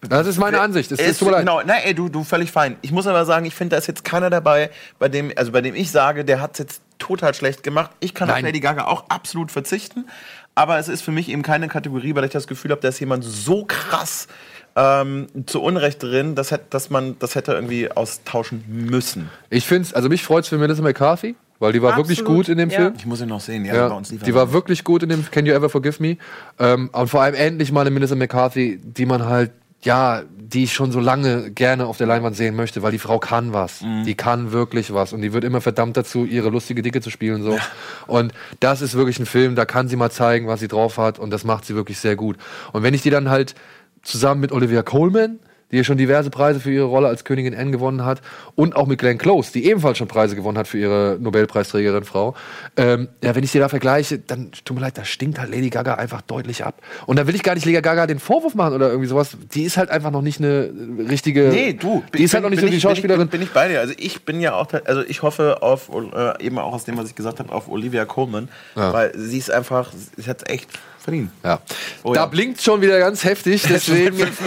Das ist meine Ansicht. Es, es ist, tut mir leid. genau, nein, ey, du, du völlig fein. Ich muss aber sagen, ich finde, da ist jetzt keiner dabei, bei dem, also bei dem ich sage, der hat jetzt total schlecht gemacht. Ich kann auf Nein. Lady Gaga auch absolut verzichten, aber es ist für mich eben keine Kategorie, weil ich das Gefühl habe, da ist jemand so krass ähm, zu Unrecht drin, dass, dass man das hätte irgendwie austauschen müssen. Ich finde also mich freut es für Melissa McCarthy, weil die war wirklich Absolut, gut in dem ja. Film. Ich muss ihn noch sehen, ja, Ja, bei uns lief er die war wirklich gut in dem Can You Ever Forgive Me? Ähm, und vor allem endlich mal eine Melissa McCarthy, die man halt, ja, die ich schon so lange gerne auf der Leinwand sehen möchte, weil die Frau kann was. Mhm. Die kann wirklich was. Und die wird immer verdammt dazu, ihre lustige Dicke zu spielen. so. Und das ist wirklich ein Film, da kann sie mal zeigen, was sie drauf hat. Und das macht sie wirklich sehr gut. Und wenn ich die dann halt zusammen mit Olivia Colman, die ja schon diverse Preise für ihre Rolle als Königin Anne gewonnen hat, und auch mit Glenn Close, die ebenfalls schon Preise gewonnen hat für ihre Nobelpreisträgerin Frau. Ähm, ja, wenn ich die da vergleiche, dann tut mir leid, da stinkt halt Lady Gaga einfach deutlich ab. Und da will ich gar nicht Lady Gaga den Vorwurf machen oder irgendwie sowas. Die ist halt einfach noch nicht eine richtige. Nee, du. Die ist halt noch nicht so die ich- bin ich- Schauspielerin. Bin, bin ich bei dir. Also ich bin ja auch, also ich hoffe auf, äh, eben auch aus dem, was ich gesagt habe, auf Olivia Colman, Ja. weil sie ist einfach, sie hat echt verdient. Ja. Oh da ja. blinkt schon wieder ganz heftig, deswegen müssen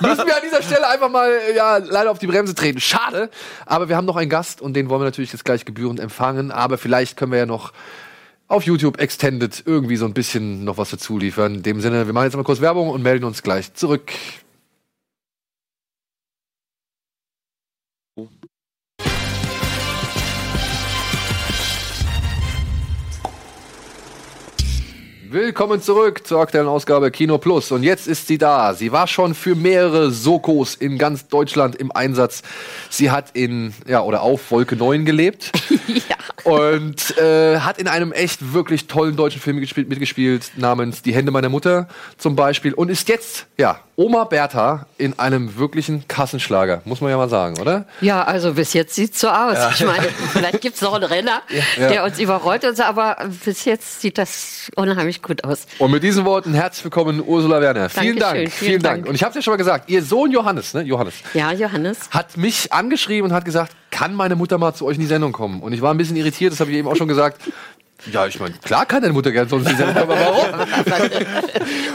wir an dieser Stelle einfach mal ja, leider auf die Bremse treten. Schade, aber wir haben noch einen Gast und den wollen wir natürlich jetzt gleich gebührend empfangen, aber vielleicht können wir ja noch auf YouTube Extended irgendwie so ein bisschen noch was dazu liefern. In dem Sinne, wir machen jetzt mal kurz Werbung und melden uns gleich zurück. Willkommen zurück zur aktuellen Ausgabe Kino Plus. Und jetzt ist sie da. Sie war schon für mehrere Sokos in ganz Deutschland im Einsatz. Sie hat in, ja, oder auf Wolke 9 gelebt. Ja. Und äh, hat in einem echt wirklich tollen deutschen Film gespielt, mitgespielt, namens Die Hände meiner Mutter zum Beispiel. Und ist jetzt, ja, Oma Bertha in einem wirklichen Kassenschlager. Muss man ja mal sagen, oder? Ja, also bis jetzt sieht's so aus. Ich meine, vielleicht gibt's noch einen Renner, der uns überrollt, und so, aber bis jetzt sieht das unheimlich gut aus. Und mit diesen Worten herzlich willkommen, Ursula Werner. Vielen Dankeschön, Dank, vielen vielen Dank. Dank. Und ich habe ja schon mal gesagt, ihr Sohn Johannes, ne? Johannes, Ja, Johannes. hat mich angeschrieben und hat gesagt, kann meine Mutter mal zu euch in die Sendung kommen? Und ich war ein bisschen irritiert, das habe ich eben auch schon gesagt. Ja, ich meine, klar kann deine Mutter uns in die Sendung aber warum?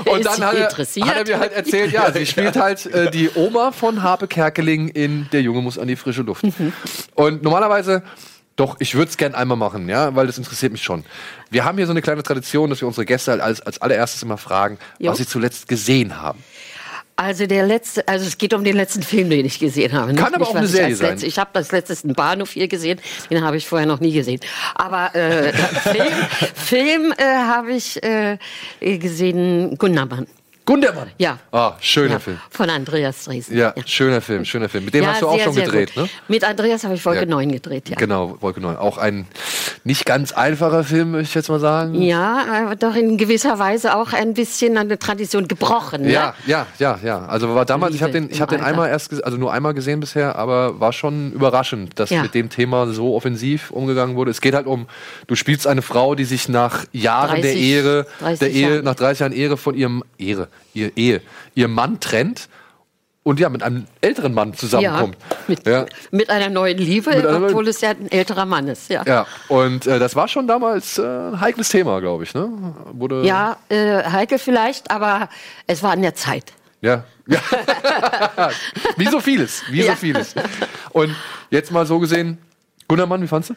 Und dann hat er, hat er mir halt erzählt, ja, sie spielt halt äh, die Oma von Harpe Kerkeling in Der Junge muss an die frische Luft. Mhm. Und normalerweise, doch, ich würde es gern einmal machen, ja, weil das interessiert mich schon. Wir haben hier so eine kleine Tradition, dass wir unsere Gäste halt als, als allererstes immer fragen, Jo. was sie zuletzt gesehen haben. Also der letzte, also es geht um den letzten Film, den ich gesehen habe. Kann aber auch eine Serie als letzte- sein. Ich habe das letzte einen Bahnhof hier gesehen, den habe ich vorher noch nie gesehen. Aber äh, Film, Film äh, habe ich äh, gesehen, Gundermann. Gundermann. Ja. Ah, schöner Ja, Film. Von Andreas Dresen. Ja, schöner Film, schöner Film. Mit dem Ja, hast du auch sehr, schon gedreht, gut. ne? Mit Andreas habe ich Folge Ja. 9 gedreht, ja. Genau, Wolke 9. Auch ein nicht ganz einfacher Film, möchte ich jetzt mal sagen. Ja, aber doch in gewisser Weise auch ein bisschen an der Tradition gebrochen. Ne? Ja, ja, ja, ja. Also war damals, ich habe Liebe den, ich habe im den einmal erst, also nur einmal gesehen bisher, aber war schon überraschend, dass Ja. mit dem Thema so offensiv umgegangen wurde. Es geht halt um, du spielst eine Frau, die sich nach Jahren der 30 Ehre, 30 der Ehe, Jahren. nach 30 Jahren Ehre von ihrem Ehre, ihr Ehe, ihrem Mann trennt und ja mit einem älteren Mann Ja, zusammenkommt. mit, Ja. mit einer neuen Liebe, einer obwohl neuen- es ja ein älterer Mann ist. Ja, Ja, und äh, das war schon damals äh, ein heikles Thema, glaube ich. Ne? Wurde, ja äh, heikel vielleicht, aber es war an der Zeit. Ja. ja. wie so vieles, wie so Ja. vieles. Und jetzt mal so gesehen, Gunnermann, wie fandst du?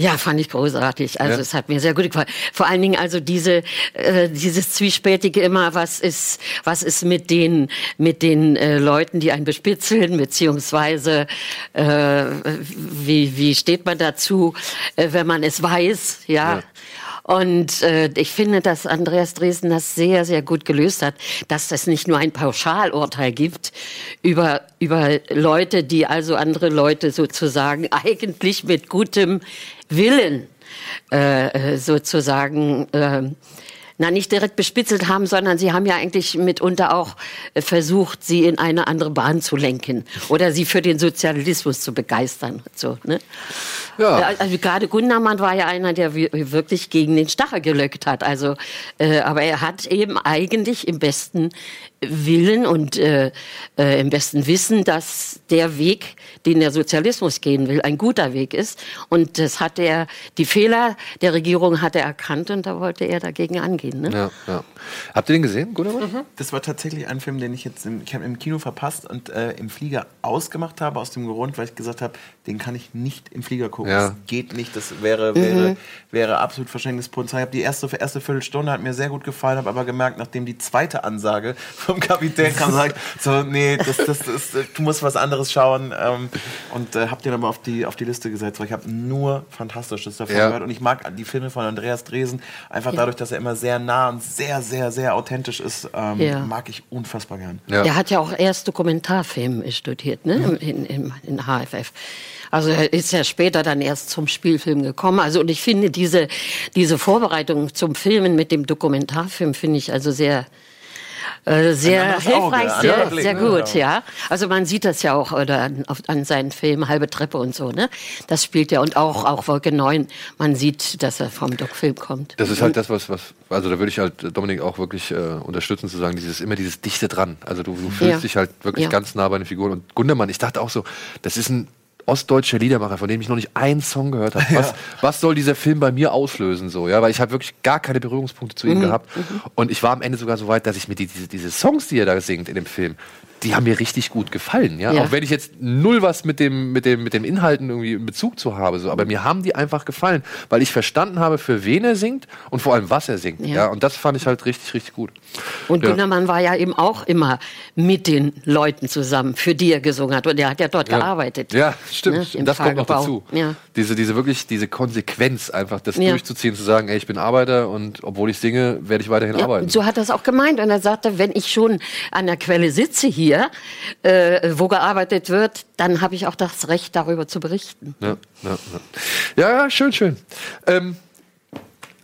Ja, fand ich großartig. Also Ja. es hat mir sehr gut gefallen. Vor allen Dingen also diese äh, dieses zwiespältige immer, was ist was ist mit den mit den äh, Leuten, die einen bespitzeln, beziehungsweise äh, wie wie steht man dazu, äh, wenn man es weiß, ja. Ja. Und äh, ich finde, dass Andreas Dresden das sehr, sehr gut gelöst hat, dass es nicht nur ein Pauschalurteil gibt über, über Leute, die also andere Leute sozusagen eigentlich mit gutem Willen äh, äh, sozusagen ähm, na nicht direkt bespitzelt haben, sondern sie haben ja eigentlich mitunter auch äh, versucht, sie in eine andere Bahn zu lenken oder sie für den Sozialismus zu begeistern. So, ne? Ja. Also gerade Gundermann war ja einer, der wi- wirklich gegen den Stachel gelöckt hat. Also, äh, aber er hat eben eigentlich im besten Willen und äh, äh, im besten Wissen, dass der Weg, den der Sozialismus gehen will, ein guter Weg ist. Und das hat er, die Fehler der Regierung hat er erkannt und da wollte er dagegen angehen. Ne? Ja, ja. Habt ihr den gesehen, Gundermann? Das war tatsächlich ein Film, den ich jetzt im, ich im Kino verpasst und äh, im Flieger ausgemacht habe, aus dem Grund, weil ich gesagt habe, den kann ich nicht im Flieger gucken. Ja. Das geht nicht, das wäre, wäre, wäre absolut verschenktes Potenzial. Ich habe die erste, erste Viertelstunde hat mir sehr gut gefallen, habe aber gemerkt, nachdem die zweite Ansage vom Kapitän kam, sagt, so, nee, das, das, das, du musst was anderes schauen ähm, und äh, habe den aber auf die, auf die Liste gesetzt, weil ich habe nur Fantastisches davon Ja. gehört und ich mag die Filme von Andreas Dresen einfach dadurch, dass er immer sehr nah und sehr, sehr, sehr authentisch ist, ähm, Ja. mag ich unfassbar gern. Ja. Er hat ja auch erst Dokumentarfilm studiert, ne? In, in, in HFF. Also er ist ja später dann erst zum Spielfilm gekommen. Also und ich finde diese diese Vorbereitung zum Filmen mit dem Dokumentarfilm finde ich also sehr äh, sehr Auge, hilfreich, anderer sehr, Blick, sehr ne? gut, Ja. ja. Also man sieht das ja auch oder an, auf, an seinen Filmen Halbe Treppe und so, ne? Das spielt ja und auch auch Wolke 9. Man sieht, dass er vom Doc-Film kommt. Das ist halt das, was, was, also da würde ich halt Dominik auch wirklich äh, unterstützen, zu sagen, dieses, immer dieses Dichte dran. Also du, du fühlst Ja. dich halt wirklich Ja. ganz nah bei den Figuren. Und Gundermann, ich dachte auch so, das ist ein ostdeutscher Liedermacher, von dem ich noch nicht einen Song gehört habe. Was, was soll dieser Film bei mir auslösen? So, ja, weil ich habe wirklich gar keine Berührungspunkte zu Mhm. ihm gehabt. Und ich war am Ende sogar so weit, dass ich mir die, diese, diese Songs, die er da singt in dem Film, die haben mir richtig gut gefallen, ja? Ja. Auch wenn ich jetzt null was mit dem, mit dem, mit dem Inhalten irgendwie in Bezug zu habe, so. Aber mir haben die einfach gefallen, weil ich verstanden habe, für wen er singt und vor allem, was er singt, ja? Ja. Und das fand ich halt richtig, richtig gut. Und Ja. Gundermann war ja eben auch immer mit den Leuten zusammen, für die er gesungen hat. Und er hat ja dort gearbeitet. Ja, stimmt. Ne, stimmt. das kommt noch Tagebau. dazu. Diese, diese wirklich, diese Konsequenz einfach, das durchzuziehen, zu sagen, ey, ich bin Arbeiter und obwohl ich singe, werde ich weiterhin arbeiten. und so hat er es auch gemeint. Und er sagte, wenn ich schon an der Quelle sitze hier, äh, wo gearbeitet wird, dann habe ich auch das Recht, darüber zu berichten. Ja, ja, ja. ja, schön, schön. Ähm,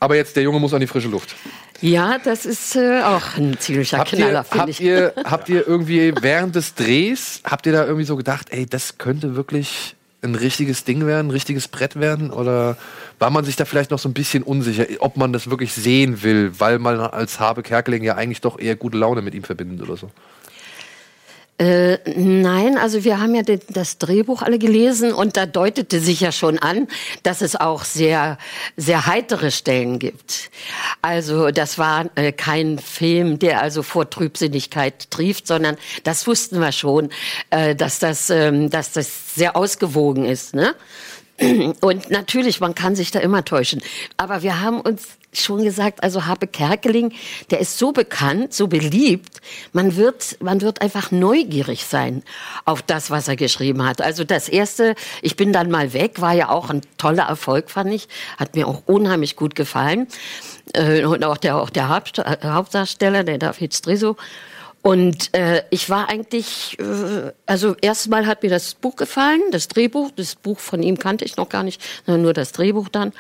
aber jetzt, der Junge muss an die frische Luft. Ja, das ist äh, auch ein ziemlicher Habt Knaller, finde habt, ich. ihr, habt ihr irgendwie während des Drehs, habt ihr da irgendwie so gedacht, ey, das könnte wirklich ein richtiges Ding werden, ein richtiges Brett werden? Oder war man sich da vielleicht noch so ein bisschen unsicher, ob man das wirklich sehen will, weil man als Habe Kerkeling ja eigentlich doch eher gute Laune mit ihm verbindet oder so? Äh, nein, also wir haben ja den, das Drehbuch alle gelesen und da deutete sich ja schon an, dass es auch sehr, sehr heitere Stellen gibt. Also das war äh, kein Film, der also vor Trübsinnigkeit trieft, sondern das wussten wir schon, äh, dass das, ähm, dass das sehr ausgewogen ist, ne? Und natürlich, man kann sich da immer täuschen. Aber wir haben uns schon gesagt, also Habe Kerkeling, der ist so bekannt, so beliebt, man wird, man wird einfach neugierig sein auf das, was er geschrieben hat. Also das erste, ich bin dann mal weg, war ja auch ein toller Erfolg, fand ich. Hat mir auch unheimlich gut gefallen. Äh, Und auch der, auch der äh, Hauptdarsteller, der David Striso. Und äh, ich war eigentlich, äh, also erstmal hat mir das Buch gefallen, das Drehbuch. Das Buch von ihm kannte ich noch gar nicht, sondern nur das Drehbuch dann.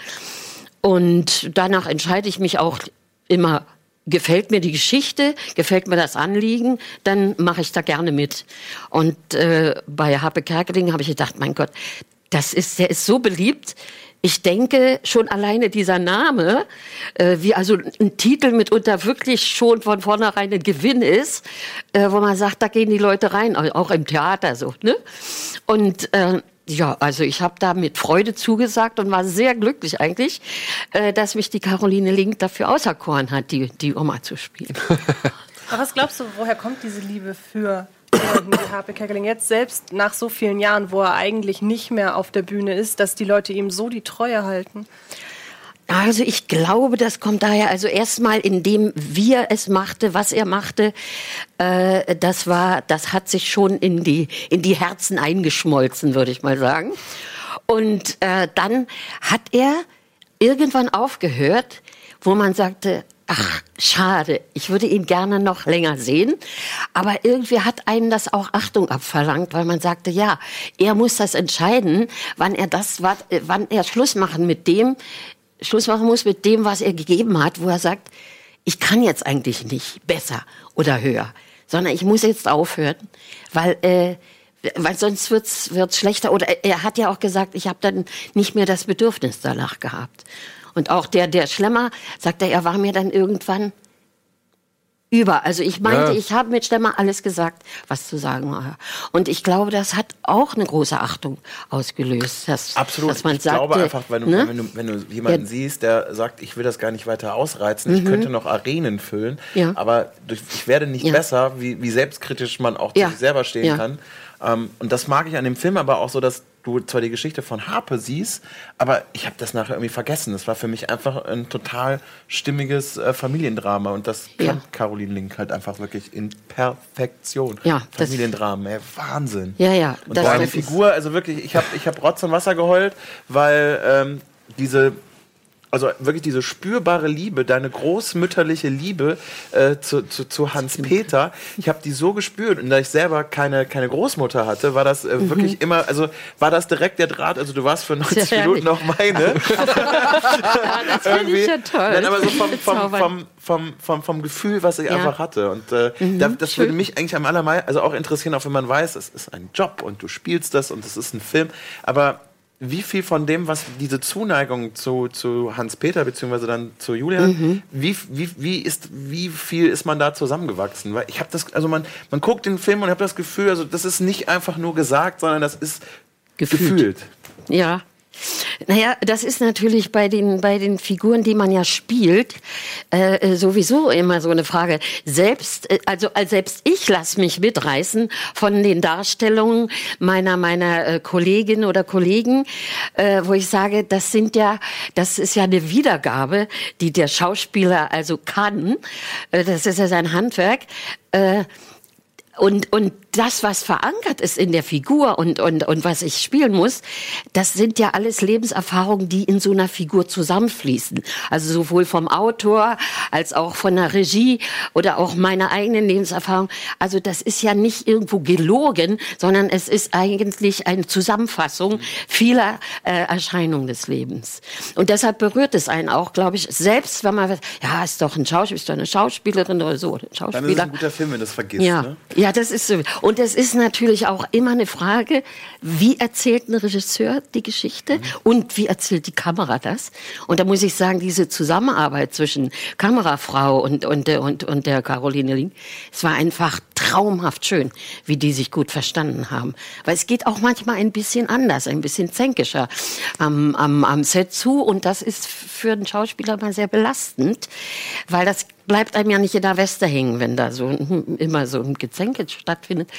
Und danach entscheide ich mich auch immer, gefällt mir die Geschichte, gefällt mir das Anliegen, dann mache ich da gerne mit. Und äh, bei Harpe Kerkeling habe ich gedacht, mein Gott, das ist, der ist so beliebt. Ich denke, schon alleine dieser Name, äh, wie also ein Titel mitunter wirklich schon von vornherein ein Gewinn ist, äh, wo man sagt, da gehen die Leute rein, auch im Theater so. Ne? Und äh, ja, also ich habe da mit Freude zugesagt und war sehr glücklich eigentlich, äh, dass mich die Caroline Link dafür auserkoren hat, die, die Oma zu spielen. Aber was glaubst du, woher kommt diese Liebe für Harpe Kerkeling jetzt selbst nach so vielen Jahren, wo er eigentlich nicht mehr auf der Bühne ist, dass die Leute ihm so die Treue halten? Also ich glaube, das kommt daher, also erstmal indem wie er es machte, was er machte, äh, das war, das hat sich schon in die, in die Herzen eingeschmolzen, würde ich mal sagen. Und äh, dann hat er irgendwann aufgehört, wo man sagte, ach, schade, ich würde ihn gerne noch länger sehen. Aber irgendwie hat einen das auch Achtung abverlangt, weil man sagte, ja, er muss das entscheiden, wann er das, wann er Schluss machen mit dem, Schluss machen muss mit dem, was er gegeben hat, wo er sagt, ich kann jetzt eigentlich nicht besser oder höher, sondern ich muss jetzt aufhören, weil äh, weil sonst wird's wird's schlechter. Oder er- hat ja auch gesagt, ich habe dann nicht mehr das Bedürfnis danach gehabt. Und auch der der Schlemmer sagte, er war mir dann irgendwann über. Also ich meinte, Ja. ich habe mit Schlemmer alles gesagt, was zu sagen war. Und ich glaube, das hat auch eine große Achtung ausgelöst, dass, Absolut. dass man ich sagte, glaube einfach, wenn du, ne? wenn du, wenn du jemanden Ja. siehst, der sagt, ich will das gar nicht weiter ausreizen, ich könnte noch Arenen füllen, Mhm. Ja. aber ich werde nicht besser, wie, wie selbstkritisch man auch zu sich selber stehen kann. Ähm, und das mag ich an dem Film aber auch so, dass du zwar die Geschichte von Harpe siehst, aber ich habe das nachher irgendwie vergessen. Das war für mich einfach ein total stimmiges äh, Familiendrama und das kann Ja. Caroline Link halt einfach wirklich in Perfektion. Ja, das- Familiendramen, ey, Wahnsinn. Ja, ja, Und das- ist- Figur, also wirklich, ich habe ich hab Rotz und Wasser geheult, weil ähm, diese, also wirklich diese spürbare Liebe, deine großmütterliche Liebe äh, zu, zu, zu Hans-Peter, ich habe die so gespürt und da ich selber keine, keine Großmutter hatte, war das äh, wirklich immer, also war das direkt der Draht, also du warst für 90 Sehr Minuten noch meine. Ja, das finde ich ja toll. Nein, aber so vom, vom, vom, vom, vom, vom Gefühl, was ich Ja. einfach hatte. Und äh, da, das würde mich eigentlich am allermeisten, also auch interessieren, auch wenn man weiß, es ist ein Job und du spielst das und es ist ein Film. Aber wie viel von dem, was diese Zuneigung zu, zu Hans-Peter beziehungsweise dann zu Julian, Mhm. wie, wie, wie, ist, wie viel ist man da zusammengewachsen? Weil ich habe das, also man, man guckt den Film und habe das Gefühl, also das ist nicht einfach nur gesagt, sondern das ist Gefühlt. gefühlt. Ja. Naja, das ist natürlich bei den, bei den Figuren, die man ja spielt, äh, äh, sowieso immer so eine Frage. Selbst, äh, also als selbst ich lasse mich mitreißen von den Darstellungen meiner, meiner äh, Kolleginnen oder Kollegen, äh, wo ich sage, das sind ja, das ist ja eine Wiedergabe, die der Schauspieler also kann. Äh, das ist ja sein Handwerk. Äh, und, und das, was verankert ist in der Figur und, und, und was ich spielen muss, das sind ja alles Lebenserfahrungen, die in so einer Figur zusammenfließen. Also sowohl vom Autor als auch von der Regie oder auch meiner eigenen Lebenserfahrung. Also das ist ja nicht irgendwo gelogen, sondern es ist eigentlich eine Zusammenfassung vieler äh, Erscheinungen des Lebens. Und deshalb berührt es einen auch, glaube ich, selbst wenn man, ja, ist doch ein Schauspieler, ist doch eine Schauspielerin oder so, ein Dann ist es Schauspieler. ein guter Film, wenn du es vergisst. Ja, Ne? ja, das ist so. Und es ist natürlich auch immer eine Frage, wie erzählt ein Regisseur die Geschichte und wie erzählt die Kamera das? Und da muss ich sagen, diese Zusammenarbeit zwischen Kamerafrau und, und, und, und der Caroline Link, es war einfach traumhaft schön, wie die sich gut verstanden haben. Weil es geht auch manchmal ein bisschen anders, ein bisschen zänkischer am, am, am Set zu. Und das ist für einen Schauspieler mal sehr belastend, weil das bleibt einem ja nicht in der Weste hängen, wenn da so ein, immer so ein Gezänke stattfindet.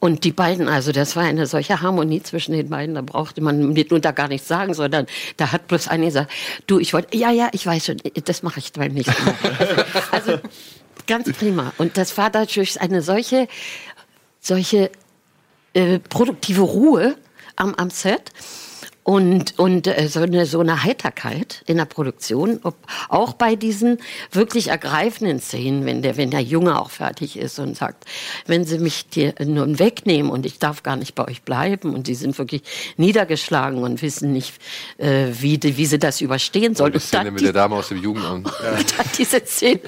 Und die beiden, also das war eine solche Harmonie zwischen den beiden, da brauchte man da gar nichts sagen, sondern da hat bloß eine gesagt, du, ich wollte, ja, ja, ich weiß schon, das mache ich beim nächsten Mal. also ganz prima. Und das war natürlich eine solche, solche äh, produktive Ruhe am, am Set und, und äh, so, eine, so eine Heiterkeit in der Produktion, ob, auch bei diesen wirklich ergreifenden Szenen, wenn der, wenn der Junge auch fertig ist und sagt, wenn Sie mich dir nun wegnehmen und ich darf gar nicht bei euch bleiben und die sind wirklich niedergeschlagen und wissen nicht, äh, wie, die- wie sie das überstehen sollen. Die Und Szene mit die- der Dame aus dem Jugendamt. und dann diese Szene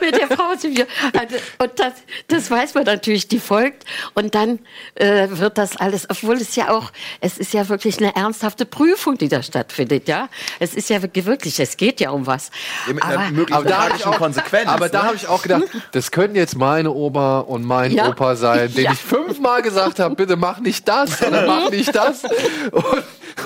mit der Frau aus dem Ju- also, Und das, das weiß man natürlich, die folgt. Und dann äh, wird das alles, obwohl es ja auch, es ist ja wirklich eine ernsthafte Prüfung, die da stattfindet, ja. Es ist ja wirklich, es geht ja um was. Ja, mit einer Aber, möglichen Aber da habe ich auch, Konsequenz. aber da ne? habe ich auch gedacht, das können jetzt meine Oma und mein Ja. Opa sein, den Ja. ich fünfmal gesagt habe, bitte mach nicht das oder mach nicht das. Und,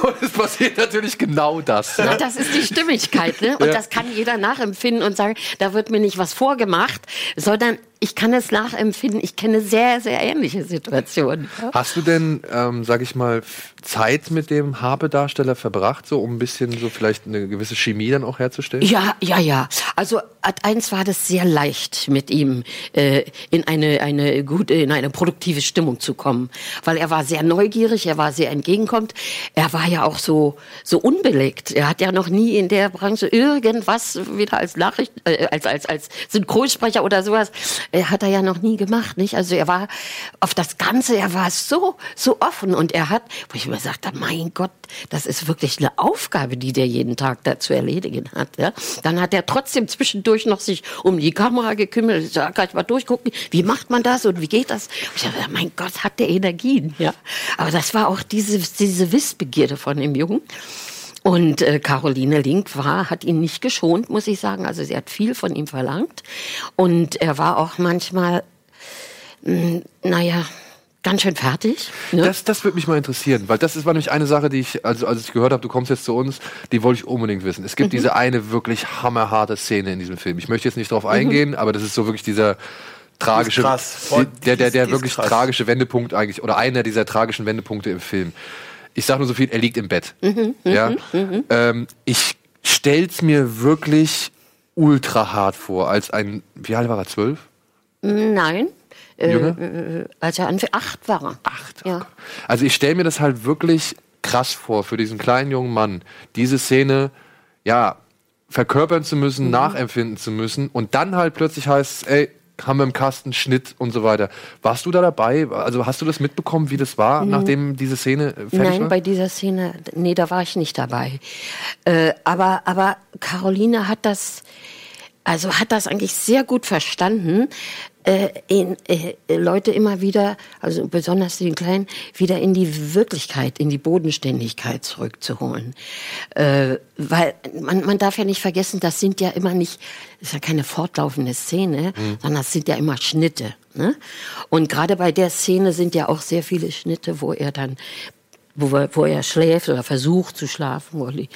und es passiert natürlich genau das. Ja. Das ist die Stimmigkeit, ne? Und Ja. das kann jeder nachempfinden und sagen, da wird mir nicht was vorgemacht, sondern ich kann es nachempfinden. Ich kenne sehr, sehr ähnliche Situationen. Hast du denn, ähm, sag ich mal, Zeit mit dem Harpe-Darsteller verbracht, so um ein bisschen so vielleicht eine gewisse Chemie dann auch herzustellen? Ja, ja, ja. Also ad eins war das sehr leicht, mit ihm äh, in eine eine gute, in eine produktive Stimmung zu kommen, weil er war sehr neugierig, er war sehr entgegenkommend, er war ja auch so, so unbelegt. Er hat ja noch nie in der Branche irgendwas wieder als Nachricht, äh, als, als, als Synchronsprecher oder sowas, äh, hat er ja noch nie gemacht, nicht? Also er war auf das Ganze, er war so, so offen und er hat, wo ich mir sagte, mein Gott, das ist wirklich eine Aufgabe, die der jeden Tag da zu erledigen hat, ja? Dann hat er trotzdem zwischendurch noch sich um die Kamera gekümmert, ich sag, kann ich mal durchgucken, wie macht man das und wie geht das? Und ich dachte, mein Gott, hat der Energien, ja? Aber das war auch diese, diese Wissbegierde von dem Jungen. Und äh, Caroline Link war, hat ihn nicht geschont, muss ich sagen. Also sie hat viel von ihm verlangt. Und er war auch manchmal, mh, naja, ganz schön fertig. Ne? Das, das würde mich mal interessieren, weil das ist, war nämlich eine Sache, die ich, also als ich gehört habe, du kommst jetzt zu uns, die wollte ich unbedingt wissen. Es gibt Mhm. diese eine wirklich hammerharte Szene in diesem Film. Ich möchte jetzt nicht drauf eingehen, aber das ist so wirklich dieser tragische, Die ist krass. Voll- die- der, der, der ist wirklich krass. tragische Wendepunkt eigentlich, oder einer dieser tragischen Wendepunkte im Film. Ich sage nur so viel, er liegt im Bett. Mhm, ja? Ähm, ich stell's mir wirklich ultra hart vor, als ein, wie alt war er, zwölf? Nein. Äh, äh, als er anfing, acht war er. Acht. oh Ja. Also ich stelle mir das halt wirklich krass vor, für diesen kleinen jungen Mann, diese Szene, ja, verkörpern zu Mhm. müssen, nachempfinden zu müssen und dann halt plötzlich heißt es, ey, haben wir im Kasten, Schnitt und so weiter. Warst du da dabei? Also hast du das mitbekommen, wie das war, nachdem diese Szene fertig Mhm. Nein, war? bei dieser Szene, nee, da war ich nicht dabei. Äh, aber, aber Caroline hat das, also hat das eigentlich sehr gut verstanden, äh, in, äh, Leute immer wieder, also besonders den Kleinen, wieder in die Wirklichkeit, in die Bodenständigkeit zurückzuholen. Äh, weil man, man darf ja nicht vergessen, das sind ja immer nicht, das ist ja keine fortlaufende Szene, sondern das sind ja immer Schnitte. Ne? Und gerade bei der Szene sind ja auch sehr viele Schnitte, wo er dann wo er, wo er schläft oder versucht zu schlafen er-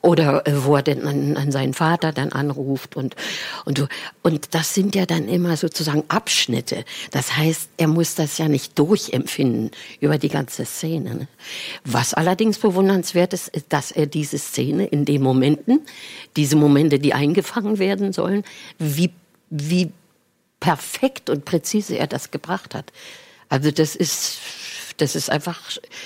oder äh, wo er denn an, an seinen Vater dann anruft und und und das sind ja dann immer sozusagen Abschnitte. Das heißt, er muss das ja nicht durchempfinden über die ganze Szene. Ne? Was allerdings bewundernswert ist, ist, dass er diese Szene in den Momenten, diese Momente, die eingefangen werden sollen, wie wie perfekt und präzise er das gebracht hat. Also das ist, das ist einfach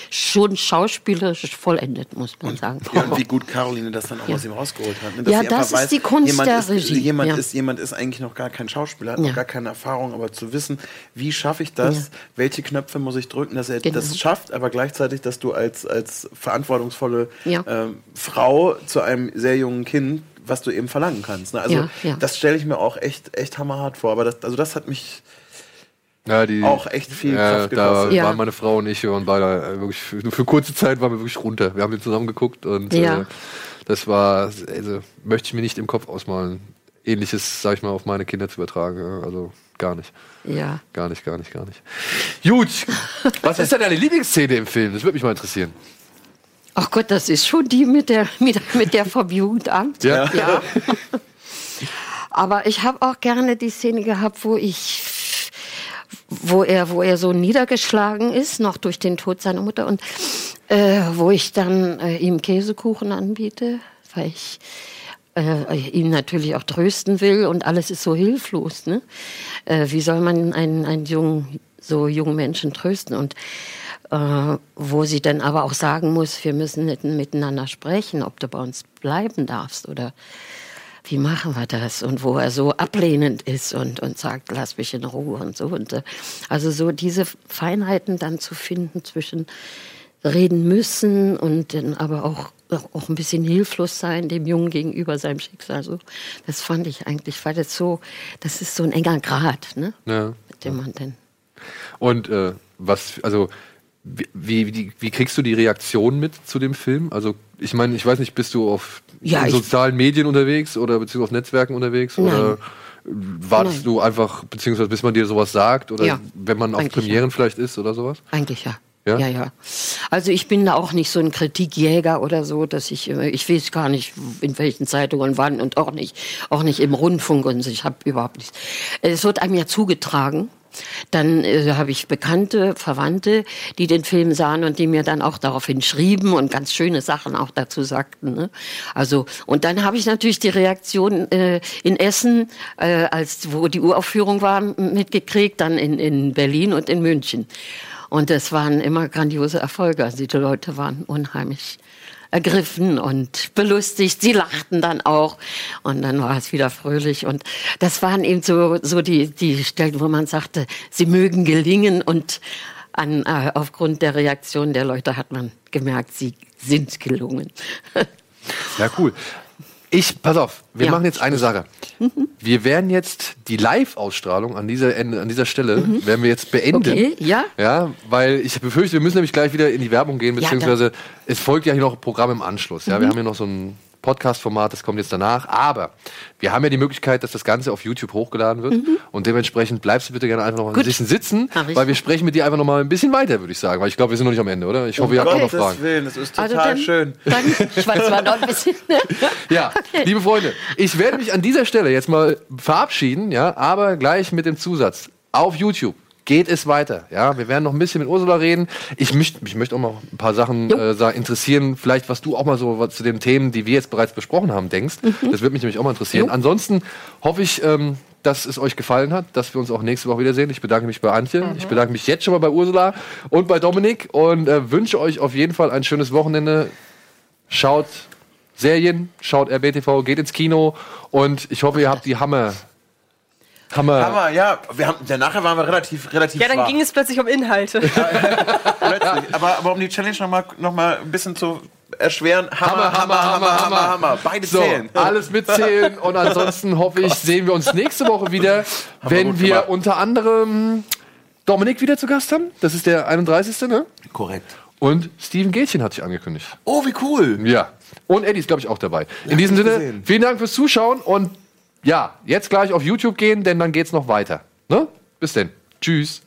schon schauspielerisch vollendet, muss man sagen. Ja, und wie gut Caroline das dann auch Ja. aus ihm rausgeholt hat. ne? Ja, sie das ist die Kunst jemand der ist, Regie, Jemand, ja. ist, jemand ist eigentlich noch gar kein Schauspieler, hat Ja. noch gar keine Erfahrung, aber zu wissen, wie schaffe ich das, Ja. welche Knöpfe muss ich drücken, dass er Genau. das schafft, aber gleichzeitig, dass du als, als verantwortungsvolle Ja. ähm, Frau zu einem sehr jungen Kind was du eben verlangen kannst. Ne? Also Ja, ja. das stelle ich mir auch echt, echt hammerhart vor. Aber das, also das hat mich Ja, die, auch echt viel ja, Kraft da gekostet. Ja. waren meine Frau und ich, wir waren beide äh, wirklich, für, nur für kurze Zeit waren wir wirklich runter. Wir haben den zusammen geguckt und Ja. äh, das war, also möchte ich mir nicht im Kopf ausmalen, ähnliches, sag ich mal, auf meine Kinder zu übertragen. ja. Also gar nicht. Ja. Gar nicht, gar nicht, gar nicht. Gut, was ist denn deine Lieblingsszene im Film? Das würde mich mal interessieren. Ach Gott, das ist schon die mit der, mit, mit der vom Jugendamt. Ja. ja. Aber ich habe auch gerne die Szene gehabt, wo ich, wo er, wo er so niedergeschlagen ist, noch durch den Tod seiner Mutter und äh, wo ich dann äh, ihm Käsekuchen anbiete, weil ich äh, ihn natürlich auch trösten will und alles ist so hilflos. Ne? Äh, wie soll man einen, einen jungen, so jungen Menschen trösten? Und äh, wo sie dann aber auch sagen muss, wir müssen nicht miteinander sprechen, ob du bei uns bleiben darfst oder wie machen wir das? Und wo er so ablehnend ist und, und sagt, lass mich in Ruhe und so. Und, äh, also so diese Feinheiten dann zu finden zwischen reden müssen und dann aber auch, auch ein bisschen hilflos sein dem Jungen gegenüber seinem Schicksal. So, das fand ich eigentlich, weil das so, das ist so ein enger Grad, ne? Ja. Mit dem man dann. Und äh, was, also wie, wie, wie, kriegst du die Reaktion mit zu dem Film? Also ich meine, ich weiß nicht, bist du auf Ja, sozialen Medien unterwegs oder beziehungsweise auf Netzwerken unterwegs? Nein. Oder wartest Nein. du einfach, beziehungsweise bis man dir sowas sagt? Oder Ja, wenn man auf eigentlich Premieren vielleicht ist oder sowas? Eigentlich ja. Ja? Ja, ja. Also ich bin da auch nicht so ein Kritikjäger oder so, dass ich, äh, ich weiß gar nicht, in welchen Zeitungen wann und auch nicht, auch nicht im Rundfunk und so. ich habe überhaupt nichts. Es wird einem ja zugetragen. Dann äh, habe ich Bekannte, Verwandte, die den Film sahen und die mir dann auch daraufhin schrieben und ganz schöne Sachen auch dazu sagten. Ne? Also und dann habe ich natürlich die Reaktion äh, in Essen, äh, als wo die Uraufführung war, mitgekriegt, dann in, in Berlin und in München. Und es waren immer grandiose Erfolge. Also die Leute waren unheimlich ergriffen und belustigt. Sie lachten dann auch und dann war es wieder fröhlich. Und das waren eben so, so die, die Stellen, wo man sagte, sie mögen gelingen und an, äh, aufgrund der Reaktion der Leute hat man gemerkt, sie sind gelungen. Ja, cool. Ich, pass auf, wir Ja. machen jetzt eine Sache. Wir werden jetzt die Live-Ausstrahlung an dieser, Ende, an dieser Stelle, werden wir jetzt beenden. Okay, ja. Ja, weil ich befürchte, wir müssen nämlich gleich wieder in die Werbung gehen, Ja, beziehungsweise es folgt ja hier noch ein Programm im Anschluss. Ja, wir haben hier noch so ein Podcast-Format, das kommt jetzt danach. Aber wir haben ja die Möglichkeit, dass das Ganze auf YouTube hochgeladen wird. Und dementsprechend bleibst du bitte gerne einfach noch ein Gut. bisschen sitzen, weil wir sprechen mit dir einfach noch mal ein bisschen weiter, würde ich sagen. Weil ich glaube, wir sind noch nicht am Ende, oder? Ich hoffe, ihr habt auch noch Gottes Fragen. Willen, das ist total Also dann, schön. Dann schweiz mal noch ein bisschen. Ja, liebe Freunde, ich werde mich an dieser Stelle jetzt mal verabschieden, ja, aber gleich mit dem Zusatz. Auf YouTube geht es weiter. Ja, wir werden noch ein bisschen mit Ursula reden. Ich möchte mich möchte auch mal ein paar Sachen äh, interessieren, vielleicht was du auch mal so zu den Themen, die wir jetzt bereits besprochen haben, denkst. Das würde mich nämlich auch mal interessieren. Jo. Ansonsten hoffe ich, ähm, dass es euch gefallen hat, dass wir uns auch nächste Woche wiedersehen. Ich bedanke mich bei Antje, ich bedanke mich jetzt schon mal bei Ursula und bei Dominik und äh, wünsche euch auf jeden Fall ein schönes Wochenende. Schaut Serien, schaut RBTV, geht ins Kino und ich hoffe, ihr habt die Hammer. Hammer. Hammer, ja, wir haben, ja, nachher waren wir relativ, relativ Ja, dann schwach. ging es plötzlich um Inhalte. plötzlich. Aber, aber um die Challenge nochmal noch mal ein bisschen zu erschweren, Hammer, Hammer, Hammer, Hammer, Hammer. Beide So, zählen. alles mitzählen und ansonsten hoffe ich, sehen wir uns nächste Woche wieder, wenn wir gemacht. unter anderem Dominik wieder zu Gast haben. Das ist der 31. Ne? Korrekt. Und Steven Gätchen hat sich angekündigt. Oh, wie cool. Ja. Und Eddie ist, glaube ich, auch dabei. In diesem Sinne, gesehen. vielen Dank fürs Zuschauen und ja, jetzt gleich auf YouTube gehen, denn dann geht's noch weiter. Ne? Bis denn. Tschüss.